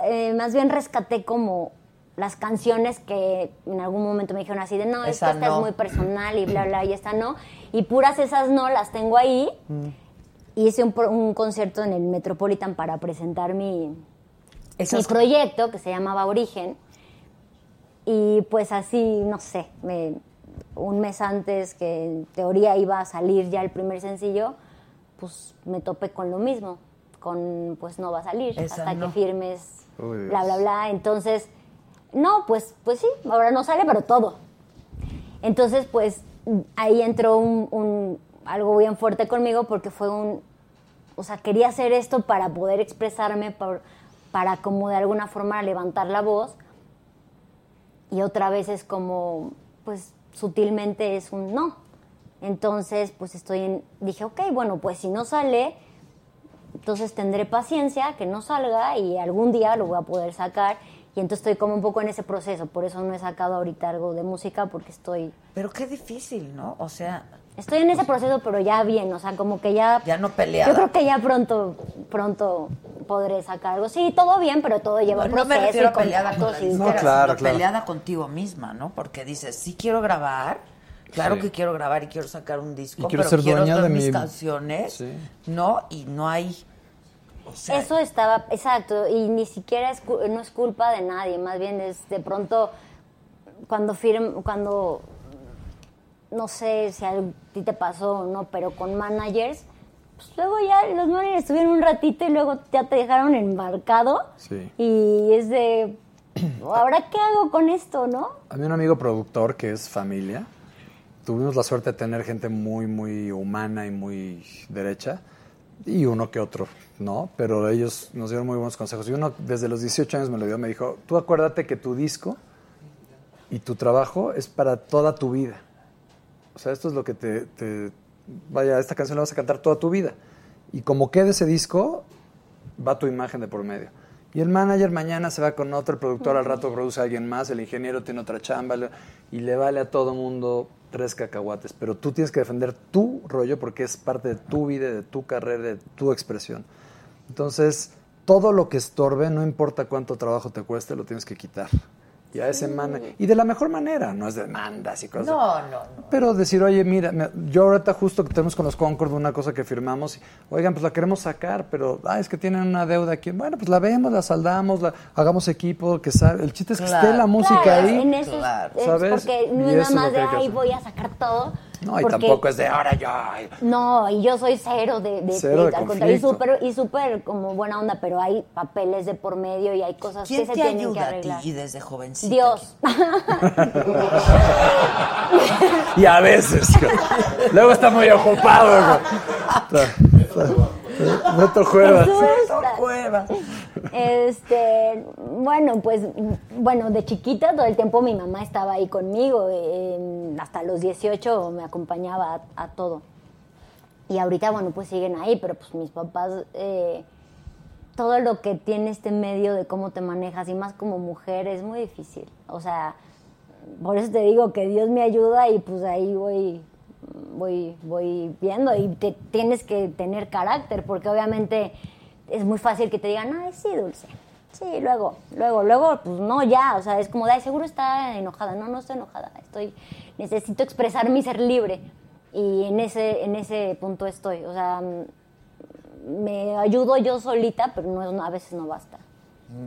eh, más bien rescaté como las canciones que en algún momento me dijeron así de, no, es que Esa esta no. es muy personal y bla, bla, y esta no, y puras esas no las tengo ahí, y hice un, un concierto en el Metropolitan para presentar mi, mi proyecto, que se llamaba Origen, y pues así, no sé, me- un mes antes que en teoría iba a salir ya el primer sencillo, pues me topé con lo mismo, con pues no va a salir Esa hasta no. que firmes, Uy, bla, bla, bla. Entonces, no, pues, pues sí, ahora no sale, pero todo. Entonces, pues ahí entró un, algo bien fuerte conmigo porque fue un, o sea, quería hacer esto para poder expresarme, para como de alguna forma levantar la voz. Y otra vez es como, pues sutilmente es un no. Entonces, pues estoy en, dije, ok, bueno, pues si no sale, entonces tendré paciencia que no salga y algún día lo voy a poder sacar. Y entonces estoy como un poco en ese proceso, por eso no he sacado ahorita algo de música porque estoy... Pero qué difícil, ¿no? O sea, Estoy en ese proceso, pero ya bien, o sea, como que ya... ya no peleada. Yo creo que ya pronto, pronto podré sacar algo. Sí, todo bien, pero todo lleva no, no me proceso refiero y a peleada con la No, claro, claro. peleada contigo misma, ¿no? Porque dices, sí quiero grabar, claro Sí. que quiero grabar y quiero sacar un disco, Y quiero pero ser quiero dueña hacer de mis mi- canciones, Sí. ¿no? Y no hay... O sea, Eso estaba, exacto, y ni siquiera es, no es culpa de nadie, más bien es de pronto cuando firm, cuando no sé si a ti te pasó o no, pero con managers, pues luego ya los managers estuvieron un ratito y luego ya te dejaron embarcado Sí. y es de, ¿ahora qué hago con esto, no? A mí un amigo productor que es familia, tuvimos la suerte de tener gente muy, muy humana y muy derecha, y uno que otro, ¿no? Pero ellos nos dieron muy buenos consejos. Y uno desde los 18 años me lo dio, me dijo, tú acuérdate que tu disco y tu trabajo es para toda tu vida. O sea, esto es lo que te, te- Vaya, esta canción la vas a cantar toda tu vida. Y como quede ese disco, va tu imagen de por medio. Y el manager mañana se va con otro, el productor al rato produce a alguien más, el ingeniero tiene otra chamba y le vale a todo mundo tres cacahuates. Pero tú tienes que defender tu rollo porque es parte de tu vida, de tu carrera, de tu expresión. Entonces, todo lo que estorbe, no importa cuánto trabajo te cueste, lo tienes que quitar. Y a ese man- y de la mejor manera, no es demandas y cosas. no, no, no. Pero decir, oye, mira, yo ahorita justo que tenemos con los Concord una cosa que firmamos, y, oigan, pues la queremos sacar, pero ah, es que tienen una deuda aquí. Bueno, pues la vemos, la saldamos, la, hagamos equipo, que sabe. El chiste es que Claro. esté la música Claro, ahí. En eso Claro. es ¿Sabes? porque no es nada más de, hacer". voy a sacar todo. No, y Porque- tampoco es de ahora yo. ay". No, y yo soy cero de, de, Cero de al contrario, y súper y súper como buena onda, pero hay papeles de por medio y hay cosas ¿Quién que se te tienen que ayuda a ti arreglar. y desde jovencita? Dios. Y a veces. Luego está muy ocupado. Neto Cuevas. Este, bueno, pues, bueno, de chiquita todo el tiempo mi mamá estaba ahí conmigo, hasta los 18 me acompañaba a, a todo. Y ahorita, bueno, pues siguen ahí, pero pues mis papás, eh, todo lo que tiene este medio de cómo te manejas, y más como mujer, es muy difícil. O sea, por eso te digo que Dios me ayuda y pues ahí voy, voy, voy viendo y te, tienes que tener carácter, porque obviamente es muy fácil que te digan, ay, sí, dulce. Sí, luego, luego, luego, pues no, ya, o sea, es como, ay, seguro está enojada. No, no estoy enojada, estoy, necesito expresar mi ser libre. Y en ese, en ese punto estoy, o sea, me ayudo yo solita, pero no, a veces no basta.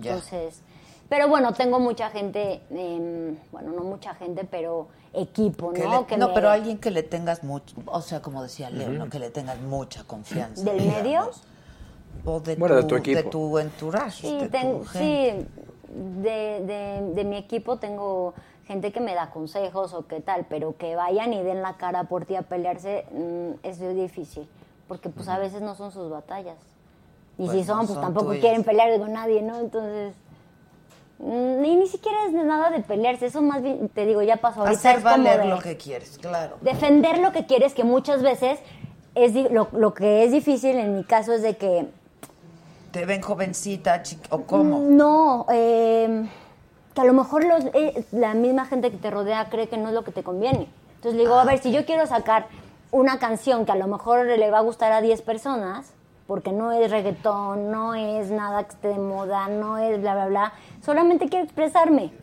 Ya. Entonces, pero bueno, tengo mucha gente, em, bueno, no mucha gente, pero equipo, Que ¿no? le- Que no, me- pero alguien que le tengas mucho, o sea, como decía Leo, ¿no? que le tengas mucha confianza. ¿Del digamos. medio? O de, Bueno, de tu, tu equipo. de tu entourage, Sí, de ten- tu gente. sí de, de- de mi equipo tengo gente que me da consejos o qué tal, pero que vayan y den la cara por ti a pelearse mm, es muy difícil, porque pues a veces no son sus batallas. Y Pues si son, no pues son tampoco tuyas. quieren pelear con nadie, ¿no? Entonces, mm, y ni siquiera es nada de pelearse, eso más bien, te digo, ya pasó ahorita. Hacer valer de- lo que quieres, claro. defender lo que quieres, que muchas veces es lo, lo que es difícil en mi caso es de que ¿Te ven jovencita o cómo? no, eh, que a lo mejor los, eh, la misma gente que te rodea cree que no es lo que te conviene. Entonces le digo, a ver, si yo quiero sacar una canción que a lo mejor le va a gustar a 10 personas, porque no es reggaetón, no es nada que esté de moda, no es bla, bla, bla, solamente quiero expresarme.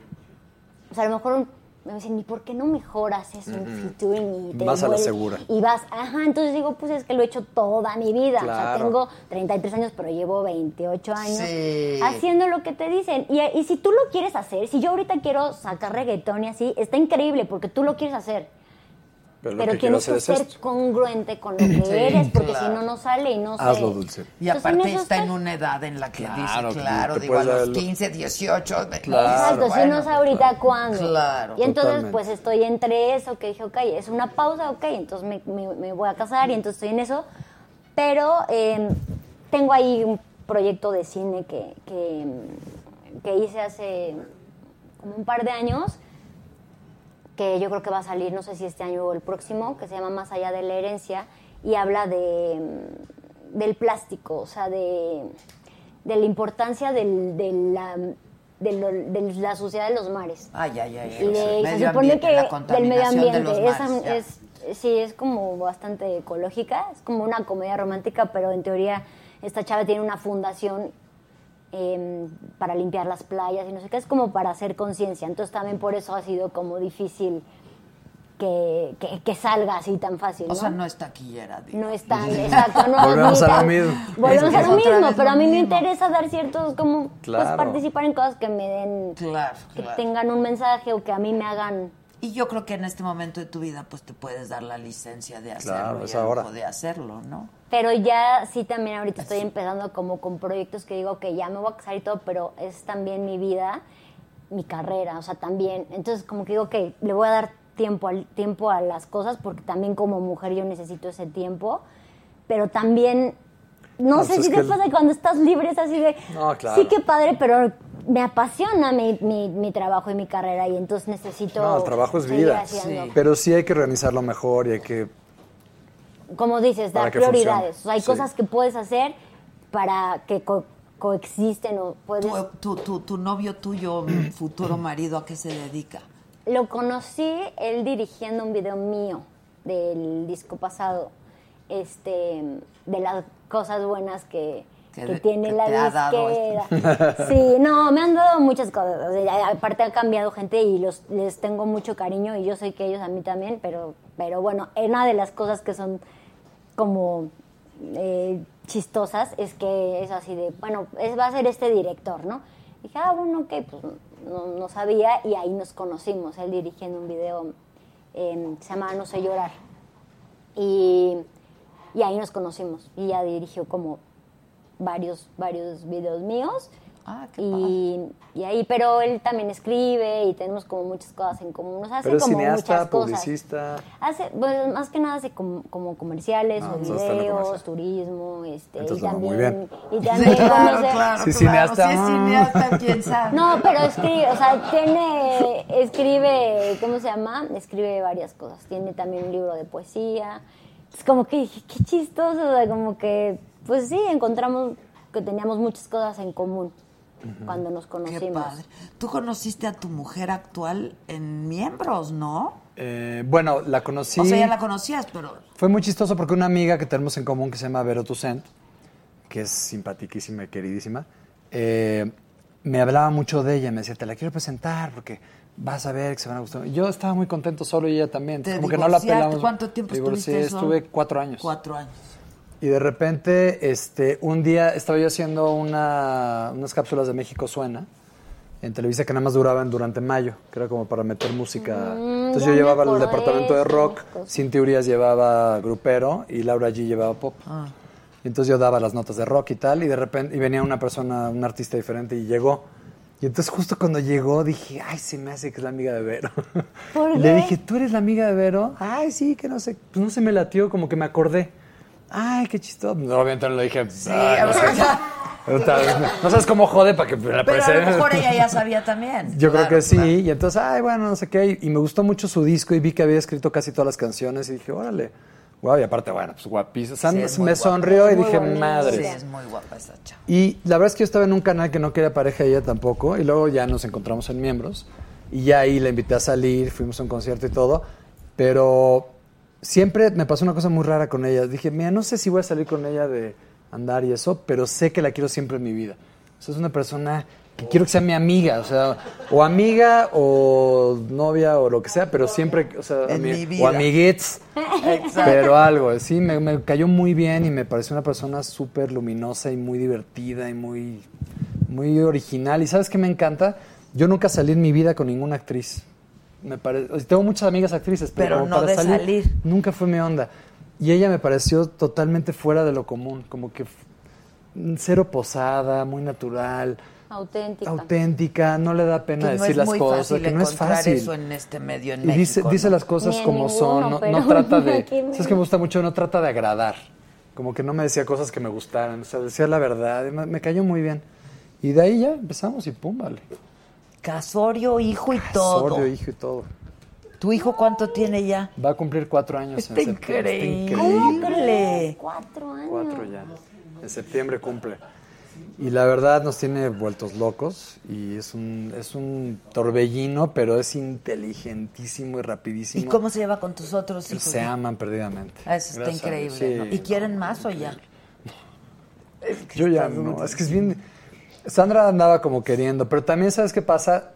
O sea, a lo mejor me dicen, ¿y por qué no mejoras eso en featuring? Y te Vas a la segura. Y vas, ajá, entonces digo, pues es que lo he hecho toda mi vida. O sea, Claro. tengo 33 años, pero llevo 28 años Sí. haciendo lo que te dicen. Y, y si tú lo quieres hacer, si yo ahorita quiero sacar reggaetón y así, está increíble porque tú lo quieres hacer. Pero, Pero, lo que quiero tienes que ser es esto. congruente con lo que Sí, eres, porque claro. si no, no sale y no sé. Hazlo, Dulce. Y Entonces, aparte en está en una edad en la que Claro, dice, claro, digo, a los el- 15, 18. de- Claro. Exacto, si bueno, no sé ahorita cuándo. Claro. Y entonces, Totalmente. pues estoy entre eso, que dije, ok, es una pausa, ok, entonces me, me- me voy a casar y entonces estoy en eso. Pero eh, tengo ahí un proyecto de cine que, que, que hice hace como un par de años, que yo creo que va a salir, no sé si este año o el próximo, que se llama Más allá de la herencia, y habla de, mm, del plástico, o sea, de, de la importancia del, de, la, de, lo- de la suciedad de los mares. Ay, ay, ay. Y de- se supone que la del medio de ambiente, los mares, es- sí, es como bastante ecológica, es como una comedia romántica, pero en teoría esta chava tiene una fundación em, para limpiar las playas y no sé qué, es como para hacer conciencia, entonces también por eso ha sido como difícil que, que- que salga así tan fácil. O ¿no? sea, no es taquillera. digo. No es tan, exacto, no Volvemos a lo mismo. Volvemos a lo mismo, pero a mí me interesa dar ciertos, como, pues participar en cosas que me den, Claro, que claro. tengan un mensaje o que a mí me hagan Y yo creo que en este momento de tu vida, pues te puedes dar la licencia de hacerlo Claro, es ahora. de hacerlo, ¿no? Pero ya sí también ahorita estoy empezando como con proyectos que digo que ya me voy a casar y todo, pero es también mi vida, mi carrera, o sea, también. Entonces como que digo que le voy a dar tiempo al tiempo a las cosas porque también como mujer yo necesito ese tiempo, pero también no, No, sé pues si te pasa cuando estás libre es así de No, claro. sí que padre, pero me apasiona mi, mi, mi trabajo y mi carrera y entonces necesito No, el trabajo es vida. Pero sí hay que organizarlo mejor y hay que. como dices, dar prioridades. O sea, hay Sí. cosas que puedes hacer para que co- coexisten o puedes... Tu, tu, tu, tu novio tuyo, futuro marido, ¿a qué se dedica? Lo conocí él dirigiendo un video mío del disco pasado, este, de las cosas buenas que, Que tiene que la disquera. Sí, no, me han dado muchas cosas. O sea, aparte ha cambiado gente y los, les tengo mucho cariño y yo sé que ellos a mí también, pero, pero bueno, una de las cosas que son como eh, chistosas es que es así de, bueno, es, va a ser este director, ¿no? dije, ah, bueno, ok, pues no, no sabía y ahí nos conocimos, él dirigiendo un video eh, que se llama No sé llorar. Y, y ahí nos conocimos. Y ella dirigió como varios, varios videos míos. Ah, qué y, y ahí, pero él también escribe y tenemos como muchas cosas en común. O sea, hace Pero como cineasta, muchas cosas. publicista. Hace, pues, más que nada hace como, como comerciales Ah, o videos, comercial. turismo, este, Entonces, y no, también, muy bien. y también Claro, conoce- claro, Sí, claro. cineasta. Si es cineasta, quién sabe. No, pero escribe, o sea, tiene, escribe, ¿cómo se llama? Escribe varias cosas. Tiene también un libro de poesía. Es como que dije, qué chistoso, o sea, como que, pues sí, encontramos que teníamos muchas cosas en común cuando nos Qué conocimos. padre. Tú conociste a tu mujer actual en Miembros, ¿no? Eh, bueno, la conocí. O sea, ya la conocías, pero... Fue muy chistoso porque una amiga que tenemos en común que se llama Vero Toussaint, que es simpatiquísima y queridísima, eh, me hablaba mucho de ella. Me decía, te la quiero presentar porque vas a ver que se van a gustar. Yo estaba muy contento solo y ella también. ¿Te Como que no la pelamos. ¿Cuánto tiempo estuviste? Estuve cuatro años. Cuatro años. Y de repente, este, un día estaba yo haciendo una- unas cápsulas de México Suena en Televisa que nada más duraban durante mayo, que era como para meter música. Mm, Entonces ya yo llevaba el departamento de rock. Cintia Urias llevaba grupero y Laura G llevaba pop. Ah. Y entonces yo daba las notas de rock y tal, y de repente y venía una persona, un artista diferente y llegó. Y entonces justo cuando llegó dije, ay, se me hace que es la amiga de Vero. ¿Por Y qué? Le dije, ¿tú eres la amiga de Vero? Ay, sí, que no sé. Pues no se me latió, como que me acordé. Ay, qué chistoso. No, obviamente no le dije. Sí, "Ay, no, o sé". sea, no sabes cómo jode para que me la pero a lo mejor ella ya sabía también. Yo Claro, creo que sí. claro. Y entonces, ay, bueno, no sé qué. Y me gustó mucho su disco y vi que había escrito casi todas las canciones y dije, órale. Wow, y aparte, bueno, pues sea, Sí, me sonrió y dije, madre. Sí, es muy guapa esa chava. Y la verdad es que yo estaba en un canal que no quería pareja ella tampoco. Y luego ya nos encontramos en miembros. Y ya ahí la invité a salir, fuimos a un concierto y todo. Pero siempre me pasó una cosa muy rara con ella. Dije, mira, no sé si voy a salir con ella de andar y eso, pero sé que la quiero siempre en mi vida. O sea, es una persona que quiero que sea mi amiga, o sea, o amiga o novia o lo que sea, pero siempre, o sea, En mi vida. o amiguits, Exacto. pero algo, sí, me, me cayó muy bien y me pareció una persona súper luminosa y muy divertida y muy, muy original. ¿Y sabes qué me encanta? Yo nunca salí en mi vida con ninguna actriz. Me Tengo muchas amigas actrices, pero, Pero no para de salir. Nunca fue mi onda. Y ella me pareció totalmente fuera de lo común, como que cero posada, muy natural, Auténtica. auténtica, no le da pena Que no decir es las cosas, fácil que no es fácil. eso en este medio en y dice, México, dice ¿no? las cosas Ni como son, ninguno, no, pero no trata de... ¿Sabes que me gusta mucho? No trata de agradar. Como que no me decía cosas que me gustaran, o sea, decía la verdad, me, me cayó muy bien. Y de ahí ya empezamos y pum, vale. Casorio, hijo y todo. Sordio, hijo y todo. ¿Tu hijo cuánto tiene ya? Va a cumplir cuatro años Está en septiembre. increíble. Está increíble. Cuatro años. Cuatro ya. En septiembre cumple. Y la verdad nos tiene vueltos locos y es un, es un torbellino, pero es inteligentísimo y rapidísimo. ¿Y cómo se lleva con tus otros hijos? Se aman perdidamente. Ah, Eso está Gracias increíble. ¿no? ¿Y quieren más o ya? Yo ya no, es que es bien... Sandra andaba como queriendo, pero también ¿sabes qué pasa?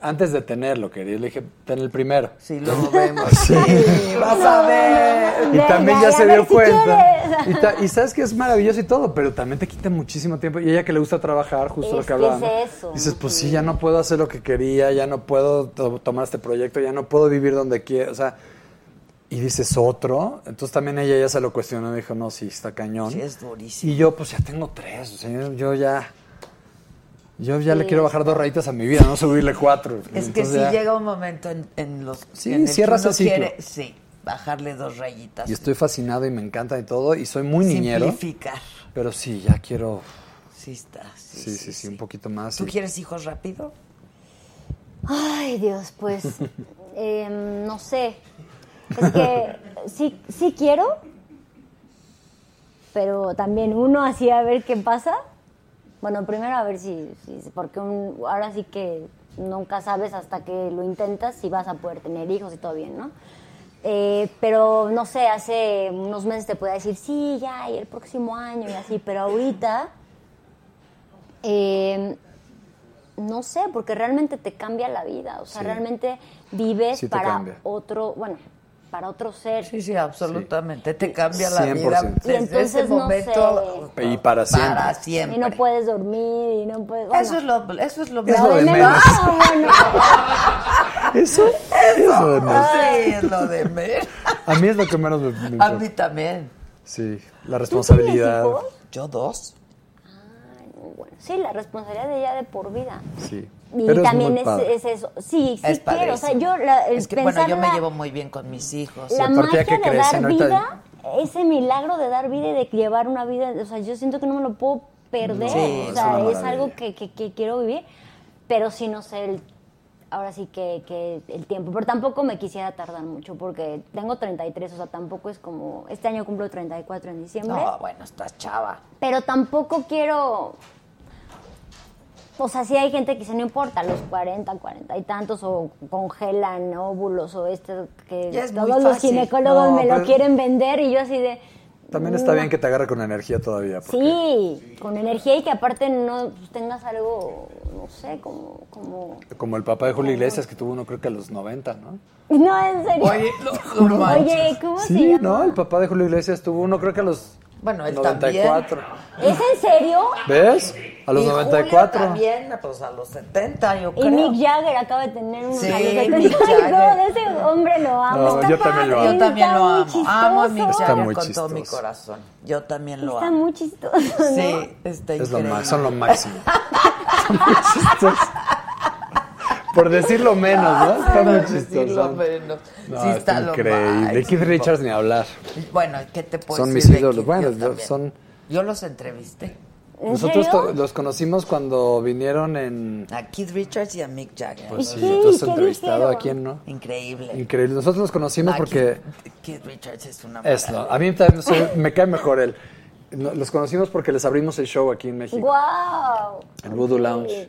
Antes de tenerlo, quería, le dije, ten el primero. Sí, luego vemos. Sí. vas a ver. Y también ya se dio cuenta. Y, ta- y sabes que es maravilloso y todo, pero también te quita muchísimo tiempo. Y ella que le gusta trabajar, justo lo Es que que hablábamos. es eso, Dices, pues sí, ya no puedo hacer lo que quería, ya no puedo to- tomar este proyecto, ya no puedo vivir donde quiero. O sea, y dices otro. Entonces también ella ya se lo cuestionó y dijo, no, sí, está cañón. Sí, es durísimo. Y yo, pues ya tengo tres. O sea, yo ya. Yo ya le quiero bajar dos rayitas a mi vida, no subirle cuatro. Es que si ya- llega un momento en, en los Sí, en el que cierras uno el ciclo. quiere, sí, bajarle dos rayitas. Y estoy fascinado y me encanta y todo. Y soy muy niñero. Simplificar. Pero sí, ya quiero. Sí está. Sí, Sí, sí, sí, un poquito más. ¿Tú y- quieres hijos rápido? Ay, Dios, pues, em, no sé. Es que sí, sí quiero, pero también uno así a ver qué pasa. Bueno, primero a ver si, si- porque un- ahora sí que nunca sabes hasta que lo intentas si vas a poder tener hijos y todo bien, ¿no? Eh, pero no sé, hace unos meses te podía decir, sí, ya, y el próximo año y así, pero ahorita, eh, no sé, porque realmente te cambia la vida, o sea, Sí. realmente vives Sí para cambia. otro, bueno, para otro ser. Sí, sí, absolutamente. Te cambia la 100%. vida Y desde entonces, ese no momento sé. Y para siempre. para Y siempre. no puedes dormir y no puedes... bueno. Eso es lo, eso es lo, Es lo de menos. Ah. Eso, eso de menos. Sí, es lo de menos. A mí es lo que menos me, me A mí también. Sí, la responsabilidad. hijos? Yo dos. Bueno, sí, la responsabilidad de ella de por vida. Sí. Y Pero también muy es, padre. es eso. Sí, sí Es quiero. O sea, yo la, el Es que, bueno, yo me llevo muy bien con mis hijos. La magia que de dar ahorita- vida, ese milagro de dar vida y de llevar una vida, o sea, yo siento que no me lo puedo perder. Sí, o sea, es, algo que, que- que quiero vivir, pero sí no sé el- ahora sí que, que el tiempo. Pero tampoco me quisiera tardar mucho porque tengo 33, o sea, tampoco es como, este año cumplo 34 en diciembre. No, bueno, estás chava. Pero tampoco quiero. O sea, sí hay gente que dice, no importa, los 40, 40 y tantos, o congelan óvulos, o esto que es todos los ginecólogos No, me lo quieren vender, y yo así de. También está bien que te agarre con energía todavía. porque- Sí, con energía y que aparte no pues, tengas algo, no sé, como. como... Como el papá de Julio Iglesias, que tuvo uno creo que a los 90, ¿no? No, en serio. Oye, no. Oye, ¿cómo se Sí, llama? no, el papá de Julio Iglesias tuvo uno creo que a los Bueno, él 94. ¿Es en serio? ¿Ves? A los Y Julio 94. también, pues a los 70, yo Y creo. Mick Jagger acaba de tener un Sí, a los 70. Mick Ay, Jagger. no, ese hombre lo amo. No, yo también lo Yo amo. también Está lo amo. Amo a Mick chistoso. Está Jagger muy con todo mi chistoso. corazón. Yo también lo Está amo. muy chistoso, ¿no? Sí, está Es lo increíble. más, son lo máximo. Son muy chistosos. Por decirlo menos, ¿no? Está Por muy decirlo chistoso. menos. No, sí, está, lo increíble. máximo. Keith Richards ni hablar. Bueno, ¿qué te puedo Son decir mis de ídolos. Bueno, Yo son- Yo los entrevisté. ¿En Nosotros los conocimos cuando vinieron en... A Keith Richards y a Mick Jagger. Pues sí, qué? tú has ¿Qué entrevistado a quién, ¿no? Increíble. Increíble. Nosotros los conocimos Ah, porque... Keith, Keith Richards es una Es, lo- a mí también soy- me cae mejor él. Los conocimos porque les abrimos el show aquí en México. ¡Guau! el Voodoo Lounge.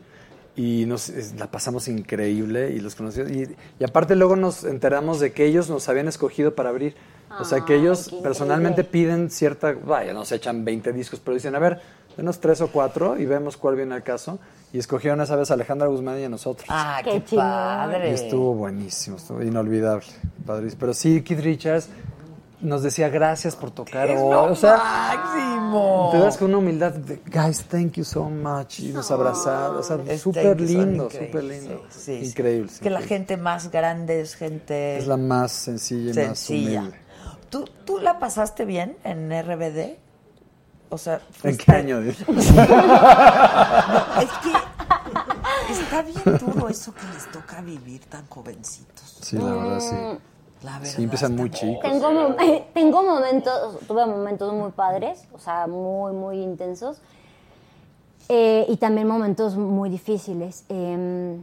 Y nos, es- la pasamos increíble y los conocimos. Y, y aparte luego nos enteramos de que ellos nos habían escogido para abrir. o sea que Ay, ellos personalmente increíble. piden cierta, vaya, nos echan 20 discos, pero dicen, a ver, denos tres o cuatro y vemos cuál viene al caso. Y escogieron esa vez a Alejandra Guzmán y a nosotros. Ah, Qué qué, padre. Y estuvo buenísimo, estuvo inolvidable, padrísimo. Pero sí, Keith Richards nos decía gracias por tocar. Es hoy". lo o sea, máximo. te das con una humildad de, guys, thank you so much. Y nos abrazaba, o sea, Es- súper lindo, súper lindo. sí, sí, sí. Increíble. Es que la gente más grande es gente Es la más sencilla y sencilla. más humilde. ¿Tú, ¿Tú la pasaste bien en RBD? O sea, ¿En qué año? No, es que está bien duro eso que les toca vivir tan jovencitos. Sí, la verdad, sí. La verdad. Sí, empiezan muy chicos. Tengo, mom- tengo momentos, tuve momentos muy padres, o sea, muy, muy intensos. Eh, y también momentos muy difíciles. Eh,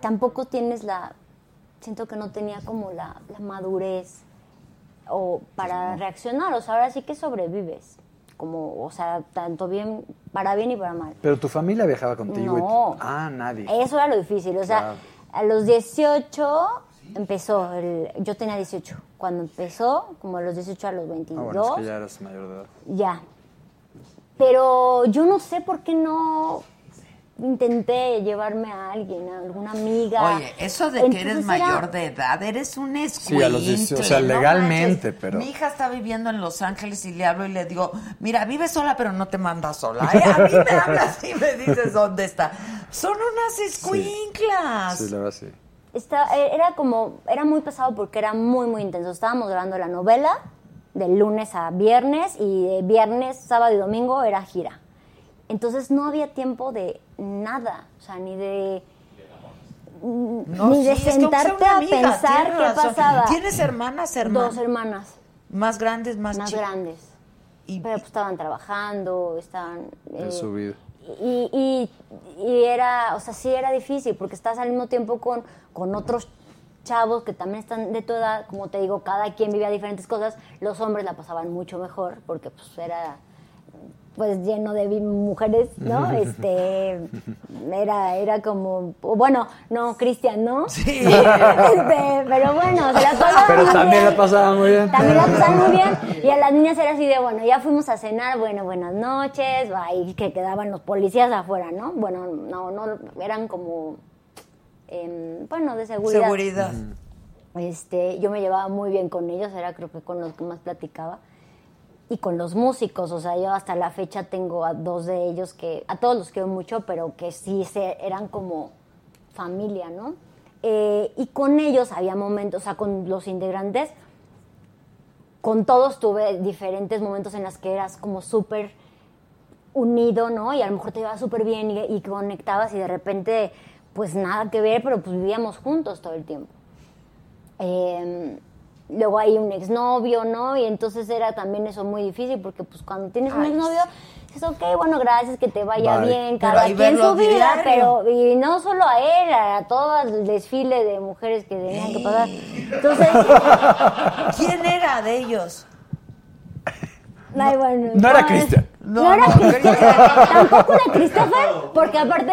tampoco tienes la. Siento que no tenía como la, la madurez o para reaccionar. O sea, ahora sí que sobrevives. Como, o sea, tanto bien, para bien y para mal. Pero tu familia viajaba contigo. y No. ah, nadie. Eso era lo difícil. O sea, Claro. a los 18 empezó. el- yo tenía 18. Cuando empezó, como a los 18 a los 22, Ah, bueno, es que ya eras mayor de edad. ya. Pero yo no sé por qué no intenté llevarme a alguien, a alguna amiga. Oye, eso de que eres era- mayor de edad, eres un escuincle. a los 18, o sea, no legalmente, manches. pero- Mi hija está viviendo en Los Ángeles y le hablo y le digo, mira, vive sola, pero no te manda sola. ¿eh? A mí me hablas y me dices dónde está. Son unas escuinclas. Sí, la verdad, sí. Está- eh, era como, era muy pesado porque era muy, muy intenso. Estábamos grabando la novela de lunes a viernes y de viernes, sábado y domingo era gira. Entonces no había tiempo de nada, o sea, ni de... No, ni de sí, es que aunque sea sentarte a amiga, pensar qué razón. pasaba. ¿Tienes hermanas, hermanos? Dos hermanas. Más grandes, más, más chicas. grandes. Pero pues estaban trabajando, estaban... En eh, su vida. y, y, y era, o sea, sí era difícil porque estás al mismo tiempo con, con otros chavos que también están de tu edad, como te digo, cada quien vivía diferentes cosas, los hombres la pasaban mucho mejor porque pues era pues lleno de mujeres, ¿no? Este era era como bueno, no Cristian, ¿no? Sí. Este, pero bueno, se la pasaban Pero muy también bien. la pasaba muy bien. También la pasaban muy bien. Y a las niñas era así de, bueno, ya fuimos a cenar, bueno, buenas noches, y que quedaban los policías afuera, ¿no? Bueno, no, no, eran como, bueno, de seguridad. Seguridad. Este, yo me llevaba muy bien con ellos, era creo que con los que más platicaba. Y con los músicos, o sea, yo hasta la fecha tengo a dos de ellos que, a todos los quiero mucho, pero que sí se, eran como familia, ¿no? Eh, y con ellos había momentos, o sea, con los integrantes, con todos tuve diferentes momentos en los que eras como súper unido, ¿no? Y a lo mejor te iba súper bien y, y conectabas y de repente, pues nada que ver, pero pues vivíamos juntos todo el tiempo. Eh, luego hay un exnovio, ¿no? Y entonces era también eso muy difícil porque pues cuando tienes un exnovio, dices, ok, bueno, gracias, que te vaya Bye. bien, cada quien su vida, diario. pero y no solo a él, a todo el desfile de mujeres que tenían que pasar. Entonces, ¿Quién era de ellos? Ay, bueno, No era Cristian. No, No, era Christopher, tampoco era Christopher, porque aparte,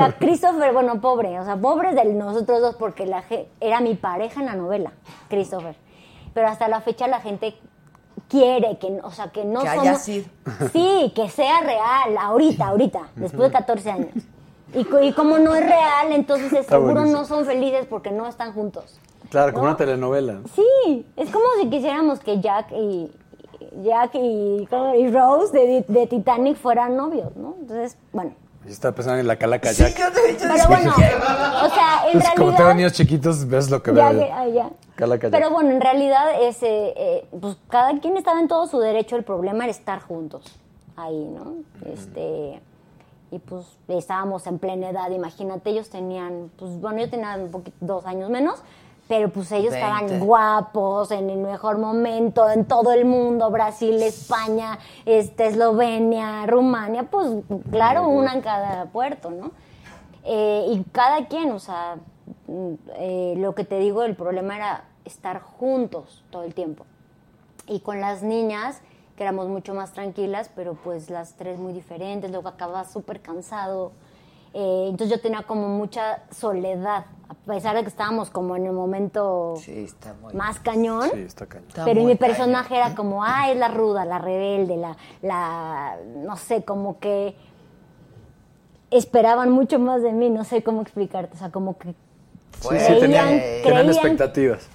a Christopher, bueno, pobre, o sea, pobre de nosotros dos, porque la era mi pareja en la novela, Christopher. Pero hasta la fecha la gente quiere que, o sea, que no Que somos... haya sido. Sí, que sea real, ahorita, ahorita, después de 14 años. Y, co- y como no es real, entonces seguro buenísimo. no son felices porque no están juntos. Claro, como ¿No? una telenovela. Sí, es como si quisiéramos que Jack y Jack y, y Rose de, de Titanic fueran novios, ¿no? Entonces, bueno. Yo estaba pensando en la calaca Jack. Pero bueno, o sea, en Es como tengo realidad... niños chiquitos, ves lo que Ya, veo. ya, ya. Calaca Jack. Pero bueno, en realidad es, eh, eh, pues cada quien estaba en todo su derecho, el problema era estar juntos ahí, ¿no? Este y pues estábamos en plena edad, imagínate, ellos tenían, pues bueno, yo tenía un poquito, dos años menos, pero pues ellos estaban guapos, en el mejor momento, en todo el mundo, Brasil, España, este, Eslovenia, Rumania, pues claro, una en cada puerto, ¿no? Eh, y cada quien, o sea, mm, eh, lo que te digo, el problema era estar juntos todo el tiempo. Y con las niñas, que éramos mucho más tranquilas, pero pues las tres muy diferentes, luego acababa súper cansado. Eh, entonces yo tenía como mucha soledad, pesar de que estábamos como en el momento Sí, está muy... más cañón. Sí, está cañón. Está Pero mi personaje era como, ah, es la ruda, la rebelde, la, la, no sé, como que esperaban mucho más de mí, no sé cómo explicarte, o sea, como que Sí, creían, tenían, creían- tenían expectativas.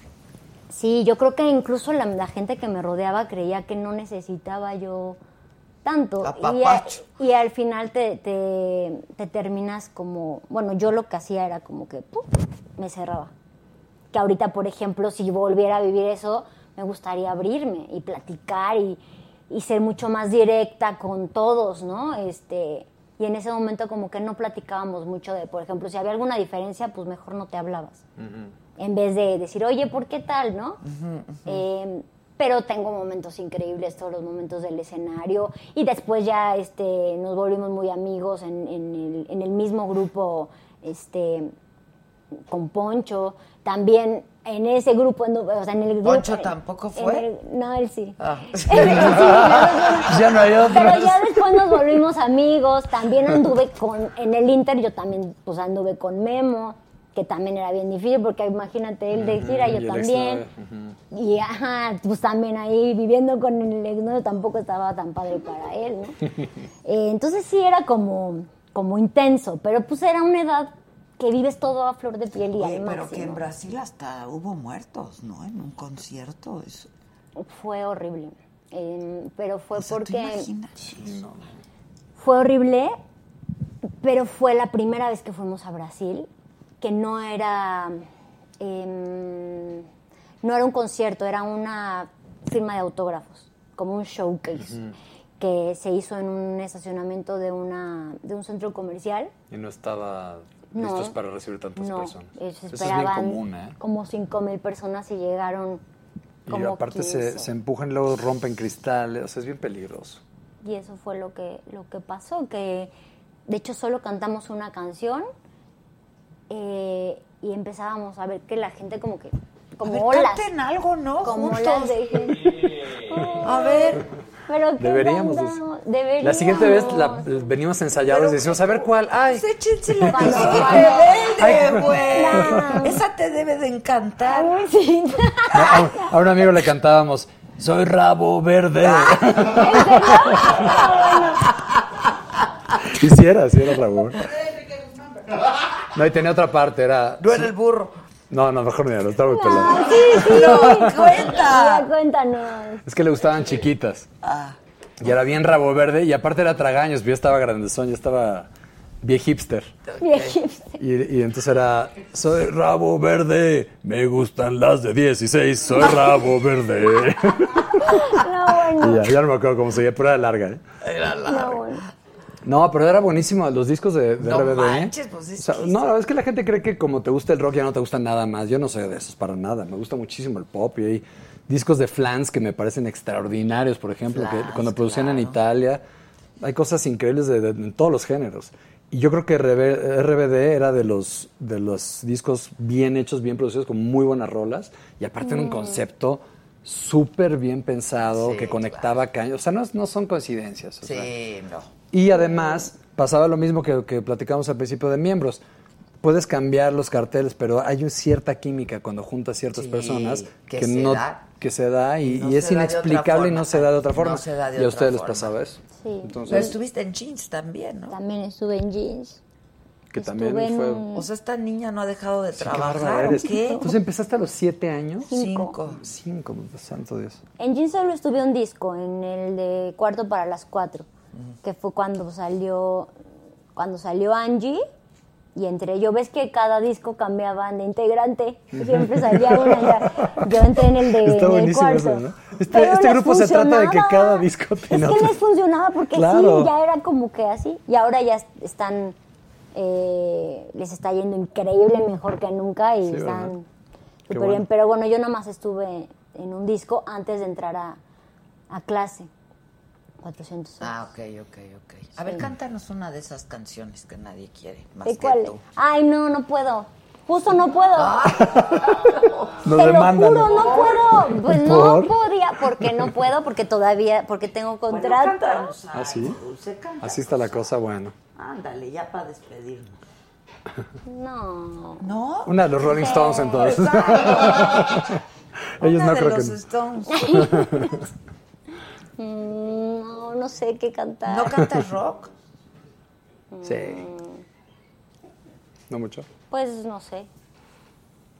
Sí, yo creo que incluso la, la gente que me rodeaba creía que no necesitaba yo tanto. Y, a- Apapacho. y al final te, te, te terminas como, bueno, yo lo que hacía era como que ¡pum! me cerraba. Que ahorita, por ejemplo, si volviera a vivir eso, me gustaría abrirme y platicar y, y ser mucho más directa con todos, ¿no? Este, y en ese momento como que no platicábamos mucho de, por ejemplo, si había alguna diferencia, pues mejor no te hablabas en vez de decir, oye, ¿por qué tal, no? Eh, pero tengo momentos increíbles, todos los momentos del escenario. Y después ya este, nos volvimos muy amigos en, en el, en el mismo grupo este, con Poncho. También en ese grupo, anduve- o sea, en el grupo... ¿Poncho tampoco en fue? el- no, él sí. Ah. Él- sí, Ya no hay otro. pero ya después nos volvimos amigos. También anduve con, en el Inter, yo también pues anduve con Memo, que también era bien difícil, porque imagínate él de gira, yo también. Y ajá, pues también ahí viviendo con el exnovio tampoco estaba tan padre para él, ¿no? Eh, entonces sí era como, como intenso, pero pues era una edad que vives todo a flor de piel y Oye, al pero máximo. que en Brasil hasta hubo muertos, ¿no? En un concierto. Eso. Fue horrible. Eh, pero fue O sea, ¿tú porque... Fue horrible, pero fue la primera vez que fuimos a Brasil, que no era, em, no era un concierto, era una firma de autógrafos, como un showcase, que se hizo en un estacionamiento de, una, de un centro comercial. Y no estaba No. listos para recibir tantas No, personas. eh, Eso se es bien común, ¿eh? como 5 mil personas y llegaron Y como aparte se, 15. se empujan, luego rompen cristales, o sea, es bien peligroso. Y eso fue lo que, lo que pasó, que de hecho solo cantamos una canción eh, y empezábamos a ver que la gente como que, como A ver, olas. canten algo, ¿no? Como Juntos. olas de gente. A ver. Pero ¿qué Deberíamos. La siguiente vez la- venimos ensayados y decimos, a ver cuál. ¡Ay! Pues échense la que Ay, güey. Esa te debe de encantar. Sí. No, a, a un amigo le cantábamos, soy rabo verde. Quisiera, sí era rabo verde. No, y tenía otra parte, era... No era el burro. No, no, mejor no, estaba muy pelado. Ah, sí, sí. No, cuenta. Cuéntanos. Es que le gustaban chiquitas. Ah, Y era bien rabo verde y aparte era tragaños, pero ya estaba grandezón, ya estaba bien hipster. Bien hipster. Y, y entonces era, soy rabo verde, me gustan las de 16, soy rabo verde. No, y bueno. ya, ya no me acuerdo cómo seguía, pero era larga. ¿eh? Era No, bueno. No, pero era buenísimo los discos de, de No RBD. manches, pues es O sea, que no, la verdad es que la gente cree que como te gusta el rock ya no te gusta nada más. Yo no sé de esos para nada. Me gusta muchísimo el pop y hay discos de Flans que me parecen extraordinarios, por ejemplo, que cuando producían en claro. Italia. Hay cosas increíbles de, de- en todos los géneros. Y yo creo que RB RBD era de los, de los discos bien hechos, bien producidos, con muy buenas rolas. Y aparte era un Mm. concepto súper bien pensado, Sí, que conectaba caños. O sea, no, no son coincidencias. o sea, Sí, no. Y además pasaba lo mismo que, que platicamos al principio de miembros. Puedes cambiar los carteles, pero hay una cierta química cuando juntas ciertas Sí, personas que que, se no da. que se da y, No y es se da de otra inexplicable y forma. no se da de otra No forma. se da de y a ustedes les pasaba eso. Sí. Entonces, Pero estuviste en jeans también, ¿no? También estuve en jeans. que también en fue... O sea, esta niña no ha dejado de Sí, trabajar, bárbara ¿o eres. qué? Entonces empezaste a los siete años. Cinco. Cinco, santo Dios. En jeans solo estuve un disco, en el de Cuarto para las Cuatro, que fue cuando salió, cuando salió Angie. Y entre yo, ves que cada disco cambiaban de integrante, siempre salía una. ya. Yo entré en el de Está en el cuarto. eso, ¿no? Este, Pero este grupo se trata de que cada disco Es tiene que les funcionaba porque Claro. sí, ya era como que así. Y ahora ya están, eh, les está yendo increíble, mejor que nunca y están súper bueno. bien. Pero bueno, yo nomás estuve en un disco antes de entrar a, a clase. 400. Ah, ok, ok, ok. A ver, cántanos una de esas canciones que nadie quiere, más ¿De que cuál? tú. Ay, no, no puedo. Justo no puedo. Nos Te lo demandan. juro, no puedo. Pues no ¿Por? podía, porque no puedo, porque todavía, porque tengo contrato. cántanos ¿Ah, sí? Así está la cosa, bueno. Ándale, ya para despedirnos. No. ¿No? Una de los Rolling Stones, entonces. Ellos Una no de creo los que... Stones. Mm, No, no sé qué cantar. ¿No cantas rock? Sí. No mucho. Pues no sé.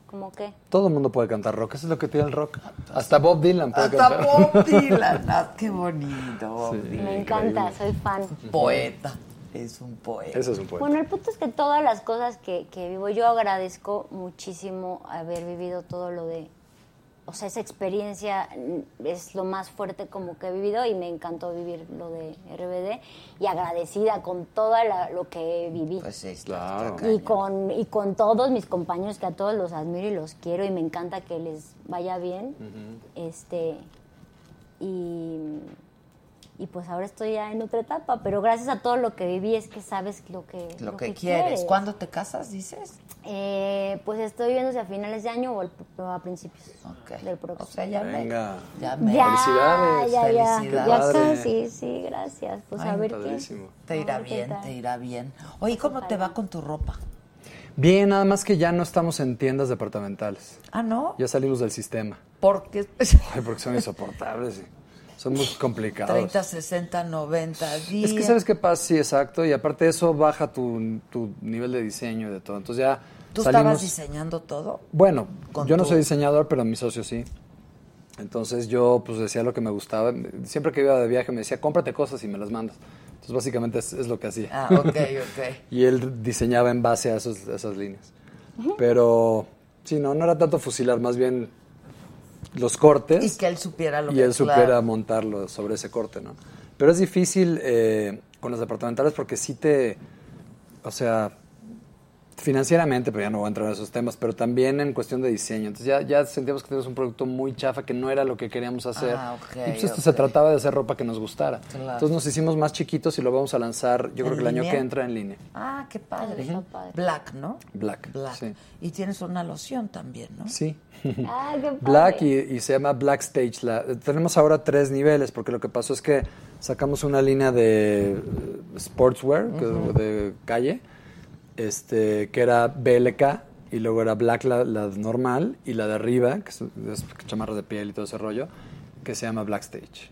¿Cómo qué? Todo el mundo puede cantar rock, eso es lo que tiene el rock. Hasta Bob Dylan puede Hasta cantar. Bob Dylan. Ah, qué bonito, Bob Sí. Dylan. Me encanta, soy fan. Poeta. Es un poeta. Es un poeta. Bueno, el punto es que todas las cosas que, que vivo, yo agradezco muchísimo haber vivido todo lo de, o sea, esa experiencia es lo más fuerte como que he vivido y me encantó vivir lo de RBD y agradecida con todo lo que viví. Pues sí, Claro. y con, y con todos mis compañeros que a todos los admiro y los quiero y me encanta que les vaya bien. Este y, y pues ahora estoy ya en otra etapa, pero gracias a todo lo que viví es que sabes lo que Lo que quieres. quieres. ¿Cuándo te casas, dices? Eh, pues estoy viendo si a finales de año o el- o a principios del próximo. O sea, ya me- Venga. Ya me- Ya, Felicidades. ya, ya, Felicidades. ya casi, sí, gracias. Pues a ver padrísimo. qué. Te irá qué bien, te irá bien. Oye, ¿cómo te va con tu ropa? Bien, nada más que ya no estamos en tiendas departamentales. Ah, ¿no? Ya salimos del sistema. Porque Ay, porque son insoportables. Son muy complicados. 30, 60, 90 días. Es que sabes qué pasa, sí, exacto. Y aparte de eso baja tu, tu nivel de diseño y de todo. Entonces ya ¿Tú salimos... estabas diseñando todo? Bueno, Con yo no soy diseñador, pero mi socio sí. Entonces yo pues decía lo que me gustaba. Siempre que iba de viaje me decía, cómprate cosas y me las mandas. Entonces básicamente es, es lo que hacía. Ah, ok, ok. y él diseñaba en base a, esos- a esas líneas. Pero sí, no, no era tanto fusilar, más bien los cortes. Y que él supiera lo y que él supiera montarlo sobre ese corte, ¿no? Pero es difícil eh, con los departamentales porque sí te, o sea, financieramente, pero ya no voy a entrar en esos temas, pero también en cuestión de diseño. Entonces ya, ya sentíamos que teníamos un producto muy chafa que no era lo que queríamos hacer. Ah, ok, y pues esto se trataba de hacer ropa que nos gustara. Claro. Entonces nos hicimos más chiquitos y lo vamos a lanzar, yo creo ¿En que el año que entra en línea. Ah, qué padre. Black, ¿no? Black. Black. Sí. Y tienes una loción también, ¿no? Sí. Ah, qué padre. Black y, y se llama Black Stage. La- tenemos ahora tres niveles porque lo que pasó es que sacamos una línea de eh, sportswear de calle, este, que era BLK y luego era Black la, la normal y la de arriba, que es, es chamarra de piel y todo ese rollo, que se llama Black Stage.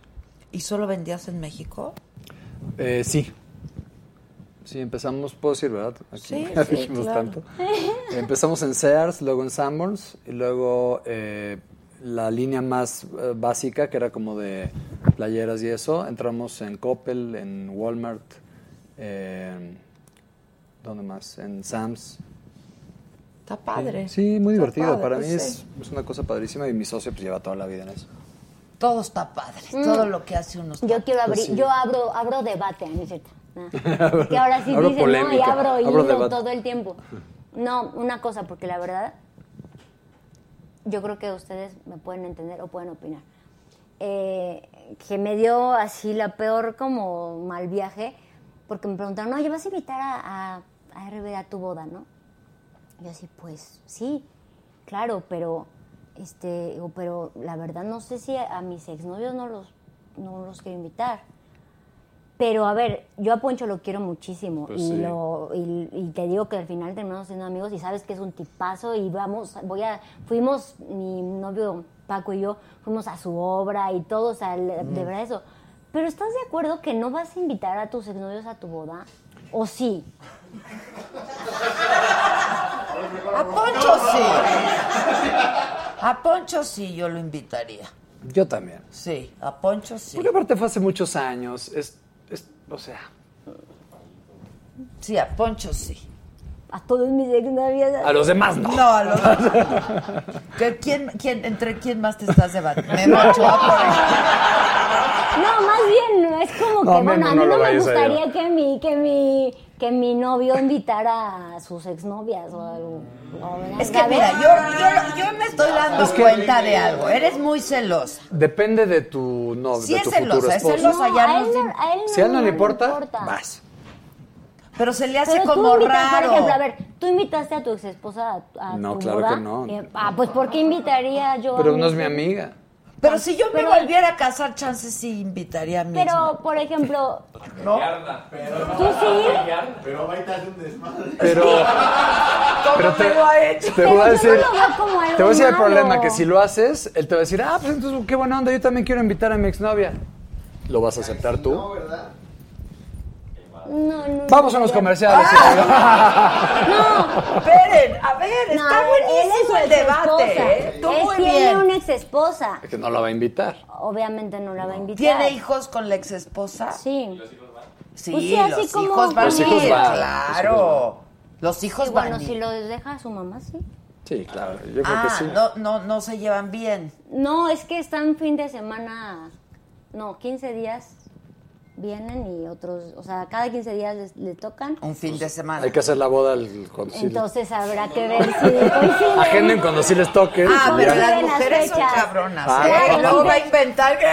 ¿Y solo vendías en México? Eh, sí. Sí, empezamos, puedo decir, ¿verdad? Aquí Sí, sí, claro. tanto. Empezamos en Sears, luego en Sanborns y luego eh, la línea más eh, básica, que era como de playeras y eso, entramos en Coppel, en Walmart, eh, ¿Dónde más? En Sam's. Está padre. Sí, muy Está divertido. padre, Para mí pues es, sí. es una cosa padrísima y mi socio pues lleva toda la vida en eso. Todo está padre. Mm. Todo lo que hace uno está Yo quiero abrir, Pues sí. yo abro, abro debate, ¿no es cierto? No. Que ahora sí Abro dicen, no, y abro abro hilo debate. todo el tiempo. No, una cosa, porque la verdad, yo creo que ustedes me pueden entender o pueden opinar. Eh, que me dio así la peor como mal viaje, porque me preguntaron, oye, ¿vas a invitar a, a, a RBD a tu boda, no? Yo así, pues sí, claro, pero este, digo, pero la verdad no sé si a, a mis exnovios no los, no los quiero invitar. Pero a ver, yo a Poncho lo quiero muchísimo Pues y, sí. lo, y, y te digo que al final terminamos siendo amigos y sabes que es un tipazo y vamos, voy a, fuimos, mi novio Paco y yo fuimos a su obra y todo, o sea, de verdad eso. Pero ¿estás de acuerdo que no vas a invitar a tus exnovios a tu boda? ¿O sí? A Poncho sí. A Poncho sí yo lo invitaría. Yo también. Sí, a Poncho sí. Porque aparte fue hace muchos años. Es, es, o sea, Sí, a Poncho sí. A todos mis exnovios. a los demás no. No, a los ¿Que ¿Quién, quién, ¿Entre quién más te estás debatiendo? Ochoa, por ejemplo. No, más bien, no es como No, que, bueno, a mí no me a gustaría que mi, que mi, que mi novio invitara a sus exnovias o algo. Es que mira, yo, yo, yo me estoy dando Es que- cuenta de algo. Eres muy celosa. Depende de tu novio, Sí de es celosa, es celosa, ya a él, a él Si a él no le le importa, vas. Pero se le hace Pero tú como invitas, raro. Por ejemplo, a ver, tú invitaste a tu ex esposa a, a No, tu claro boda? que no. Eh, ah, pues ¿por qué invitaría yo a Pero no es mi amiga. Pero si yo Pero- me volviera a casar, chances sí invitaría a mi Pero, por ejemplo, ¿No? tú sí. Pero ahorita hace un desmadre. Pero, pero te, lo ha hecho? te voy a decir, te voy a decir el problema, que si lo haces, él te va a decir, ah, pues entonces qué buena onda, yo también quiero invitar a mi exnovia. ¿Lo vas a aceptar tú? No, no. Vamos a unos comerciales. No, Esperen, a ver, no, está a buenísimo el debate. ¿eh? Tú muy tiene bien. una ex esposa. que no la va a invitar. Obviamente no la va a invitar. ¿Tiene hijos con la ex esposa? Sí. Sí, Pues sí, así los como hijos van Los a hijos ir, van, claro. Los hijos Y van bueno, a si lo deja su mamá, sí. Sí, claro, yo creo Ah, que sí. no, no, no se llevan bien. No, es que están fin de semana, no, 15 días vienen y otros, o sea, cada 15 días les- le tocan. Un fin de semana. Hay que hacer la boda al- cuando sí Entonces habrá que ver si coinciden. Agenden cuando sí les toque. Ah, pero ya. las Coinciden las mujeres son cabronas. Ah, ¿eh? no. Y luego va a inventar que...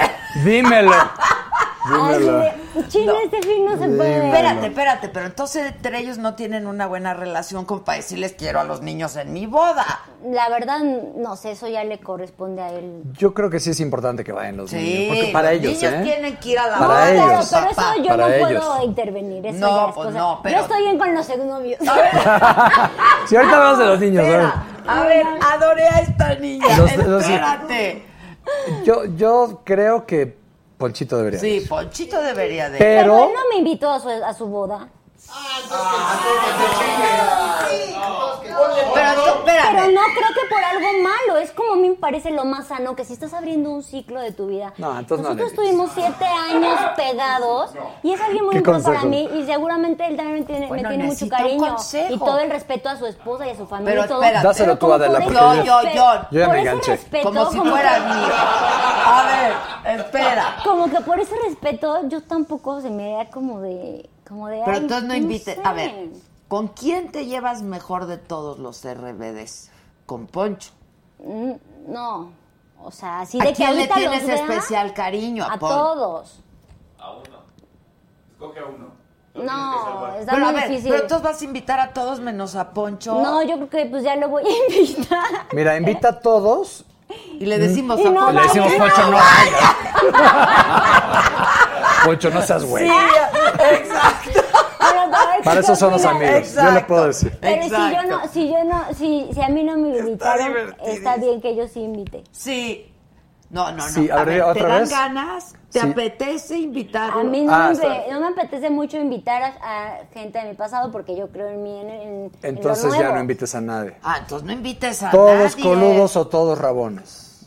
Dímelo. De, Chile, este fin no se puede. Espérate, espérate, pero entonces entre ellos no tienen una buena relación como para decirles quiero a los niños en mi boda. La verdad, no sé, eso ya le corresponde a él. Yo creo que sí es importante que vayan los Sí, niños. Porque para los ellos, niños ¿eh? tienen que ir a la Para boda ellos. los Pero papás. eso yo Para no ellos. puedo intervenir. Eso No, ya es pues cosa- no, pero- Yo estoy bien con los exnovios. Sí, ahorita hablamos de los niños. Espera, a ver, adoré a esta niña. Los- los- Espérate. Yo, yo creo que Ponchito debería. Sí, Ponchito debería de. Pero- Pero él no me invitó a su, a su boda. Pero tú, espérame. Pero no creo que por algo malo. Es como a mí me parece lo más sano que si estás abriendo un ciclo de tu vida. No, entonces no Nosotros le tuvimos siete años pegados y es alguien muy ¿Qué importante para mí y seguramente él también me tiene, me tiene mucho cariño y todo el respeto a su esposa y a su familia Pero y todo. espérate. Dáselo tú, Adela, por porque ese yo- yo- respeto- yo- yo ya por me ese enganché. respeto, Como si como fuera que- mío. A ver, espera. Como que por ese respeto yo tampoco se me da como de... Como de Pero ay, entonces no invites. A sé. ver, ¿con quién te llevas mejor de todos los RBDs? Con Poncho. Mm, No, o sea, así ¿A de que quién le tienes vea, especial cariño? A, A todos. A uno. Escoge a uno. No, está Pero a muy ver, difícil. pero entonces vas a invitar a todos menos a Poncho. No, yo creo que pues ya lo voy a invitar. Mira, invita a todos. Y le decimos Y a no Poncho. Le decimos, Poncho, no. Poncho, no seas güey. Sí, para eso son los amigos. Yo le Exacto. puedo decir. Pero si yo Exacto. no, si yo no, si, si a mí no me invitaron, está bien que yo sí invite. Sí. No, no, no. Sí, a ver, ¿te ¿otra dan vez? ganas? ¿Te Sí. apetece invitarlo? A mí no, Ah, me, no me apetece mucho invitar a, a gente de mi pasado porque yo creo en mí, en, en- en lo Entonces ya no invites a nadie. Ah, entonces no invites a Todos nadie. coludos o todos rabones.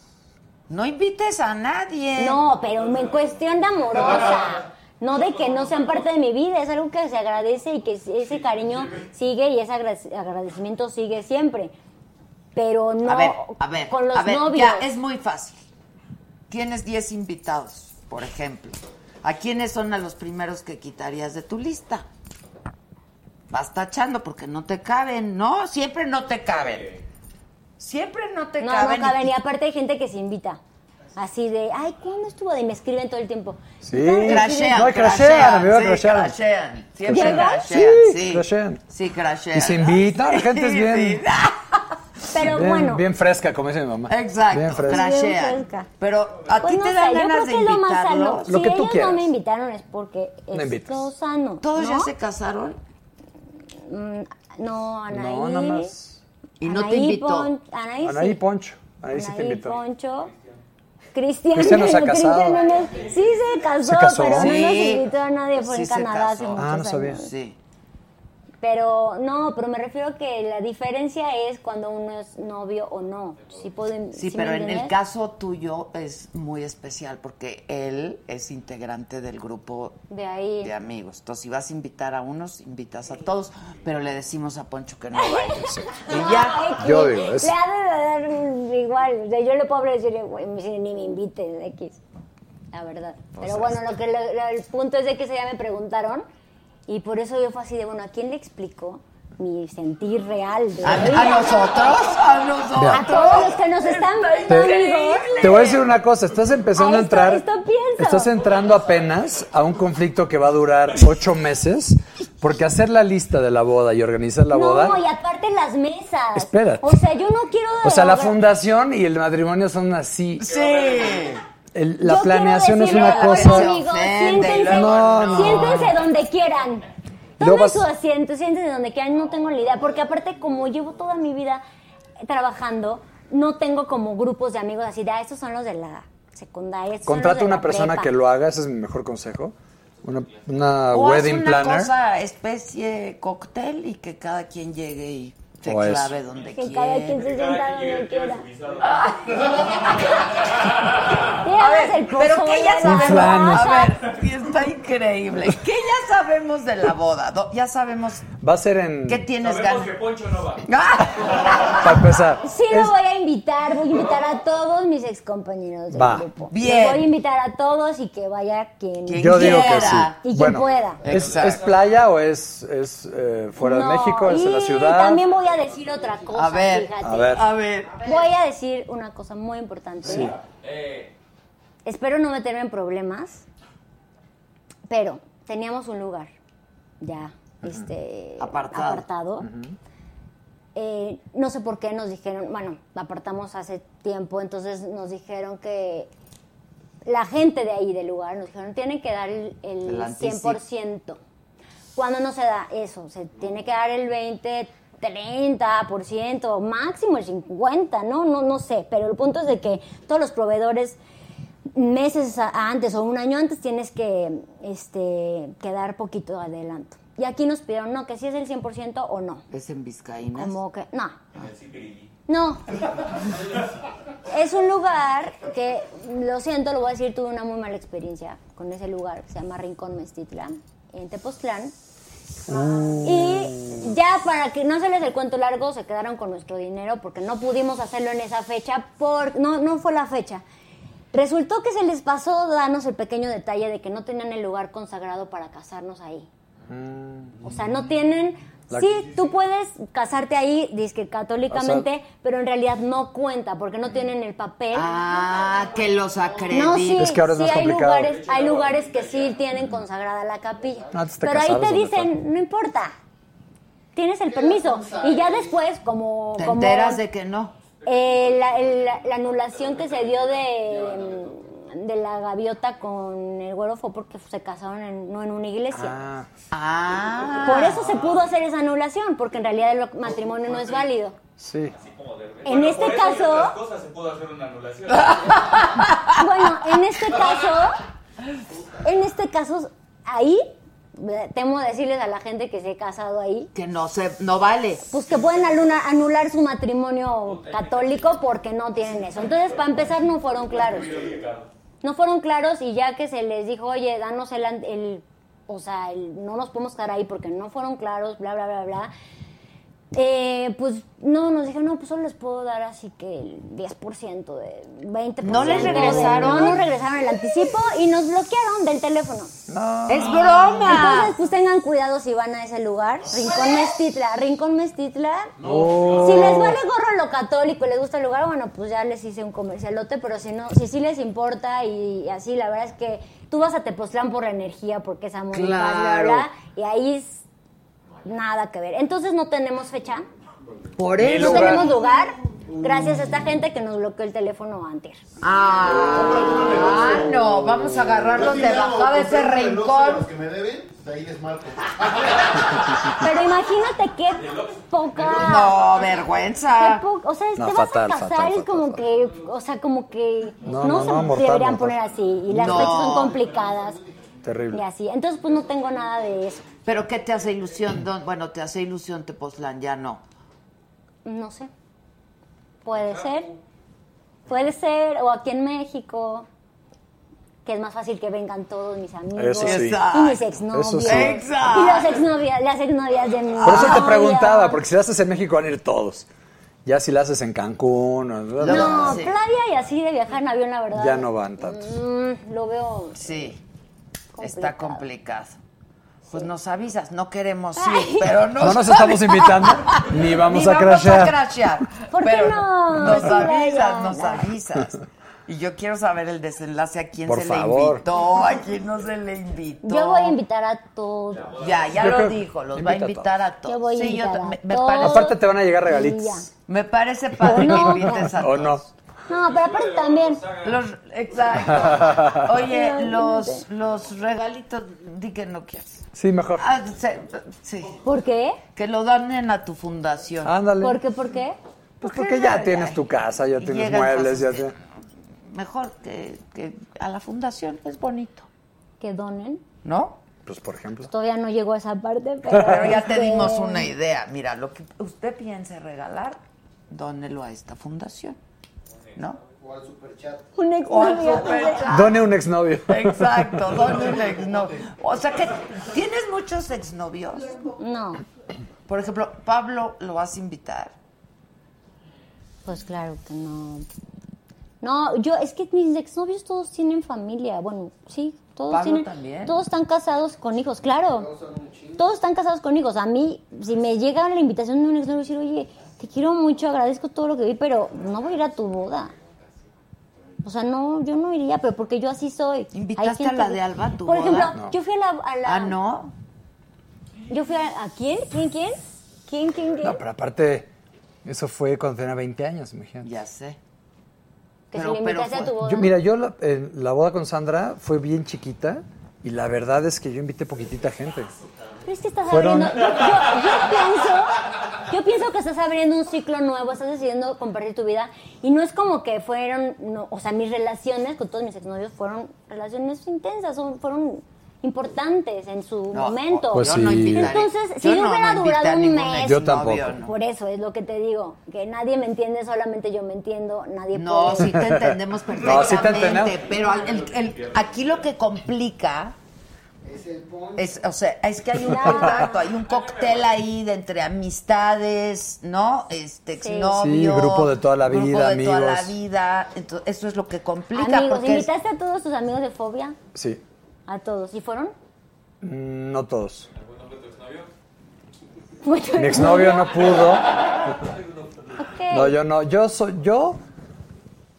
No invites a nadie. No, pero en cuestión de amorosa. No de que no sean parte de mi vida, es algo que se agradece y que ese cariño sigue y ese agra- agradecimiento sigue siempre. Pero no a ver, a ver, con los a ver, novios. ya, es muy fácil. Tienes 10 invitados, por ejemplo. ¿A quiénes son a los primeros que quitarías de tu lista? Vas tachando porque no te caben, ¿no? Siempre no te caben. Siempre no te no, caben. no caben. Y aparte hay gente que se invita. Así de, ay, ¿cuándo estuvo? Y me escriben todo el tiempo. Sí. Crashean, No, y crashean, crashean, amigo, sí, crashean. crashean. Siempre crashean, Sí, sí. crashean. Sí, crashean. Y se invitan, la gente es bien, sí. Pero bien, bueno. bien fresca, como dice mi mamá. Exacto, Bien fresca. crashean. fresca. Pero a Pues ti no te sé, dan yo ganas creo de que es lo más sano. invitarlos. Lo si que tú ellos quieras. no me invitaron es porque No es lo sano. ¿Todos ¿no? ya se casaron? Mm, no, Anaí. No, nada más. Y no te Anaí, invitó. Pon- Anaí, Anaí sí. Poncho. Ahí sí te Anaí, invitó. Poncho. Cristian. Cristian no se ha casado. Cristian no- sí se casó, ¿Se casó? pero no nos invitó a nadie por Sí en se Canadá hace casó. muchos Ah, no sabía. años. Sí. Pero no, pero me refiero que la diferencia es cuando uno es novio o no. Sí, puedo, Sí, ¿sí pero en el caso tuyo es muy especial porque él es integrante del grupo de ahí. de amigos. Entonces, si vas a invitar a unos, invitas a todos, pero le decimos a Poncho que no vaya. y ya. Ay, Yo digo, es- Le ha de dar igual. O sea, yo le puedo decir, ni me invites, X. La verdad. Pero sea, bueno, lo que lo- lo- el punto es de que ese día me preguntaron y por eso yo fue así de, bueno, ¿a quién le explico mi sentir real? De ¿A, a nosotros? A nosotros. A todos los que nos están viendo, Te, voy a decir una cosa, estás empezando A a esto- entrar, esto pienso. estás entrando apenas a un conflicto que va a durar ocho meses, porque hacer la lista de la boda y organizar la boda, No, y aparte las mesas. Espérate. O sea, yo no quiero... o sea, la fundación y el matrimonio son así. Sí. El- la Yo planeación es una cosa. amigos, siéntense, No, no. siéntense donde quieran. Tomen vas- su asiento, siéntense donde quieran, no tengo ni idea. Porque aparte, como llevo toda mi vida trabajando, no tengo como grupos de amigos así de, ah, estos son los de la secundaria. estos son los Contrata de una la persona prepa". que lo haga, ese es mi mejor consejo. Una, una O haz wedding una planner. cosa especie cóctel y que cada quien llegue y se O eso. clave donde Que quiera. cada quien se sienta donde quiera. A ver, pero que ya sabemos. A ver, está increíble. ¿Qué ya sabemos de la boda? Ya sabemos Va a ser en... qué tienes ganas. que Poncho no va. ¡Ah! Para empezar. Sí lo voy a invitar, voy a invitar a todos mis excompañeros del Va. grupo. Bien. Los voy a invitar a todos y que vaya quien, Quien Yo digo que quiera. sí. Y quien bueno, pueda. ¿es, Exacto. ¿Es playa o es, es eh, fuera No, de México? ¿Es en la ciudad? También voy a decir otra cosa, A ver, fíjate. A ver. A ver. Voy a decir una cosa muy importante. Sí. Espero no meterme en problemas, pero teníamos un lugar ya este, Apartado. apartado. Eh, no sé por qué nos dijeron, bueno, apartamos hace tiempo, entonces nos dijeron que la gente de ahí del lugar nos dijeron, tienen que dar el, el El anticipo. 100%. Cuando no se da eso, se tiene que dar el 20, 30%, máximo el 50, ¿no? No, no sé, pero el punto es de que todos los proveedores meses antes o un año antes tienes que este, quedar poquito adelanto. Y aquí nos pidieron, no, que si es el 100% o no. Es en Vizcaínas. Como que, no. No. Es un lugar que, lo siento, lo voy a decir, tuve una muy mala experiencia con ese lugar que se llama Rincón Mestitlán, en Tepoztlán. Y ya para que no se les el cuento largo, se quedaron con nuestro dinero porque no pudimos hacerlo en esa fecha, por, no, no fue la fecha. Resultó que se les pasó darnos el pequeño detalle de que no tenían el lugar consagrado para casarnos ahí. O sea, no tienen... La- Sí, tú puedes casarte ahí, que católicamente, pero en realidad no cuenta porque no tienen el papel. Ah, que los acrediten. No, sí, Es que ahora es sí más hay complicado. lugares, hay lugares que sí tienen consagrada la capilla. Ah, pero ahí te dicen, no importa, tienes el permiso. Y ya después, como... Te como, enteras de que no. eh, la, el- la- la anulación que se dio de, de la gaviota con el güero fue porque se casaron en- no en una iglesia. Ah, Ah. Por eso se pudo hacer esa anulación, porque en realidad el matrimonio no es válido. sí. En este caso, cosas, se pudo hacer una anulación. bueno, en este caso, en este caso, ahí, eh, temo decirles a la gente que se ha casado ahí, Que no se, no vale. pues que pueden aluna- anular su matrimonio católico porque no tienen eso. Entonces, para empezar, no fueron claros. No fueron claros y ya que se les dijo, oye, danos el, el o sea, el- no nos podemos quedar ahí porque no fueron claros, bla, bla, bla, bla. Eh, pues no, nos dijeron, no, pues solo les puedo dar así que el 10% de 20%. ¿No les de- regresaron? no nos regresaron el anticipo y nos bloquearon del teléfono. ¡Es broma! Entonces, pues tengan cuidado si van a ese lugar. Rincón Mestitla, Rincón Mestitla. Si les vale gorro lo católico y les gusta el lugar, bueno, pues ya les hice un comercialote, pero si no, si sí les importa y así, la verdad es que tú vas a Tepoztlán por la energía, porque es amor y paz, Claro. y ahí nada que ver. Entonces no tenemos fecha, Por no eso. tenemos lugar, gracias a esta gente que nos bloqueó el teléfono antes. Ah, ah, no, vamos a agarrarlos de bajada de ese rincón. Los que me deben, de ahí les marco. Pero imagínate qué poca... No, vergüenza. Qué po- o sea, No, te vas fatal, a casar fatal, y como que, o sea, como que No, no, no, se no, mortal, deberían mortal. poner así y las No. fechas son complicadas y Terrible. así. Entonces, pues no tengo nada de eso. ¿Pero qué te hace ilusión? Don- Bueno, te hace ilusión Tepoztlán, ya no. No sé. Puede ser. Puede ser. O aquí en México. Que es más fácil que vengan todos mis amigos. Eso sí. Y mis exnovios. Sí. Y las exnovias, las exnovias de mi Por eso te preguntaba, porque si la haces en México van a ir todos. Ya si la haces en Cancún, o- No, Sí. playa y así de viajar en avión, la verdad. ya no van tantos. Mm, lo veo. Sí, Complicado. está complicado. Pues nos avisas, no queremos ir, pero nos No nos estamos invitando, ni vamos Ni a crashear. crashear. ¿Por qué no? Nos Sí, avisas, nos avisas. Y yo quiero saber el desenlace a quién Por se favor. le invitó, a quién no se le invitó. Yo voy a invitar a todos. Ya, ya Yo lo creo- dijo, los va a invita a invitar a todos. Yo voy a Sí, invitar a me, me todos. parece, Aparte te van a llegar regalitos. me parece padre No. que invites a ¿O todos. no? No, pero aparte también. Los, exacto. Oye, los, los regalitos, di que no quieres. Sí, mejor. Ah, se- sí, ¿Por qué? que lo donen a tu fundación. Ándale. ¿Por qué? ¿Por qué? Pues porque ya tienes tu casa, ya Y tienes llegan muebles, ya cosas que- te... Mejor que, que a la fundación, es bonito, Que donen. ¿no? Pues por ejemplo. Todavía no llegó a esa parte, pero. Pero ya te este, dimos una idea. Mira, lo que usted piense regalar, dónelo a esta fundación, ¿no? O al superchat. Un exnovio. superchat. Done un exnovio. Exacto, done un exnovio. O sea que, ¿tienes muchos exnovios? No, Por ejemplo, Pablo, ¿lo vas a invitar? pues claro que no. No, yo, es que mis exnovios todos tienen familia. Bueno, sí, todos ¿Pablo tienen. también? Todos están casados con hijos, claro. Todos están casados con hijos. A mí, si me llega la invitación de un exnovio, decir, oye, te quiero mucho, agradezco todo lo que vi, pero no voy a ir a tu boda. O sea, no, yo no iría, pero porque yo así soy. ¿Invitaste a la de Alba tu Por boda? ejemplo, No. yo fui a la, a la- Ah, ¿no? Yo fui a, ¿a quién? ¿Quién, quién? ¿Quién, quién, quién? No, pero aparte, eso fue cuando tenía 20 años, imagínate. Ya sé. que pero- si le invitaste a tu boda. Yo, mira, yo la, en la boda con Sandra fue bien chiquita y la verdad es que yo invité poquitita gente. Es que estás Fueron- abriendo. Yo, pienso. Yo pienso que estás abriendo un ciclo nuevo, estás decidiendo compartir tu vida. Y no es como que fueron. no, o sea, mis relaciones con todos mis exnovios fueron relaciones intensas, son- fueron importantes en su No, momento. Pues no sí. Entonces, si Yo yo no, hubiera no durado un mes. Yo tampoco. no. Por eso es lo que te digo, que nadie me entiende, solamente yo me entiendo, nadie No, puede. sí te entendemos perfectamente. No, sí te entendemos. Pero el- el- aquí lo que complica Es el punch. es, o sea, es que hay un contacto, hay un cóctel ahí de entre amistades, ¿no? Este Sí. exnovio. Sí, grupo de toda la grupo vida, de toda la amigos. vida. Entonces, eso es lo que complica. Amigos, porque es- ¿invitaste a todos tus amigos de fobia? Sí, A todos. ¿Y fueron? Mm, no todos. Bueno, Mi exnovio no pudo. ok. No, yo no. Yo soy, yo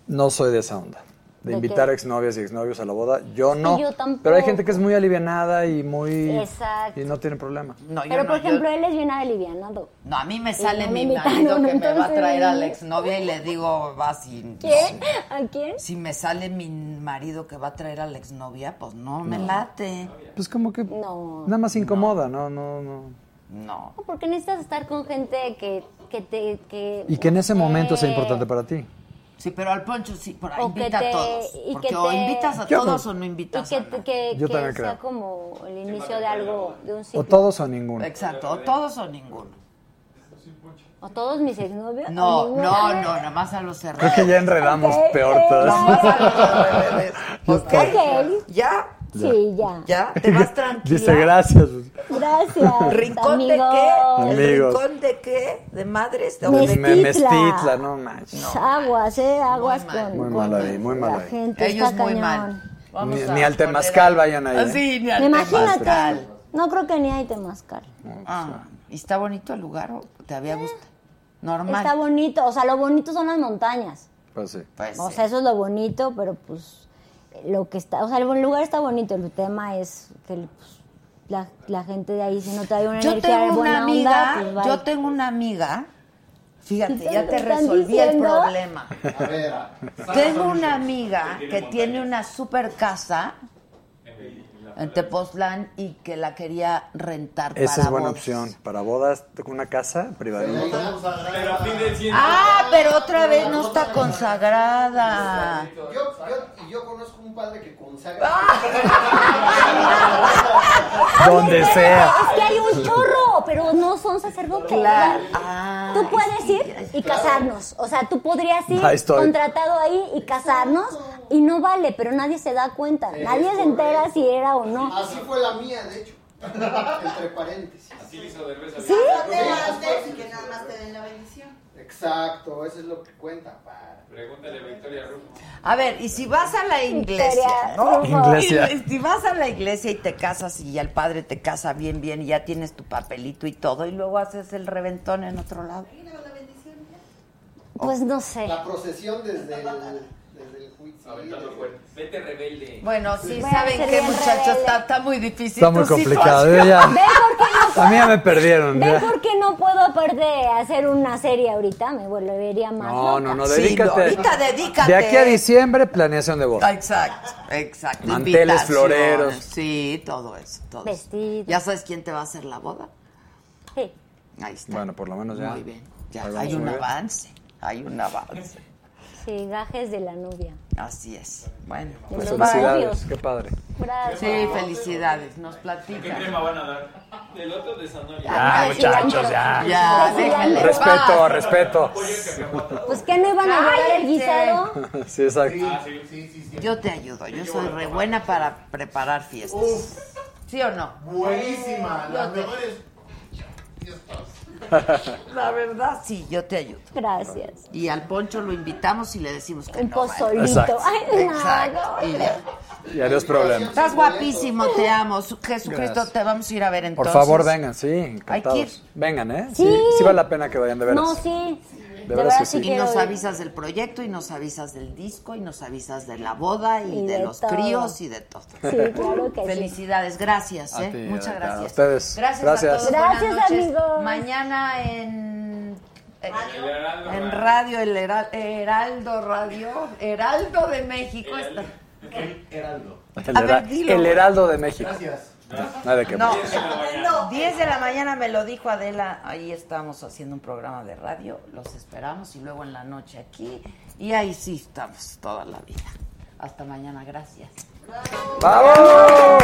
no soy de esa onda. De, ¿De invitar qué? exnovias y exnovios a la boda. Yo no. yo tampoco. Pero hay gente que es muy alivianada y muy. Exacto. Y no tiene problema. No, yo Pero, no, por yo- ejemplo, él es bien alivianado. No, a mí me Y sale no me mi invitaron, marido que me va a entonces- traer a la exnovia y le digo, va sin... ¿Quién? ¿A quién? Si me sale mi marido que va a traer a la exnovia, pues no me late. Pues como que No. nada más incomoda, no, no, no. No. No, Porque necesitas estar con gente que, que te... Que, Y que en ese momento sea importante para ti. Sí, pero al poncho sí, por ahí que invita te- a todos. y Porque que o te- invitas a Yo todos no. o no Y invitas que, a nadie. que, Yo que sea creo. como el inicio de algo, de un ciclo. O todos o ninguno. Exacto, o todos o ninguno. ¿O todos mis exnovios? No, no, no, nada más a los Creo cerrados. que ya enredamos Ok, peor todos. Vamos a los bebés. Sí, ya. ¿Ya? ¿Te vas tranquila? Dice gracias. Gracias. ¿Rincón de amigos. qué? ¿El Amigos. rincón de qué? ¿De madres? ¿De Mestitla. Me mestitla, no manches. Aguas, eh, aguas con, Muy con mal ahí, muy mal la ahí. gente. Ellos está muy cañón. mal. Vamos Ni, ni al temazcal vayan ahí. Ah, Sí, ni al Imagínate. temazcal. No creo que ni hay temazcal. Ah, ¿y está bonito el lugar o te había gustado? Normal. Está bonito, o sea, lo bonito son las montañas. Pues sí. Pues O sí. sea, eso es lo bonito, pero pues lo que está, o sea, el lugar está bonito, el tema es que pues, la, la gente de ahí si no trae una Yo energía tengo buena una amiga, onda, pues yo tengo una amiga, fíjate, ¿Qué ya te resolví el problema. A ver, Tengo una amiga que tiene una super casa en Tepoztlán y que la quería rentar Esa para es buena bodas. opción. Para bodas, con una casa privadita. Ah, pero otra vez no está consagrada. Yo, yo, y yo conozco un padre que consagra. Donde sea. Es que hay un chorro, pero no son sacerdotes. Claro. Ah, tú puedes ir y casarnos. O sea, tú podrías ir Ahí contratado ahí y casarnos y no vale, pero nadie se da cuenta. Nadie se entera si era o no. Así fue la mía, de hecho. Entre paréntesis. Así hizo Derbez a ¿Sí? y que nada más te den la bendición. Exacto, eso es lo que cuenta, padre. Pregúntale a Victoria Rufo. A ver, y si vas a la iglesia, Victoria, ¿no? Iglesia. Y si vas a la iglesia y te casas y ya el padre te casa bien, bien, y ya tienes tu papelito y todo, y luego haces el reventón en otro lado. Pues no sé. La procesión desde el. Aventando fuerte. Vete rebelde. Bueno, sí, ¿saben bien muchachos? Está, está muy difícil. Está muy tu complicado. Yo ya, ¿Ven por qué no a mí ya me perdieron. ¿Ven ya. por qué no puedo aparte de hacer una serie ahorita? Me volvería más No, loca. no, no, Sí, dedícate. ahorita dedícate. De aquí a diciembre, planeación de Ah, boda. Exacto, exacto. Manteles, floreros. Sí, todo eso, todo. ¿Ya sabes quién te va a hacer la boda? Sí. Ahí está. Bueno, por lo menos ya. Muy bien. Ya, hay un avance. Hay un avance. Sí, gajes de la novia. Así es. Bueno, pues. Felicidades, qué padre. Sí, felicidades. Nos ¿Qué platican. crema van a dar? El otro de Sanoya. Ya, Ay, muchachos, ya. Ya, cilantro. Respeto, paz. respeto. Pues que no iban a llevar el guisado. Sí, exacto. Ah, sí. Sí, sí, sí. Yo te ayudo. Yo soy re buena para preparar fiestas. ¿Sí o no? Buenísima, las mejores. La verdad, sí, yo te ayudo. Gracias. Y al Poncho lo invitamos y le decimos que Un no pozolito. Exacto. Ay, no, Exacto. Y ya. Y adiós problema. Estás guapísimo, te amo. Su- Jesucristo, Gracias. te vamos a ir a ver Por entonces. favor, vengan, sí, Hay que encantados. ir. Vengan, ¿eh? Sí. Sí, sí vale la pena que vayan, de veras. No, sí. De, verdad sí sí. Y nos avisas del proyecto y nos avisas del disco y nos avisas de la boda y, Y de, de los todo. críos y de todo. Sí, claro que sí. Felicidades, gracias, A ¿eh? ti, Muchas gracias. a ustedes. Gracias, Gracias. a todos. buenas Gracias, noches. amigos. Mañana en en, El Heraldo en Radio. el Heral- Heraldo Radio, Heraldo de México está. Heraldo. El, A ver, dilo, el. Heraldo de México. Gracias. Nada que No, Diez de la mañana. no, 10 de la mañana me lo dijo Adela, ahí estamos haciendo un programa de radio, los esperamos y luego en la noche aquí y ahí sí estamos toda la vida. Hasta mañana, gracias. ¡Vamos!